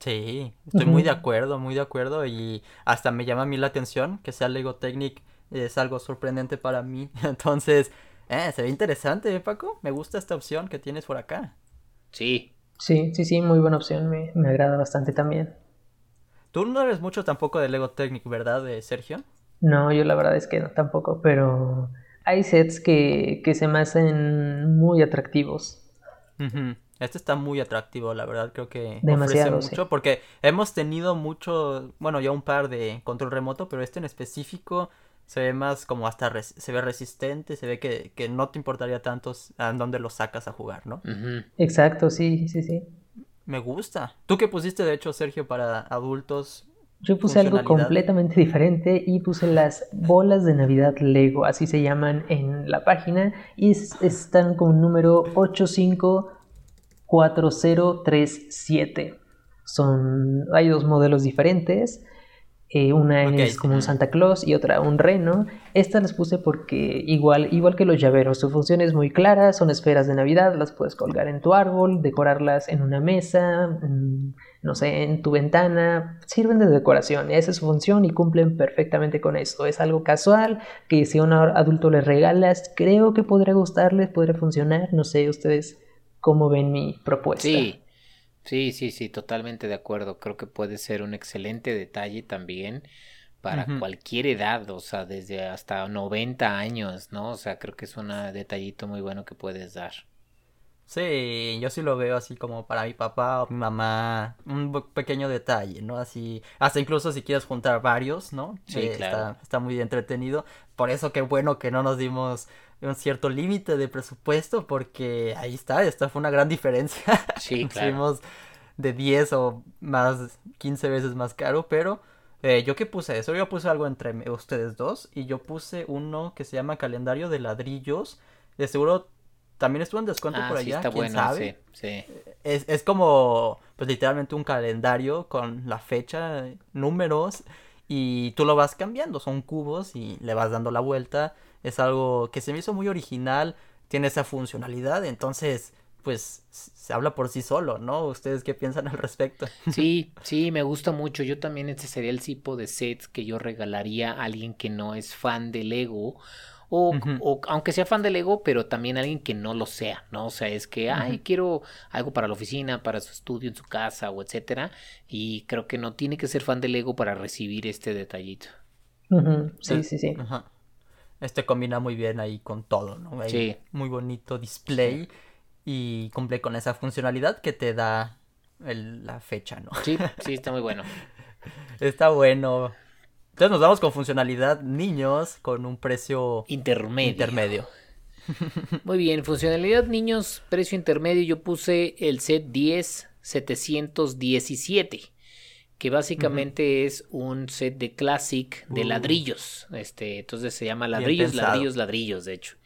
Sí, estoy muy de acuerdo, muy de acuerdo y hasta me llama a mí la atención que sea Lego Technic, es algo sorprendente para mí, entonces, eh, se ve interesante, ¿eh, Paco? Me gusta esta opción que tienes por acá. Sí. Sí, sí, sí, muy buena opción, me, me agrada bastante también. Tú no eres mucho tampoco de Lego Technic, ¿verdad, de Sergio? No, yo la verdad es que no tampoco, pero hay sets que, que se me hacen muy atractivos. Este está muy atractivo, la verdad, creo que Demasiado, ofrece mucho, porque hemos tenido mucho, bueno, ya un par de control remoto, pero este en específico se ve más como hasta se ve resistente, se ve que, que, no te importaría tanto a dónde lo sacas a jugar, ¿no? Exacto, sí, sí, sí. Me gusta. ¿Tú qué pusiste, de hecho, Sergio, para adultos? Yo puse algo completamente diferente y puse las bolas de Navidad Lego, así se llaman en la página, y están con número 854037. Son, hay dos modelos diferentes. Eh, una es como un Santa Claus y otra un reno. Estas las puse porque igual, igual que los llaveros, su función es muy clara, son esferas de Navidad, las puedes colgar en tu árbol, decorarlas en una mesa, no sé, en tu ventana, sirven de decoración, esa es su función y cumplen perfectamente con eso. Es algo casual que si a un adulto le regalas, creo que podría gustarles, podría funcionar, no sé ustedes cómo ven mi propuesta. Sí, Sí, sí, sí, totalmente de acuerdo. Creo que puede ser un excelente detalle también para cualquier edad, o sea, desde hasta 90 años, ¿no? O sea, creo que es un detallito muy bueno que puedes dar. Sí, yo sí lo veo así como para mi papá o mi mamá, un pequeño detalle, ¿no? Así, hasta incluso si quieres juntar varios, ¿no? Sí, eh, claro. Está, está, muy entretenido. Por eso qué bueno que no nos dimos un cierto límite de presupuesto porque ahí está, esta fue una gran diferencia. Sí, claro. de 10 o más, 15 veces más caro, pero eh, yo que puse eso, yo puse algo entre ustedes dos y yo puse uno que se llama calendario de ladrillos. De seguro también estuvo en descuento ah, por allá, está ¿quién bueno, sabe? Sí, Es, es como, pues literalmente un calendario con la fecha, números y tú lo vas cambiando, son cubos y le vas dando la vuelta es algo que se me hizo muy original, tiene esa funcionalidad, entonces pues se habla por sí solo, ¿no? ¿Ustedes qué piensan al respecto? Sí, sí, me gusta mucho. Yo también este sería el tipo de sets que yo regalaría a alguien que no es fan de Lego. O, o, aunque sea fan de Lego, pero también alguien que no lo sea, ¿no? O sea, es que, ay, quiero algo para la oficina, para su estudio en su casa o etcétera. Y creo que no tiene que ser fan de Lego para recibir este detallito. Sí, sí, sí. Este combina muy bien ahí con todo, ¿no? sí. Muy bonito display y cumple con esa funcionalidad que te da la fecha, ¿no? Sí, sí, está muy bueno. está bueno. Entonces nos vamos con funcionalidad niños con un precio intermedio. intermedio. Muy bien, funcionalidad niños, precio intermedio. Yo puse el set 10 717 que básicamente es un set de classic de uh. ladrillos. Este, entonces se llama ladrillos, ladrillos, ladrillos, de hecho.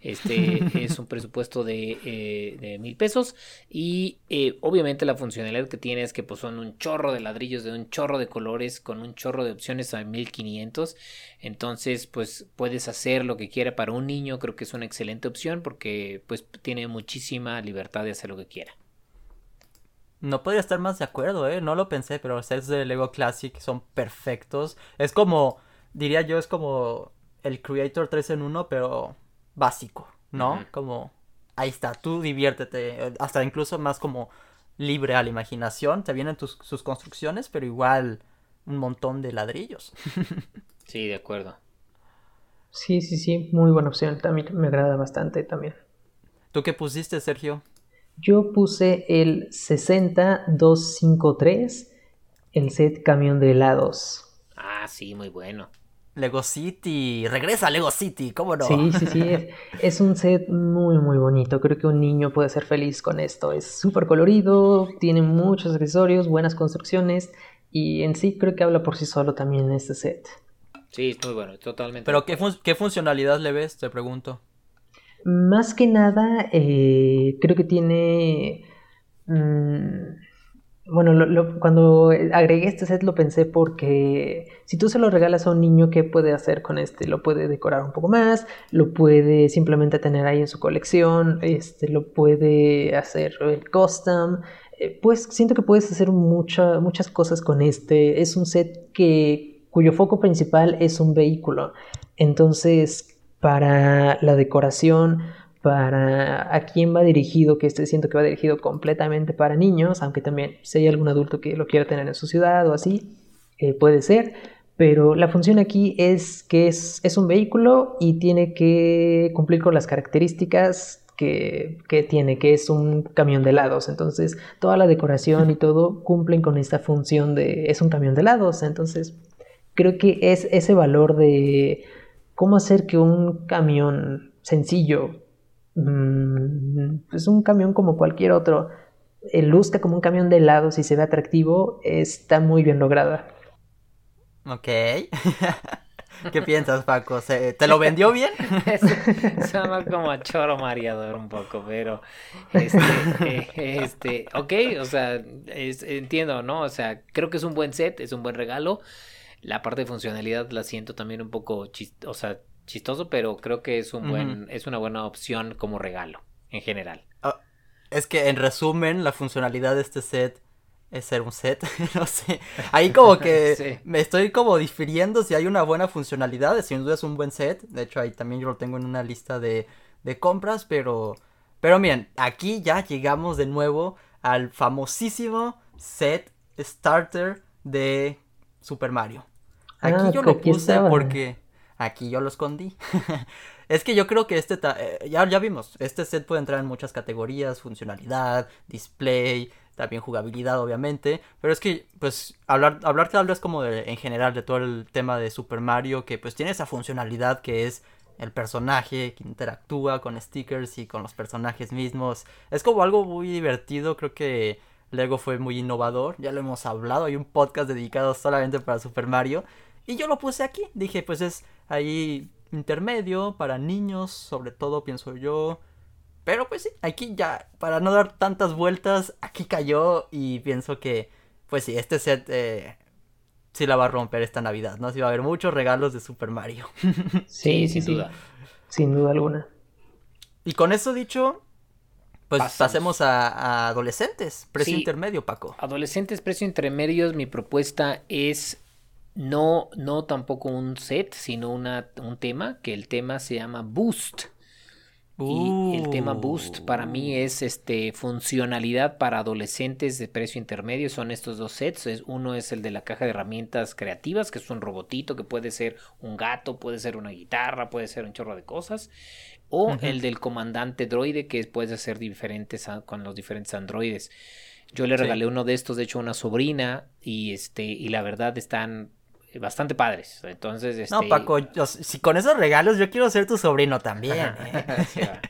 Este es un presupuesto de, eh, mil pesos y eh, obviamente la funcionalidad que tiene es que pues, son un chorro de ladrillos de un chorro de colores con un chorro de opciones a 1500 entonces pues puedes hacer lo que quiera para un niño creo que es una excelente opción porque pues tiene muchísima libertad de hacer lo que quiera No podría estar más de acuerdo, ¿eh? No lo pensé, pero los sets de Lego Classic son perfectos. Es como, diría yo, es como el Creator 3 en 1, pero básico, ¿no? Como, ahí está, tú diviértete. Hasta incluso más como libre a la imaginación. Te vienen tus, sus construcciones, pero igual un montón de ladrillos. sí, de acuerdo. Sí, sí, sí, muy buena opción. También me agrada bastante también. ¿Tú qué pusiste, Sergio? Yo puse el 60253, el set camión de helados. Ah, sí, muy bueno. Lego City, regresa Lego City, ¿cómo no? Sí, sí, sí, es, un set muy, muy bonito. Creo que un niño puede ser feliz con esto. Es súper colorido, tiene muchos accesorios, buenas construcciones y en sí creo que habla por sí solo también este set. Sí, es muy bueno, totalmente. Pero ¿qué, ¿qué funcionalidad le ves? Te pregunto. Más que nada, eh, creo que tiene... Mm, bueno, cuando agregué este set lo pensé porque si tú se lo regalas a un niño, ¿qué puede hacer con este? Lo puede decorar un poco más, lo puede simplemente tener ahí en su colección, este, lo puede hacer el custom. Eh, pues siento que puedes hacer muchas cosas con este. Es un set que, cuyo foco principal es un vehículo. Entonces, para la decoración, para a quién va dirigido, que este siento que va dirigido completamente para niños, aunque también si hay algún adulto que lo quiera tener en su ciudad o así, eh, puede ser. Pero la función aquí es que es, es, un vehículo y tiene que cumplir con las características que, que, tiene, que es un camión de helados. Entonces, toda la decoración y todo cumplen con esta función de es un camión de helados. Entonces, creo que es ese valor de cómo hacer que un camión sencillo, mm, es un camión como cualquier otro, eh, luzca como un camión de helados y se ve atractivo, está muy bien lograda. Ok. ¿Qué piensas, Paco? ¿Te lo vendió bien? Suena como a choro mareador un poco, pero este, eh, este, ok, o sea, entiendo, ¿no? O sea, creo que es un buen set, es un buen regalo. La parte de funcionalidad la siento también un poco o sea, chistoso, pero creo que es un buen, es una buena opción como regalo, en general. Ah, es que en resumen, la funcionalidad de este set es ser un set, no sé. Ahí como que me estoy como difiriendo si hay una buena funcionalidad, sin duda es un buen set. De hecho, ahí también yo lo tengo en una lista de, de compras, pero... Pero miren, aquí ya llegamos de nuevo al famosísimo set starter de Super Mario. Aquí ah, yo lo puse porque aquí yo lo escondí. es que yo creo que este, eh, ya, ya vimos, este set puede entrar en muchas categorías, funcionalidad, display, también jugabilidad obviamente, pero es que pues hablar, hablar tal vez como en general de todo el tema de Super Mario que pues tiene esa funcionalidad que es el personaje que interactúa con stickers y con los personajes mismos. Es como algo muy divertido, creo que Lego fue muy innovador, ya lo hemos hablado, hay un podcast dedicado solamente para Super Mario y yo lo puse aquí. Dije, pues es ahí intermedio para niños, sobre todo pienso yo. Pero pues sí, aquí ya, para no dar tantas vueltas, aquí cayó y pienso que, pues sí, este set eh, sí la va a romper esta Navidad, ¿no? Sí va a haber muchos regalos de Super Mario. sí, sin duda. Sin duda alguna. Y con eso dicho, pues pasemos a, adolescentes, precio intermedio, Paco. Adolescentes, precio intermedio, mi propuesta es no, no tampoco un set, sino una, un tema, que el tema se llama Boost. Y el tema Boost para mí uh. es este funcionalidad para adolescentes de precio intermedio. Son estos dos sets. Es, uno es el de la caja de herramientas creativas, que es un robotito que puede ser un gato, puede ser una guitarra, puede ser un chorro de cosas. O el del comandante droide, que puede ser diferentes con los diferentes androides. Yo le regalé uno de estos, de hecho, a una sobrina, y este, y la verdad están bastante padres. Entonces, este... No, Paco, si con esos regalos yo quiero ser tu sobrino también. ¿eh?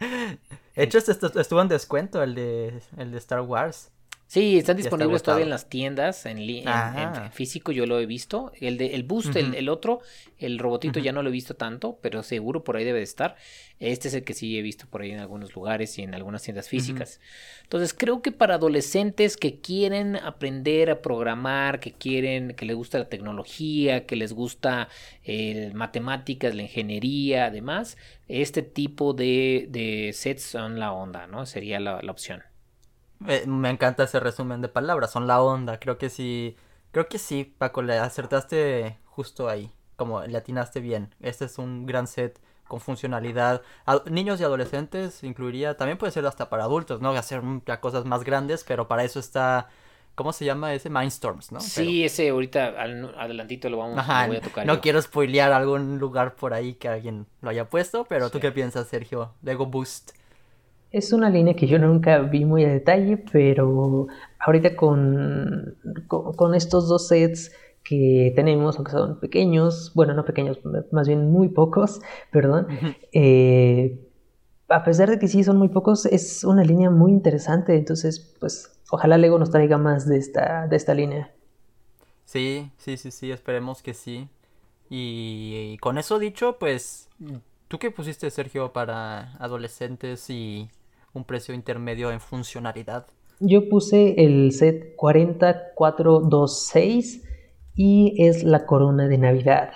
de hecho, este estuvo en descuento el de, el de Star Wars. Sí, están disponibles todavía en las tiendas, en, en, físico yo lo he visto. El de el Boost, el, otro, el robotito ya no lo he visto tanto, pero seguro por ahí debe de estar. Este es el que sí he visto por ahí en algunos lugares y en algunas tiendas físicas. Entonces creo que para adolescentes que quieren aprender a programar, que quieren, que les gusta la tecnología, que les gusta eh, matemáticas, la ingeniería, además, este tipo de, de sets son la onda, ¿no? Sería la opción. Me, me encanta ese resumen de palabras, son la onda. Creo que sí, creo que sí, Paco, le acertaste justo ahí, como le atinaste bien. Este es un gran set con funcionalidad. A- niños y adolescentes incluiría, también puede ser hasta para adultos, ¿no? Hacer ya cosas más grandes, pero para eso está, ¿cómo se llama ese? Mindstorms, ¿no? Sí, ese ahorita al- adelantito lo vamos Pero- Ajá, lo voy a tocar no yo. quiero spoilear algún lugar por ahí que alguien lo haya puesto, pero ¿tú Sí. qué piensas, Sergio? Lego Boost. Es una línea que yo nunca vi muy a detalle, pero ahorita con, con, con estos dos sets que tenemos, aunque son pequeños, bueno, no pequeños, más bien muy pocos, perdón, eh, a pesar de que sí son muy pocos, es una línea muy interesante, entonces, pues, ojalá Lego nos traiga más de esta, de esta línea. Sí, sí, sí, sí, esperemos que sí. Y, con eso dicho, pues, ¿tú qué pusiste, Sergio, para adolescentes y un precio intermedio en funcionalidad? Yo puse el set 40426 y es la corona de Navidad.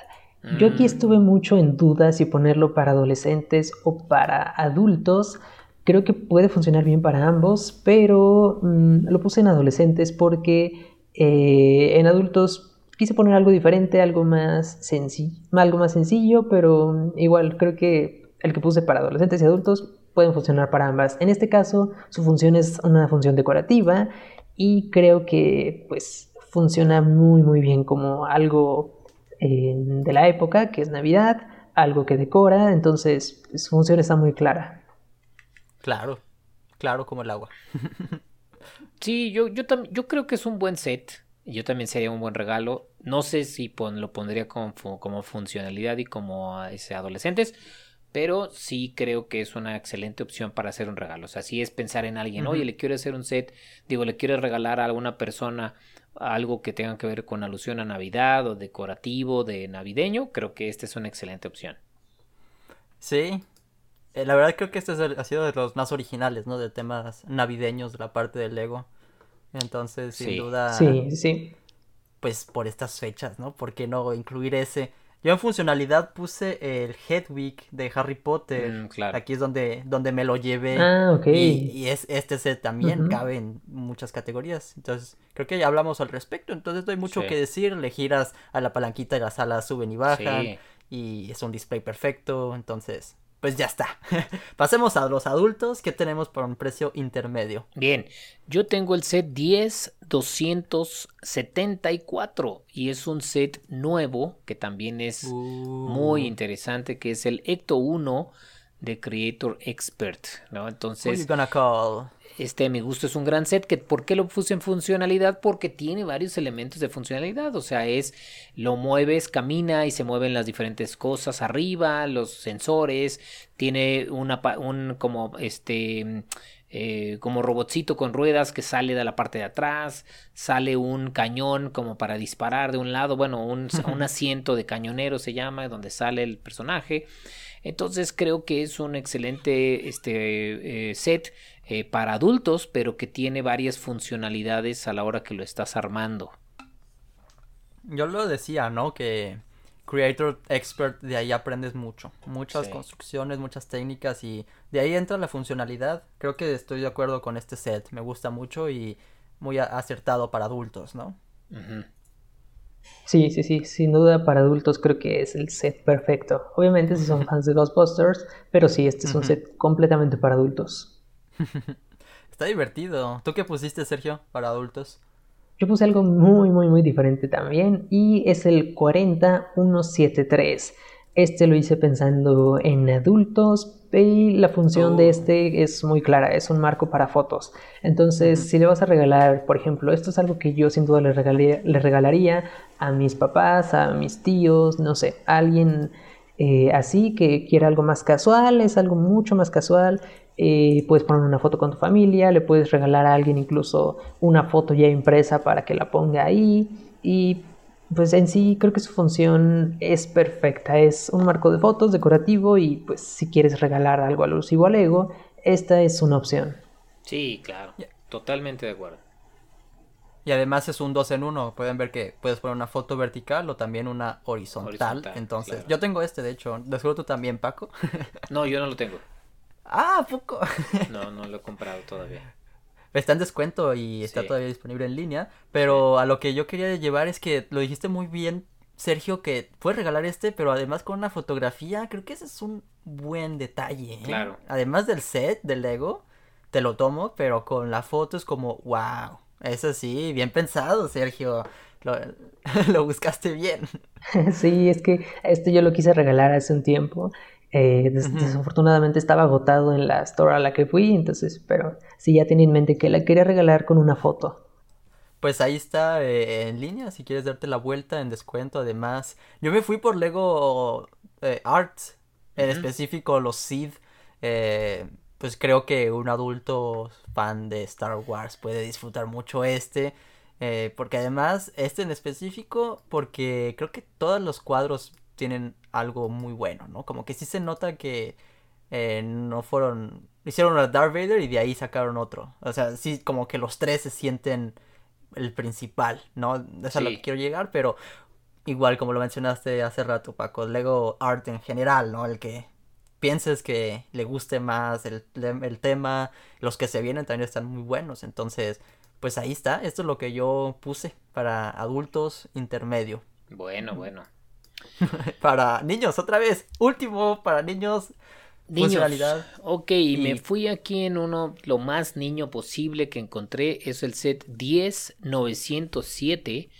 Yo aquí Mm. estuve mucho en duda si ponerlo para adolescentes o para adultos. Creo que puede funcionar bien para ambos, pero mm, lo puse en adolescentes porque eh, en adultos quise poner algo diferente, algo más sencillo, algo más sencillo, pero mm, igual creo que el que puse para adolescentes y adultos pueden funcionar para ambas. En este caso, su función es una función decorativa y creo que pues funciona muy muy bien como algo eh, de la época, que es Navidad, algo que decora, entonces su función está muy clara. Claro, claro como el agua. Sí, yo, yo, yo creo que es un buen set. Yo también sería un buen regalo. No sé si pon- lo pondría como, fu- como funcionalidad y como a ese adolescentes, pero sí creo que es una excelente opción para hacer un regalo. O sea, si es pensar en alguien, oye, le quiero hacer un set, digo, le quiero regalar a alguna persona algo que tenga que ver con alusión a Navidad o decorativo, de navideño, creo que esta es una excelente opción. Sí, eh, la verdad creo que este es el- ha sido de los más originales, ¿no? De temas navideños de la parte del Lego. Entonces, sin Sí. duda, Sí, sí. pues por estas fechas, ¿no? ¿Por qué no incluir ese? Yo en funcionalidad puse el Hedwig de Harry Potter. Mm, claro. Aquí es donde, donde me lo llevé. Ah, ok. Y, y es, este set también Ujú. cabe en muchas categorías. Entonces, creo que ya hablamos al respecto. Entonces, no hay mucho Sí. que decir. Le giras a la palanquita y las alas suben y bajan. Sí. Y es un display perfecto. Entonces, pues ya está. Pasemos a los adultos. que tenemos por un precio intermedio? Bien, yo tengo el set 10274 y es un set nuevo que también es muy Uh, interesante, que es el Ecto 1 de Creator Expert, ¿no? who you Entonces, gonna call? Este mi gusto es un gran set que ¿por qué lo puse en funcionalidad? Porque tiene varios elementos de funcionalidad, o sea, es lo mueves, camina y se mueven las diferentes cosas arriba, los sensores, tiene una un como este eh, como robotcito con ruedas que sale de la parte de atrás, sale un cañón como para disparar de un lado, bueno, un, un asiento de cañonero se llama, donde sale el personaje. Entonces creo que es un excelente este, eh, set eh, para adultos, pero que tiene varias funcionalidades a la hora que lo estás armando. Yo lo decía, ¿no? Que Creator Expert, de ahí aprendes mucho. Muchas Sí. construcciones, muchas técnicas y de ahí entra la funcionalidad. Creo que estoy de acuerdo con este set. Me gusta mucho y muy acertado para adultos, ¿no? Sí, sí, sí, sin duda para adultos creo que es el set perfecto. Obviamente si son fans de Ghostbusters, pero sí, este es un set completamente para adultos. Está divertido. ¿Tú qué pusiste, Sergio, para adultos? Yo puse algo muy, muy, muy diferente también y es el 40173. Este lo hice pensando en adultos y la función de Oh. este es muy clara, es un marco para fotos. Entonces, si le vas a regalar, por ejemplo, esto es algo que yo sin duda le, regalé- le regalaría a mis papás, a mis tíos, no sé, a alguien eh, así que quiera algo más casual, es algo mucho más casual. Eh, puedes poner una foto con tu familia, le puedes regalar a alguien incluso una foto ya impresa para que la ponga ahí y pues en sí creo que su función es perfecta, es un marco de fotos decorativo y pues si quieres regalar algo alusivo al ego, esta es una opción. Sí, claro, totalmente de acuerdo. Y además es un 2 en 1. Pueden ver que puedes poner una foto vertical o también una horizontal. Horizontal, Entonces, claro. yo tengo este, de hecho. ¿De seguro tú también, Paco? No, yo no lo tengo. Ah, ¿a poco. No, no lo he comprado todavía. está en descuento y está todavía disponible en línea. Pero a lo que yo quería llevar es que lo dijiste muy bien, Sergio, que puedes regalar este, pero además con una fotografía, creo que ese es un buen detalle. ¿eh? Claro. Además del set, del Lego, te lo tomo, pero con la foto es como, wow. Eso sí, bien pensado, Sergio. Lo, lo buscaste bien. Sí, es que esto yo lo quise regalar hace un tiempo eh, desafortunadamente estaba agotado en la store a la que fui, entonces, pero sí ya tenía en mente que la quería regalar con una foto. Pues ahí está eh, en línea, si quieres darte la vuelta en descuento. Además, yo me fui por Lego eh, Arts, en específico los Seed. pues creo que un adulto fan de Star Wars puede disfrutar mucho este. porque además, este en específico, porque creo que todos los cuadros tienen algo muy bueno, ¿no? Como que sí se nota que eh, no fueron... Hicieron a Darth Vader y de ahí sacaron otro. O sea, sí, como que los tres se sienten el principal, ¿no? Eso es a lo que quiero llegar, pero igual como lo mencionaste hace rato, Paco, Lego Art en general, ¿no? El que pienses que le guste más el, el tema, los que se vienen también están muy buenos, entonces, pues ahí está, esto es lo que yo puse para adultos intermedio. Bueno, bueno. para niños, otra vez. Último para niños. Niños. Ok, y... me fui aquí en uno, lo más niño posible que encontré. Es el set 10907.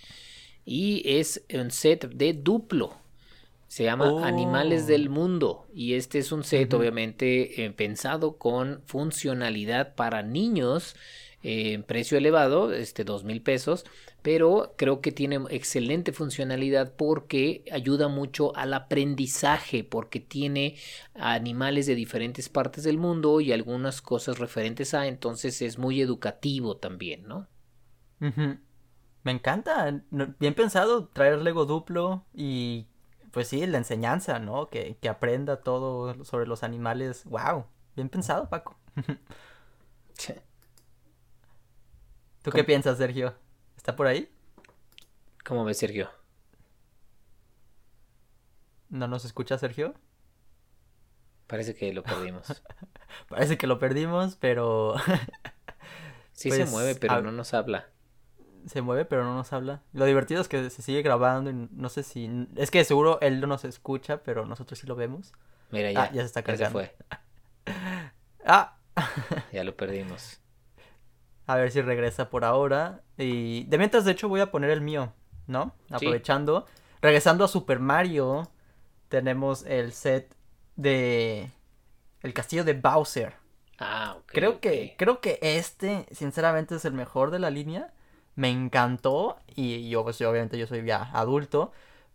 Y es un set de duplo. Se llama Animales oh. del Mundo. Y este es un set, obviamente, eh, pensado con funcionalidad para niños. en precio elevado, este dos mil pesos, pero creo que tiene excelente funcionalidad porque ayuda mucho al aprendizaje, porque tiene animales de diferentes partes del mundo y algunas cosas referentes a, entonces es muy educativo también, ¿no? Me encanta, bien pensado traer Lego duplo y pues sí, la enseñanza, ¿no? Que, que aprenda todo sobre los animales. ¡Wow! Bien pensado, Paco. ¿Tú qué piensas, Sergio? ¿Está por ahí? ¿Cómo ves, Sergio? ¿No nos escucha, Sergio? Parece que lo perdimos. Parece que lo perdimos, pero... sí se pues, mueve, pero no nos habla. Se mueve, pero no nos habla. Lo divertido es que se sigue grabando y no sé si... Es que seguro él no nos escucha, pero nosotros sí lo vemos. Mira, ya. Ah, ya se está cargando. Ya se fue. ah. ya lo perdimos. A ver si regresa por ahora. Y de mientras, de hecho, voy a poner el mío, ¿no? Aprovechando. Regresando a Super Mario, tenemos el set de el castillo de Bowser. Ah, ok. Creo que creo que este, sinceramente, es el mejor de la línea. Me encantó y yo, pues, obviamente, yo soy ya adulto.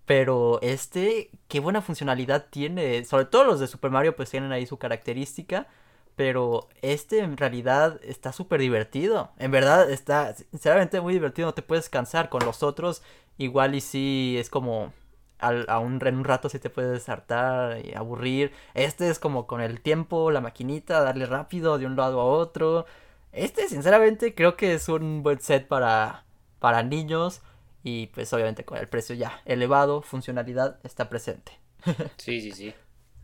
Pero este, qué buena funcionalidad tiene. Sobre todo los de Super Mario, pues tienen ahí su característica. Pero este en realidad está súper divertido. En verdad está sinceramente muy divertido. No te puedes cansar. Con los otros igual y sí es como... a un, en un rato sí te puedes hartar y aburrir. Este es como con el tiempo, la maquinita, darle rápido de un lado a otro. Este sinceramente creo que es un buen set para, para niños. Y pues obviamente con el precio ya elevado, funcionalidad está presente. sí, sí, sí.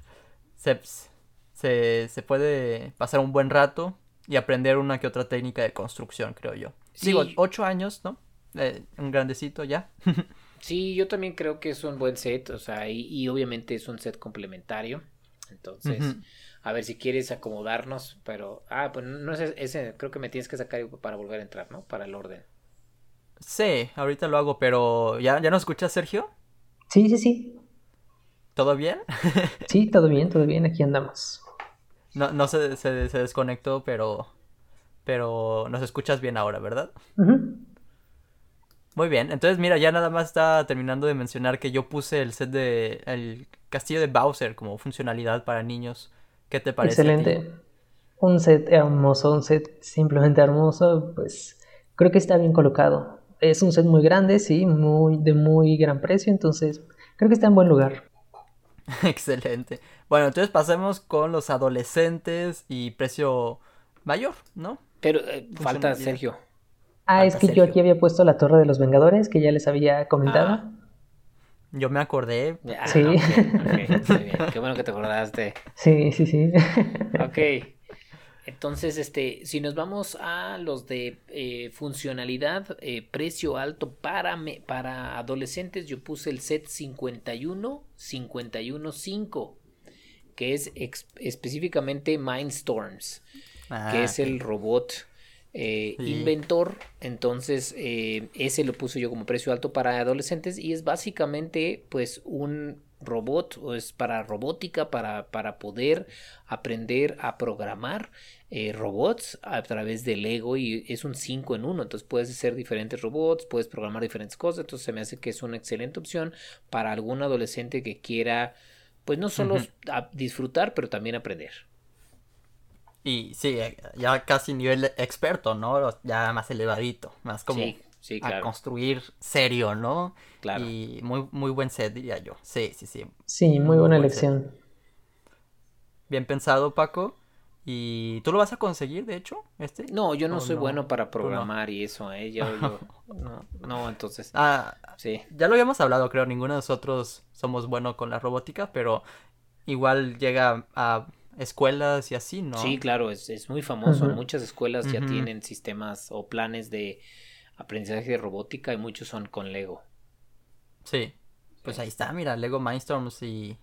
Seps se, se puede pasar un buen rato y aprender una que otra técnica de construcción, creo yo. Sí. Digo, ocho años, ¿no? Eh, un grandecito ya. sí, yo también creo que es un buen set, o sea, y, obviamente es un set complementario. Entonces, a ver si quieres acomodarnos, pero, ah, pues no es ese, creo que me tienes que sacar para volver a entrar, ¿no? Para el orden. Sí, ahorita lo hago, pero ¿ya, ¿ya nos escuchas, Sergio? Sí, sí, sí. ¿Todo bien? sí, todo bien, todo bien, aquí andamos. No, no se, se, desconectó, pero. Pero nos escuchas bien ahora, ¿verdad? Muy bien, entonces mira, ya nada más está terminando de mencionar que yo puse el set de el castillo de Bowser como funcionalidad para niños. ¿Qué te parece? Excelente. Un set hermoso, un set simplemente hermoso, pues creo que está bien colocado. Es un set muy grande, sí, muy de muy gran precio, entonces creo que está en buen lugar. Excelente. Bueno, entonces pasemos con los adolescentes y precio mayor, ¿no? Pero eh, falta Sergio. Ah, es que yo aquí había puesto la Torre de los Vengadores, que ya les había comentado. Ah. Yo me acordé. sí. bien. Qué bueno que te acordaste. Sí, sí, sí. ok. Entonces, este, si nos vamos a los de eh, funcionalidad, eh, precio alto para, me, para adolescentes, yo puse el set 51, 51, 5, que es específicamente Mindstorms, ah, que es el robot eh, inventor. Entonces, ese lo puse yo como precio alto para adolescentes y es básicamente, pues, un robot o es para robótica, para, para poder aprender a programar eh, robots a través de Lego y es un 5 en 1, entonces puedes hacer diferentes robots, puedes programar diferentes cosas, entonces se me hace que es una excelente opción para algún adolescente que quiera pues no solo disfrutar, pero también aprender. Y sí, eh, ya casi nivel experto, ¿no? Ya más elevadito, más como a construir serio, ¿no? Claro. Y muy, muy buen set, diría yo. Sí, sí, sí. Sí, muy, buena elección. Bien pensado, Paco. ¿Y tú lo vas a conseguir, de hecho, este? No, yo no soy bueno para programar y eso, ¿eh? Yo, no, no, entonces... Ah, sí. Ya lo habíamos hablado, creo, ninguno de nosotros somos buenos con la robótica, pero igual llega a escuelas y así, ¿no? Sí, claro, es, es muy famoso. Muchas escuelas ya tienen sistemas o planes de aprendizaje de robótica y muchos son con Lego. Sí. Pues ahí está, mira, Lego Mindstorms y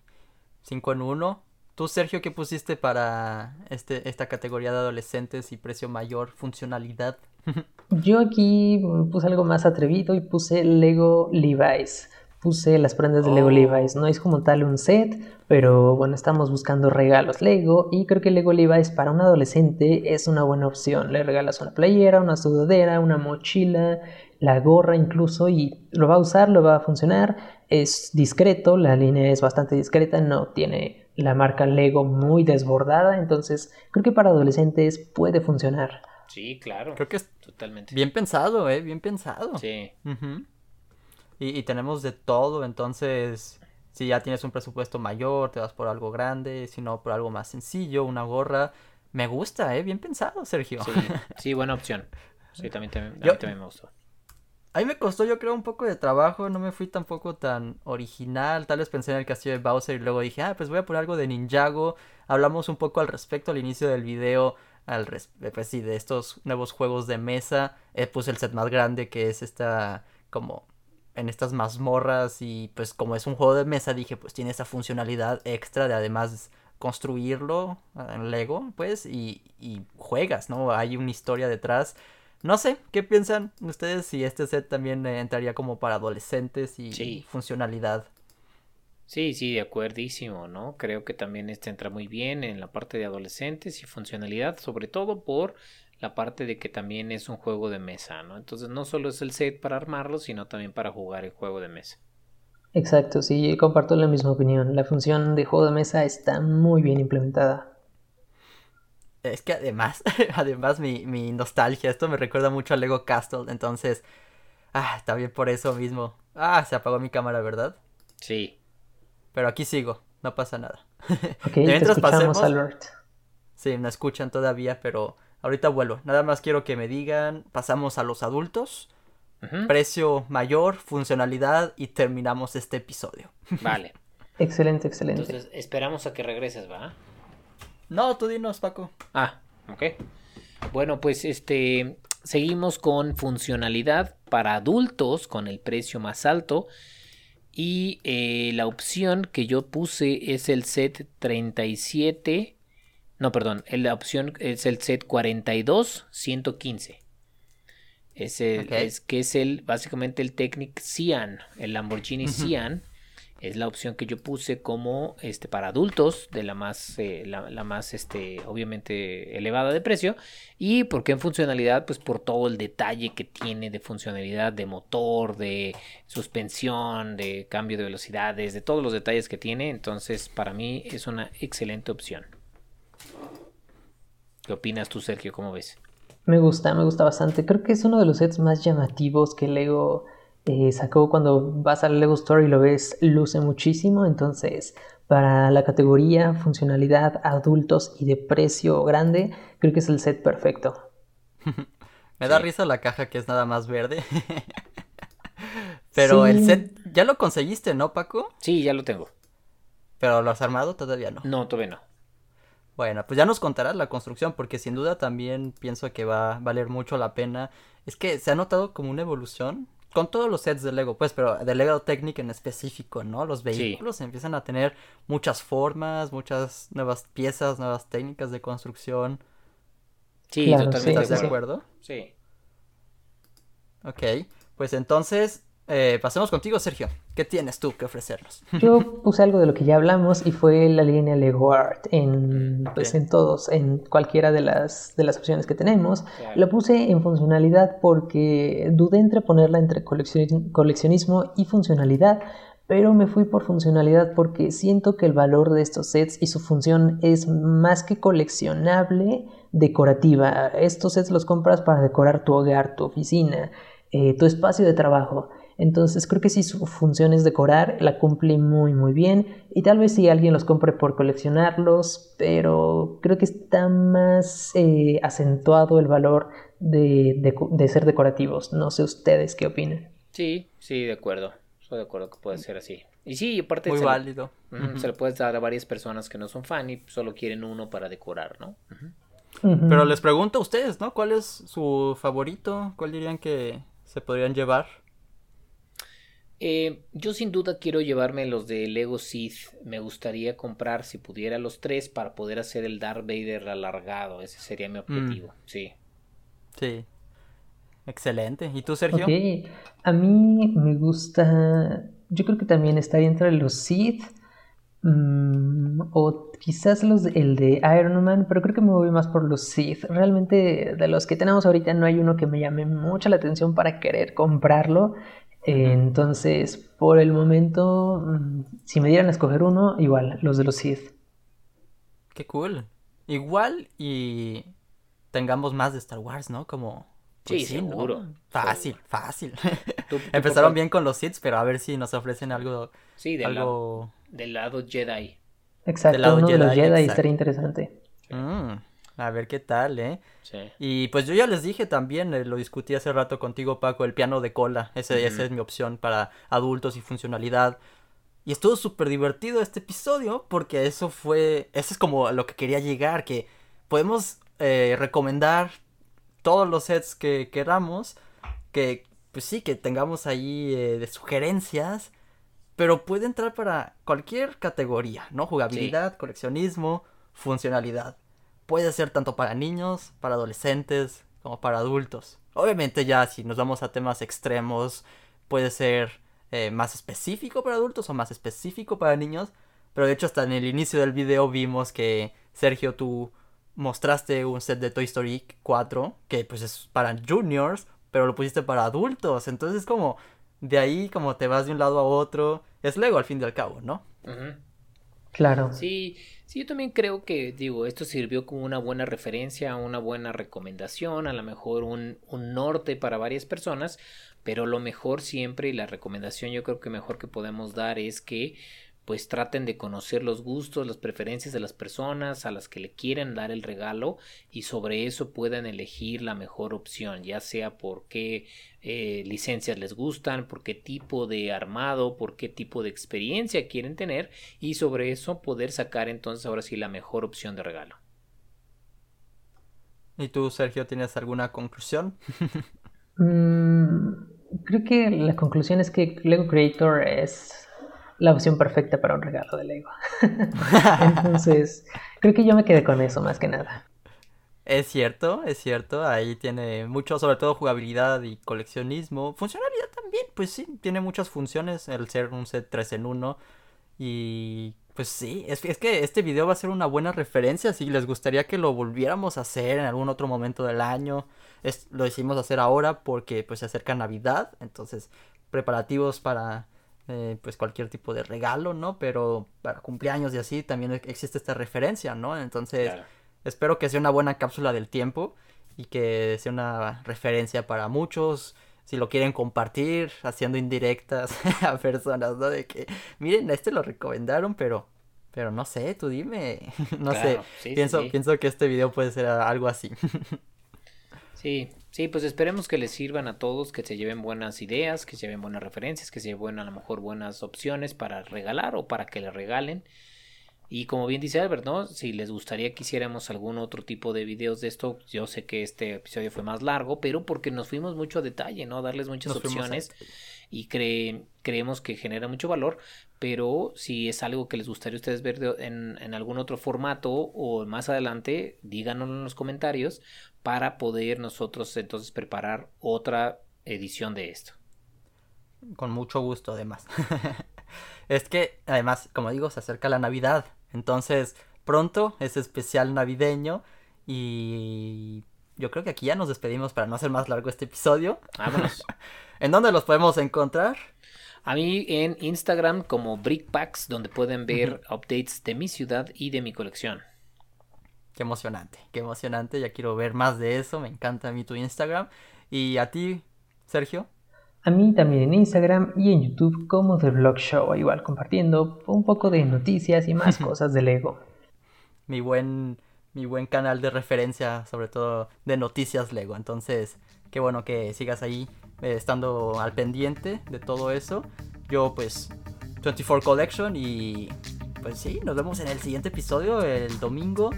5 en 1. Tú, Sergio, ¿qué pusiste para este, esta categoría de adolescentes y precio mayor, funcionalidad? Yo aquí puse algo más atrevido y puse Lego Levi's puse las prendas de Lego oh. Levi's. No es como tal un set, pero bueno, estamos buscando regalos Lego y creo que Lego Levi's para un adolescente es una buena opción. Le regalas una playera, una sudadera, una mochila, la gorra incluso y lo va a usar, lo va a funcionar. Es discreto, la línea es bastante discreta, no tiene la marca Lego muy desbordada, entonces creo que para adolescentes puede funcionar. Sí, claro. Creo que es totalmente bien pensado, eh, bien pensado. Sí. Y, tenemos de todo, entonces si ya tienes un presupuesto mayor, te vas por algo grande, si no por algo más sencillo, una gorra. Me gusta, ¿eh? Bien pensado, Sergio. Sí, buena opción. Sí, también, también me gustó. A mí me costó, yo creo, un poco de trabajo, no me fui tampoco tan original. Tal vez pensé en el castillo de Bowser y luego dije, ah, pues voy a poner algo de Ninjago. Hablamos un poco al respecto al inicio del video, al pues sí, de estos nuevos juegos de mesa. Eh, puse el set más grande que es esta como en estas mazmorras y pues como es un juego de mesa dije pues tiene esa funcionalidad extra de además construirlo en Lego pues y juegas, ¿no? Hay una historia detrás. No sé, ¿qué piensan ustedes si este set también entraría como para adolescentes y funcionalidad? Sí, sí, de acuerdísimo, ¿no? Creo que también este entra muy bien en la parte de adolescentes y funcionalidad, sobre todo por la parte de que también es un juego de mesa, ¿no? Entonces no solo es el set para armarlo, sino también para jugar el juego de mesa. Exacto, sí, comparto la misma opinión. La función de juego de mesa está muy bien implementada. Es que además, además mi, mi nostalgia, esto me recuerda mucho a Lego Castle, entonces, ah, está bien por eso mismo. Ah, se apagó mi cámara, ¿verdad? Sí. Pero aquí sigo, no pasa nada. Ok, Mientras pasemos, Albert. Sí, me escuchan todavía, pero Ahorita vuelvo. Nada más quiero que me digan, pasamos a los adultos, precio mayor, funcionalidad y terminamos este episodio. Vale. excelente, excelente. Entonces esperamos a que regreses, ¿va? No, tú dinos, Paco. Ah, ok. Bueno, pues este seguimos con funcionalidad para adultos con el precio más alto. Y eh, la opción que yo puse es el set 37 no, perdón, la opción es el set 42 115. Es, es que es el básicamente el Technic Cian, el Lamborghini Cian es la opción que yo puse como este para adultos de la más eh, la, más este obviamente elevada de precio y porque en funcionalidad pues por todo el detalle que tiene de funcionalidad de motor de suspensión de cambio de velocidades de todos los detalles que tiene entonces para mí es una excelente opción ¿Qué opinas tú, Sergio? ¿Cómo ves? Me gusta, me gusta bastante. Creo que es uno de los sets más llamativos que Lego eh, sacó cuando vas al Lego Store y lo ves, luce muchísimo. Entonces, para la categoría funcionalidad adultos y de precio grande, creo que es el set perfecto. Me da risa la caja que es nada más verde. Pero el set, ya lo conseguiste, ¿no, Paco? Sí, ya lo tengo. ¿Pero lo has armado? Todavía no. No, todavía no. Bueno, pues ya nos contarás la construcción, porque sin duda también pienso que va a valer mucho la pena. Es que se ha notado como una evolución con todos los sets de Lego, pues, pero de Lego Technic en específico, ¿no? Los vehículos empiezan a tener muchas formas, muchas nuevas piezas, nuevas técnicas de construcción. Sí, totalmente. ¿Estás de acuerdo? Sí. Ok, pues entonces eh, pasemos contigo, Sergio. ¿Qué tienes tú que ofrecernos? Yo puse algo de lo que ya hablamos y fue la línea Lego Art en, pues, en todos, en cualquiera de las, de las opciones que tenemos. Lo puse en funcionalidad porque dudé entre ponerla entre coleccionismo y funcionalidad, pero me fui por funcionalidad porque siento que el valor de estos sets y su función es más que coleccionable, decorativa. Estos sets los compras para decorar tu hogar, tu oficina, eh, tu espacio de trabajo. Entonces creo que si su función es decorar, la cumple muy muy bien. Y tal vez si alguien los compre por coleccionarlos, pero creo que está más eh, acentuado el valor de, ser decorativos. No sé ustedes qué opinan. Sí, sí, de acuerdo. Estoy de acuerdo que puede ser así. Y sí, aparte muy válido. Se le puede dar a varias personas que no son fan y solo quieren uno para decorar, ¿no? Pero les pregunto a ustedes, ¿no? ¿Cuál es su favorito? ¿Cuál dirían que se podrían llevar? Eh, yo sin duda quiero llevarme los de Lego Sith. Me gustaría comprar, si pudiera, los tres para poder hacer el Darth Vader alargado. Ese sería mi objetivo, mm. sí. Sí. Excelente. ¿Y tú, Sergio? A mí me gusta. Yo creo que también estaría entre los Sith. Mm, o quizás los, el de Iron Man, pero creo que me voy más por los Sith. Realmente de los que tenemos ahorita no hay uno que me llame mucho la atención para querer comprarlo. Entonces, por el momento, mm, si me dieran a escoger uno, igual, los de los Sith. Qué cool. Igual y tengamos más de Star Wars, ¿no? Como... Pues sí, seguro. Fácil, fácil. Empezaron bien con los Sith, pero a ver si nos ofrecen algo... Sí, del, lado, del lado Jedi. Exacto, lado uno de los Jedi estaría interesante. Mm. A ver qué tal, ¿eh? Sí. Y pues yo ya les dije también, eh, lo discutí hace rato contigo, Paco, el piano de cola. Ese, Esa es mi opción para adultos y funcionalidad. Y estuvo súper divertido este episodio porque eso fue, eso es como lo que quería llegar, que podemos eh, recomendar todos los sets que queramos, que pues sí, que tengamos ahí eh, de sugerencias, pero puede entrar para cualquier categoría, ¿no? Jugabilidad, coleccionismo, funcionalidad puede ser tanto para niños, para adolescentes, como para adultos. Obviamente ya si nos vamos a temas extremos, puede ser eh, más específico para adultos o más específico para niños. Pero de hecho hasta en el inicio del video vimos que Sergio tú mostraste un set de Toy Story 4 que pues es para juniors, pero lo pusiste para adultos. Entonces es como de ahí como te vas de un lado a otro. Es Lego al fin y al cabo, ¿no? Claro. Sí, sí, yo también creo que, digo, esto sirvió como una buena referencia, una buena recomendación, a lo mejor un, un norte para varias personas, pero lo mejor siempre y la recomendación yo creo que mejor que podemos dar es que pues traten de conocer los gustos, las preferencias de las personas a las que le quieren dar el regalo y sobre eso puedan elegir la mejor opción, ya sea por qué eh, licencias les gustan, por qué tipo de armado, por qué tipo de experiencia quieren tener y sobre eso poder sacar entonces ahora sí la mejor opción de regalo. ¿Y tú, Sergio, tienes alguna conclusión? Mm, creo que la conclusión es que Lego Creator es la opción perfecta para un regalo de Lego. Entonces, creo que yo me quedé con eso más que nada. Es cierto, es cierto, ahí tiene mucho, sobre todo jugabilidad y coleccionismo. Funcionalidad también, pues sí, tiene muchas funciones el ser un set 3 en 1. Y pues sí, es, es, que este video va a ser una buena referencia. Si les gustaría que lo volviéramos a hacer en algún otro momento del año, es, lo decidimos hacer ahora porque pues se acerca Navidad. Entonces, preparativos para eh, pues cualquier tipo de regalo, ¿no? Pero para cumpleaños y así también existe esta referencia, ¿no? Entonces, espero que sea una buena cápsula del tiempo y que sea una referencia para muchos. Si lo quieren compartir, haciendo indirectas a personas, ¿no? De que, miren, este lo recomendaron, pero, pero no sé, tú dime. no sé. pienso, pienso que este video puede ser algo así. sí, Sí, pues esperemos que les sirvan a todos, que se lleven buenas ideas, que se lleven buenas referencias, que se lleven a lo mejor buenas opciones para regalar o para que le regalen. Y como bien dice Albert, ¿no? Si les gustaría que hiciéramos algún otro tipo de videos de esto, yo sé que este episodio fue más largo, pero porque nos fuimos mucho a detalle, ¿no? Darles muchas opciones y creemos que genera mucho valor, pero si es algo que les gustaría a ustedes ver en, en, algún otro formato o más adelante, díganoslo en los comentarios para poder nosotros entonces preparar otra edición de esto. Con mucho gusto, además. es que, además, como digo, se acerca la Navidad. Entonces, pronto es especial navideño. Y yo creo que aquí ya nos despedimos para no hacer más largo este episodio. Vámonos. ¿En dónde los podemos encontrar? A mí en Instagram como Brickpacks, donde pueden ver updates de mi ciudad y de mi colección. Qué emocionante, qué emocionante. Ya quiero ver más de eso. Me encanta a mí tu Instagram. ¿Y a ti, Sergio? A mí también en Instagram y en YouTube como The Vlog Show, igual compartiendo un poco de noticias y más cosas de Lego. Mi buen, mi buen canal de referencia, sobre todo de noticias Lego. Entonces, qué bueno que sigas ahí eh, estando al pendiente de todo eso. Yo pues 24 Collection y pues sí, nos vemos en el siguiente episodio el domingo.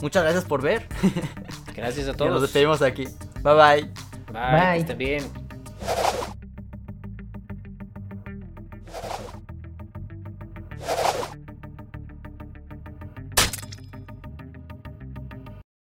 Muchas gracias por ver. Gracias a todos. nos despedimos aquí. Bye bye. Bye. bye. Que estén bien.